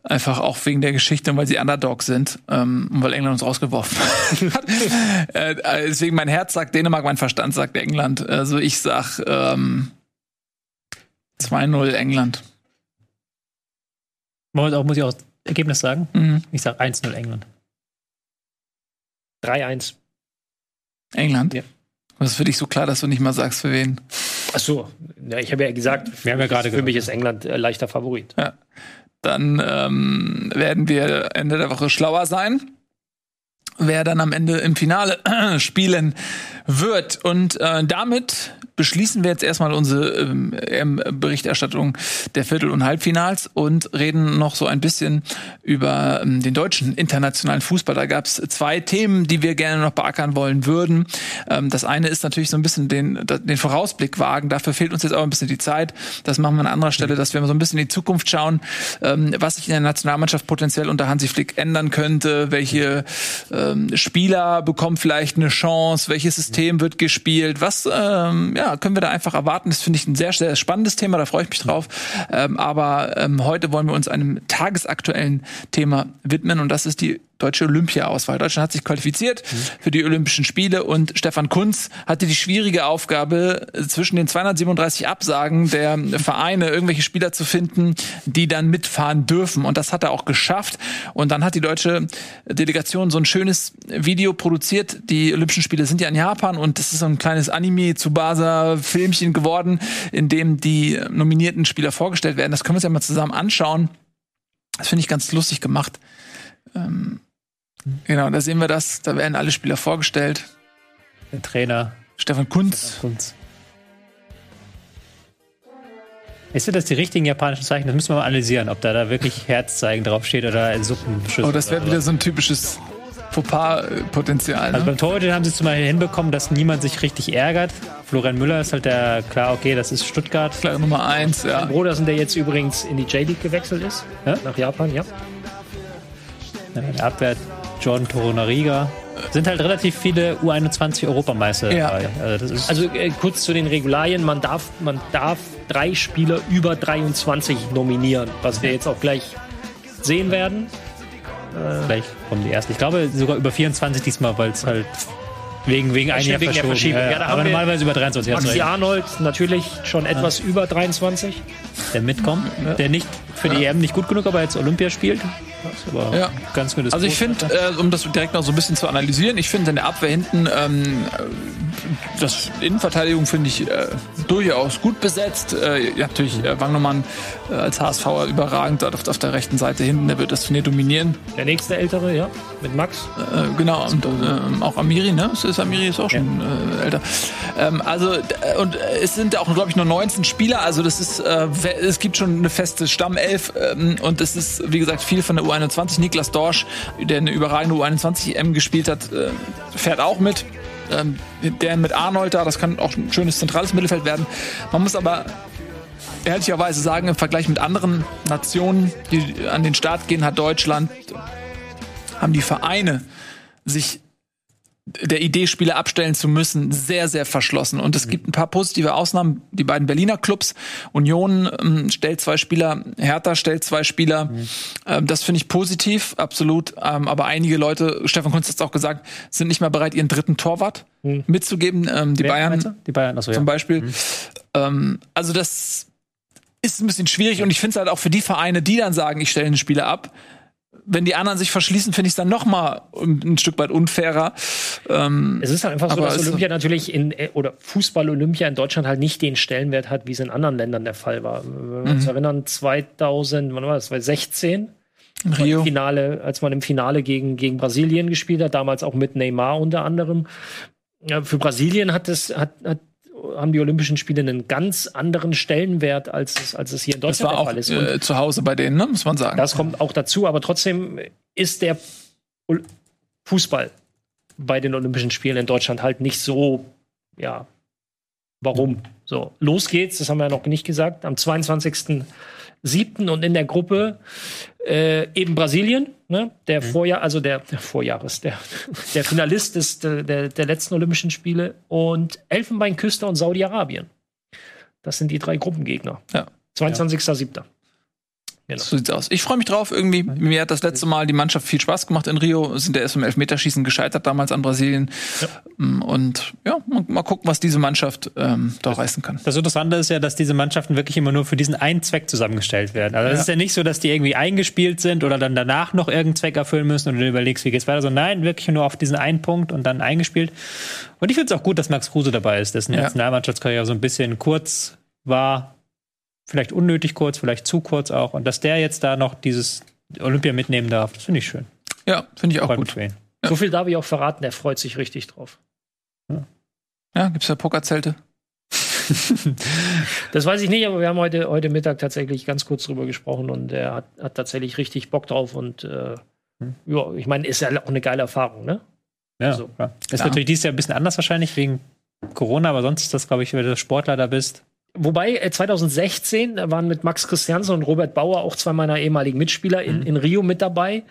Einfach auch wegen der Geschichte und weil sie Underdog sind ähm, und weil England uns rausgeworfen hat. äh, deswegen mein Herz sagt Dänemark, mein Verstand sagt England. Also ich sag ähm, 2-0 England. Muss, auch, muss ich auch das Ergebnis sagen? Mhm. Ich sag 1-0 England. 3-1. England? Ja. Das ist für dich so klar, dass du nicht mal sagst, für wen. Ach so, ja, ich habe ja gesagt, Wir haben ja gerade für mich ist England äh, leichter Favorit. Dann ähm, werden wir Ende der Woche schlauer sein, wer dann am Ende im Finale spielen wird. Und äh, damit beschließen wir jetzt erstmal unsere ähm, Berichterstattung der Viertel- und Halbfinals und reden noch so ein bisschen über ähm, den deutschen internationalen Fußball. Da gab es zwei Themen, die wir gerne noch beackern wollen würden. Ähm, das eine ist natürlich so ein bisschen den, den Vorausblick wagen. Dafür fehlt uns jetzt auch ein bisschen die Zeit. Das machen wir an anderer Stelle, dass wir mal so ein bisschen in die Zukunft schauen, ähm, was sich in der Nationalmannschaft potenziell unter Hansi Flick ändern könnte, welche ähm, Spieler bekommen vielleicht eine Chance, welches System wird gespielt, was ähm, ja, können wir da einfach erwarten. Das finde ich ein sehr, sehr spannendes Thema, da freue ich mich drauf. Ähm, aber ähm, heute wollen wir uns einem tagesaktuellen Thema widmen und das ist die deutsche Olympia-Auswahl. Deutschland hat sich qualifiziert für die Olympischen Spiele und Stefan Kunz hatte die schwierige Aufgabe, zwischen den 237 Absagen der Vereine irgendwelche Spieler zu finden, die dann mitfahren dürfen. Und das hat er auch geschafft. Und dann hat die deutsche Delegation so ein schönes Video produziert. Die Olympischen Spiele sind ja in Japan und das ist so ein kleines Anime-Tsubasa-Filmchen geworden, in dem die nominierten Spieler vorgestellt werden. Das können wir uns ja mal zusammen anschauen. Das finde ich ganz lustig gemacht. Ähm, genau, da sehen wir das. Da werden alle Spieler vorgestellt. Der Trainer. Stefan Kunz. Kunz. Ist das die richtigen japanischen Zeichen? Das müssen wir mal analysieren, ob da, da wirklich Herzzeichen draufsteht oder ein Suppenschiss. Oh, das wäre wieder so ein typisches Fauxpas-Potenzial. Also Ne? beim Torhüter haben sie es zum Beispiel hinbekommen, dass niemand sich richtig ärgert. Florian Müller ist halt der, klar, okay, das ist Stuttgart. Klar, Nummer eins, ja. Brodersen, der jetzt übrigens in die J-League gewechselt ist, Ja? nach Japan, ja. Ja, in der Abwehr Jordan Torunariga. Sind halt relativ viele U21-Europameister Ja. dabei. Also das ist Also äh, kurz zu den Regularien, man darf, man darf drei Spieler über 23 nominieren, was wir jetzt auch gleich sehen werden. vielleicht kommen die ersten. Ich glaube sogar über 24 diesmal, weil es halt wegen, wegen ein Jahr wegen verschoben. Verschiebung. Ja, Ja, aber normalerweise über 23. hast du Maxi recht. Arnold natürlich schon etwas über 23. Der mitkommt, der nicht für die EM nicht gut genug, aber jetzt Olympia spielt. Das ist aber Ja. ganz gutes Also ich finde, äh, um das direkt noch so ein bisschen zu analysieren, ich finde in der Abwehr hinten ähm, das Innenverteidigung finde ich äh, durchaus gut besetzt. Äh, ja, natürlich äh, Wangnumann äh, als HSVer überragend auf, auf der rechten Seite hinten, der wird das Turnier dominieren. Der nächste Ältere, ja, mit Max. Äh, genau, und ähm, auch Amiri, ne? Es ist Amiri ist auch schon äh, älter. Ähm, also, äh, und äh, es sind auch, glaube ich, nur 19 Spieler, also das ist, äh, es gibt schon eine feste Stammelf ähm, und es ist, wie gesagt, viel von der U21. Niklas Dorsch, der eine überragende U21-M gespielt hat, äh, fährt auch mit. Ähm, der mit Arnold da, das kann auch ein schönes zentrales Mittelfeld werden. Man muss aber ehrlicherweise sagen, im Vergleich mit anderen Nationen, die an den Start gehen, hat Deutschland, haben die Vereine sich der Idee, Spiele abstellen zu müssen, sehr, sehr verschlossen. Und es gibt ein paar positive Ausnahmen. Die beiden Berliner Clubs, Union ähm, stellt zwei Spieler, Hertha stellt zwei Spieler. Ähm, das finde ich positiv, absolut. Ähm, aber einige Leute, Stefan Kunz hat es auch gesagt, sind nicht mehr bereit, ihren dritten Torwart mitzugeben. Ähm, die Wer Bayern? Die Bayern, achso, ja. zum Beispiel. Ähm, also das ist ein bisschen schwierig und ich finde es halt auch für die Vereine, die dann sagen, ich stelle einen Spieler ab. Wenn die anderen sich verschließen, finde ich es dann noch mal ein Stück weit unfairer. Ähm, Es ist halt einfach so, dass Olympia natürlich in, äh, oder Fußball-Olympia in Deutschland halt nicht den Stellenwert hat, wie es in anderen Ländern der Fall war. Wenn wir uns erinnern, 2000, wann war das, 2016, Rio. Finale, als man im Finale gegen, gegen Brasilien gespielt hat, damals auch mit Neymar unter anderem. Ja, für Brasilien hat es, hat, hat, haben die Olympischen Spiele einen ganz anderen Stellenwert, als es, als es hier in Das Deutschland war der auch Fall ist. Und äh, zu Hause bei denen, ne? muss man sagen. das kommt auch dazu, aber trotzdem ist der Fußball bei den Olympischen Spielen in Deutschland halt nicht so, ja, warum? So, los geht's, das haben wir ja noch nicht gesagt, am 22.07. und in der Gruppe äh, eben Brasilien, ne? der Vorjahr, also der, der Vorjahres, der, der Finalist des, der, der, letzten Olympischen Spiele und Elfenbeinküste und Saudi-Arabien. Das sind die drei Gruppengegner. Ja. 22.07. Genau. So sieht's aus. Ich freue mich drauf. Irgendwie, mir hat das letzte Mal die Mannschaft viel Spaß gemacht in Rio. Sind ja erst im Elfmeterschießen gescheitert damals an Brasilien. Mm, Und ja, mal, gucken, was diese Mannschaft ähm, da reißen kann. Das Interessante ist ja, dass diese Mannschaften wirklich immer nur für diesen einen Zweck zusammengestellt werden. Also es Ja. ist ja nicht so, dass die irgendwie eingespielt sind oder dann danach noch irgendeinen Zweck erfüllen müssen und du überlegst, wie geht's weiter. So, nein, wirklich nur auf diesen einen Punkt und dann eingespielt. Und ich finde es auch gut, dass Max Kruse dabei ist, dessen Ja. Nationalmannschaftskarriere so ein bisschen kurz war. Vielleicht unnötig kurz, vielleicht zu kurz auch. Und dass der jetzt da noch dieses Olympia mitnehmen darf, das finde ich schön. Ja, finde ich auch Freut gut. ihn. So viel darf ich auch verraten, er freut sich richtig drauf. Ja, gibt's da Pokerzelte? Das weiß ich nicht, aber wir haben heute, heute Mittag tatsächlich ganz kurz drüber gesprochen und er hat, hat tatsächlich richtig Bock drauf und äh, ja, ich meine, ist ja auch eine geile Erfahrung, ne? Ja, So. ja. Ist Ja. natürlich dieses Jahr ein bisschen anders wahrscheinlich wegen Corona, aber sonst ist das, glaube ich, wenn du Sportler da bist. Wobei äh, 2016 waren mit Max Christiansen und Robert Bauer auch zwei meiner ehemaligen Mitspieler in, in Rio mit dabei.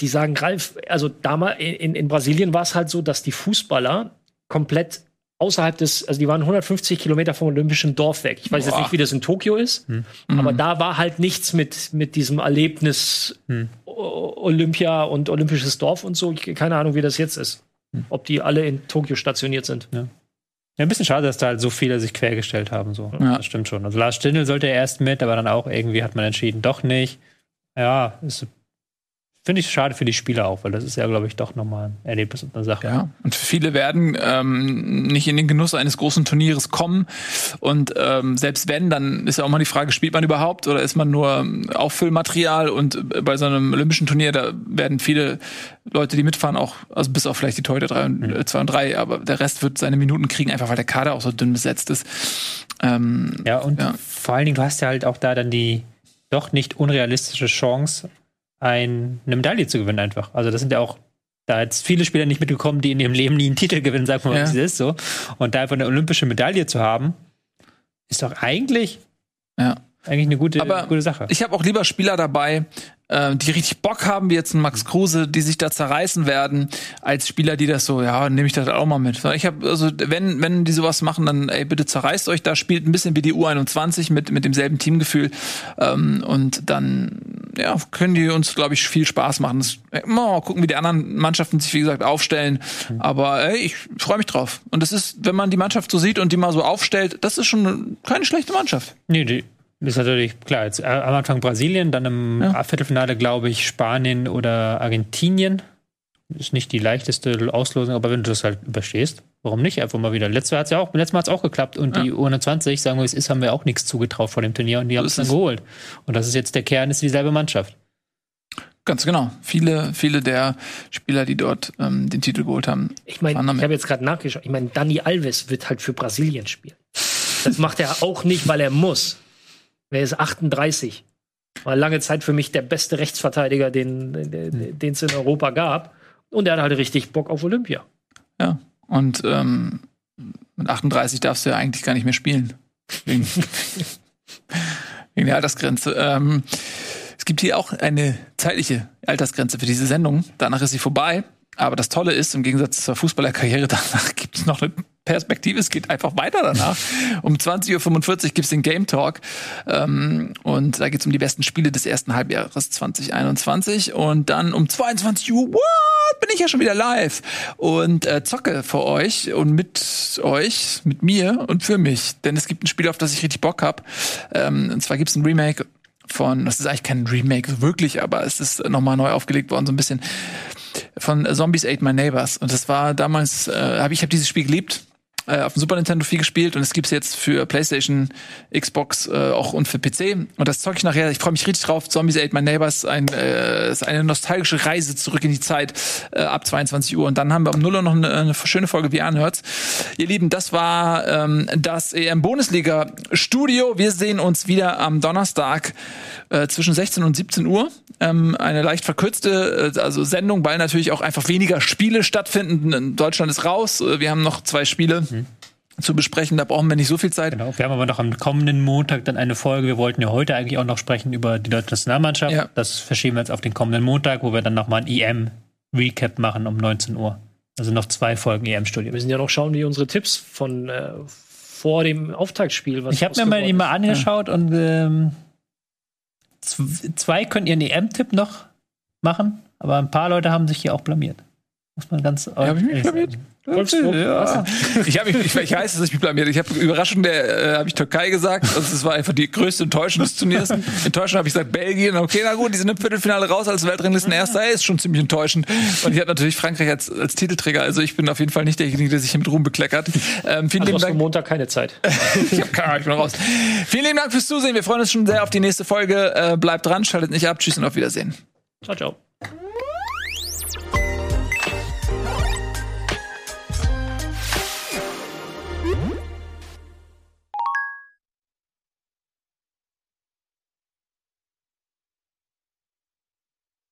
Die sagen, Ralf, also damals in, in Brasilien war es halt so, dass die Fußballer komplett außerhalb des, also die waren 150 Kilometer vom Olympischen Dorf weg. Ich weiß jetzt Boah. nicht, wie das in Tokio ist, aber da war halt nichts mit, mit diesem Erlebnis O- Olympia und Olympisches Dorf und so. Ich, keine Ahnung, wie das jetzt ist. Ob die alle in Tokio stationiert sind. Ja, ein bisschen schade, dass da halt so viele sich quergestellt haben. So. Ja. Das stimmt schon. Also Lars Stindl sollte erst mit, aber dann auch irgendwie hat man entschieden, doch nicht. Ja, ist- finde ich schade für die Spieler auch, weil das ist ja, glaube ich, doch nochmal ein Erlebnis und eine Sache. Ja, und viele werden ähm, nicht in den Genuss eines großen Turnieres kommen. Und ähm, selbst wenn, dann ist ja auch mal die Frage, spielt man überhaupt oder ist man nur Auffüllmaterial? Und äh, bei so einem olympischen Turnier, da werden viele Leute, die mitfahren, auch, also bis auf vielleicht die Torhüter 3 und, äh, 2 und 3, aber der Rest wird seine Minuten kriegen, einfach weil der Kader auch so dünn besetzt ist. Ähm, Ja, und Ja. vor allen Dingen, du hast ja halt auch da dann die doch nicht unrealistische Chance, ein, eine Medaille zu gewinnen einfach. Also das sind ja auch da jetzt viele Spieler nicht mitgekommen, die in ihrem Leben nie einen Titel gewinnen, sagen wir mal, Ja. wie es ist so. Und da einfach eine olympische Medaille zu haben, ist doch eigentlich, Ja. eigentlich eine gute, Aber gute Sache. Ich habe auch lieber Spieler dabei, äh, die richtig Bock haben, wie jetzt ein Max Kruse, die sich da zerreißen werden, als Spieler, die das so, ja, nehme ich das auch mal mit. Ich habe also, wenn wenn die sowas machen, dann ey, bitte zerreißt euch da, spielt ein bisschen wie die U21 mit mit demselben Teamgefühl ähm, und dann ja können die uns, glaube ich, viel Spaß machen. Das, äh, mal gucken, wie die anderen Mannschaften sich wie gesagt aufstellen. Aber ey, ich freue mich drauf. Und das ist, wenn man die Mannschaft so sieht und die mal so aufstellt, das ist schon keine schlechte Mannschaft. Nee, die ist natürlich klar. Jetzt, am Anfang Brasilien, dann im Ja. Viertelfinale, glaube ich, Spanien oder Argentinien. Ist nicht die leichteste Auslosung, aber wenn du das halt überstehst, warum nicht? Einfach mal wieder. Letztes Mal hat es ja auch, letztes Mal hat's auch geklappt und die U21, sagen wir, es ist, haben wir auch nichts zugetraut vor dem Turnier und die haben es dann geholt. Und das ist jetzt der Kern, ist dieselbe Mannschaft. Ganz genau. Viele, viele der Spieler, die dort ähm, den Titel geholt haben. Ich meine, ich habe jetzt gerade nachgeschaut. Ich meine, Dani Alves wird halt für Brasilien spielen. Das macht er auch nicht, weil er muss. Er ist 38. War lange Zeit für mich der beste Rechtsverteidiger, den den es in Europa gab. Und er hat halt richtig Bock auf Olympia. Ja. Und ähm, mit 38 darfst du ja eigentlich gar nicht mehr spielen. Wegen, wegen der Altersgrenze. Ähm, es gibt hier auch eine zeitliche Altersgrenze für diese Sendung. Danach ist sie vorbei. Aber das Tolle ist, im Gegensatz zur Fußballerkarriere, danach gibt es noch eine Perspektive. Es geht einfach weiter danach. Um 20.45 Uhr gibt es den Game Talk. Ähm, und da geht es um die besten Spiele des ersten Halbjahres 2021. Und dann um 22 Uhr, what? Bin ich ja schon wieder live. Und äh, zocke für euch und mit euch, mit mir und für mich. Denn es gibt ein Spiel, auf das ich richtig Bock hab. Ähm, und zwar gibt es ein Remake von, das ist eigentlich kein Remake wirklich, aber es ist nochmal neu aufgelegt worden, so ein bisschen von Zombies Ate My Neighbors. Und das war damals, äh, hab ich habe dieses Spiel geliebt auf dem Super Nintendo viel gespielt und es gibt's jetzt für PlayStation, Xbox äh, auch und für PC. Und das zeug ich nachher. Ich freue mich richtig drauf. Zombies Ate My Neighbors ein, äh, ist eine nostalgische Reise zurück in die Zeit äh, ab 22 Uhr. Und dann haben wir um 0 Uhr noch eine, eine schöne Folge wie anhört. Ihr Lieben, das war ähm, das EM Bundesliga Studio. Wir sehen uns wieder am Donnerstag äh, zwischen 16 und 17 Uhr. Ähm, eine leicht verkürzte äh, also Sendung, weil natürlich auch einfach weniger Spiele stattfinden. Deutschland ist raus. Äh, Wir haben noch zwei Spiele zu besprechen. Da brauchen wir nicht so viel Zeit. Genau. Wir haben aber noch am kommenden Montag dann eine Folge. Wir wollten ja heute eigentlich auch noch sprechen über die deutsche Nationalmannschaft. Ja. Das verschieben wir jetzt auf den kommenden Montag, wo wir dann nochmal ein EM-Recap machen um 19 Uhr. Also noch zwei Folgen EM-Studio. Wir müssen ja noch schauen, wie unsere Tipps von äh, vor dem Auftaktspiel. Was Ich habe mir mal die geworden mal angeschaut und ähm, zwei können ihren EM-Tipp noch machen, aber ein paar Leute haben sich hier auch blamiert. Muss man ganz hab ich mich blamiert? Wolfsburg, Ja. Ich, hab, mich- ich, ich weiß, dass ich mich blamiert. Ich habe überraschend, äh, habe ich Türkei gesagt. Also es war einfach die größte Enttäuschung des Turniers. Enttäuschend habe ich gesagt Belgien. Okay, na gut, die sind im Viertelfinale raus als Weltranglisten erster. Ist schon ziemlich enttäuschend. Und ich habe natürlich Frankreich als, als Titelträger. Also ich bin auf jeden Fall nicht derjenige, der sich hier mit Ruhm bekleckert. Ähm, vielen Also lieben Dank. Montag keine Zeit. ich hab keine Ahnung, ich bin raus. Vielen lieben Dank fürs Zusehen. Wir freuen uns schon sehr auf die nächste Folge. Äh, bleibt dran, schaltet nicht ab. Tschüss und auf Wiedersehen. Ciao, ciao.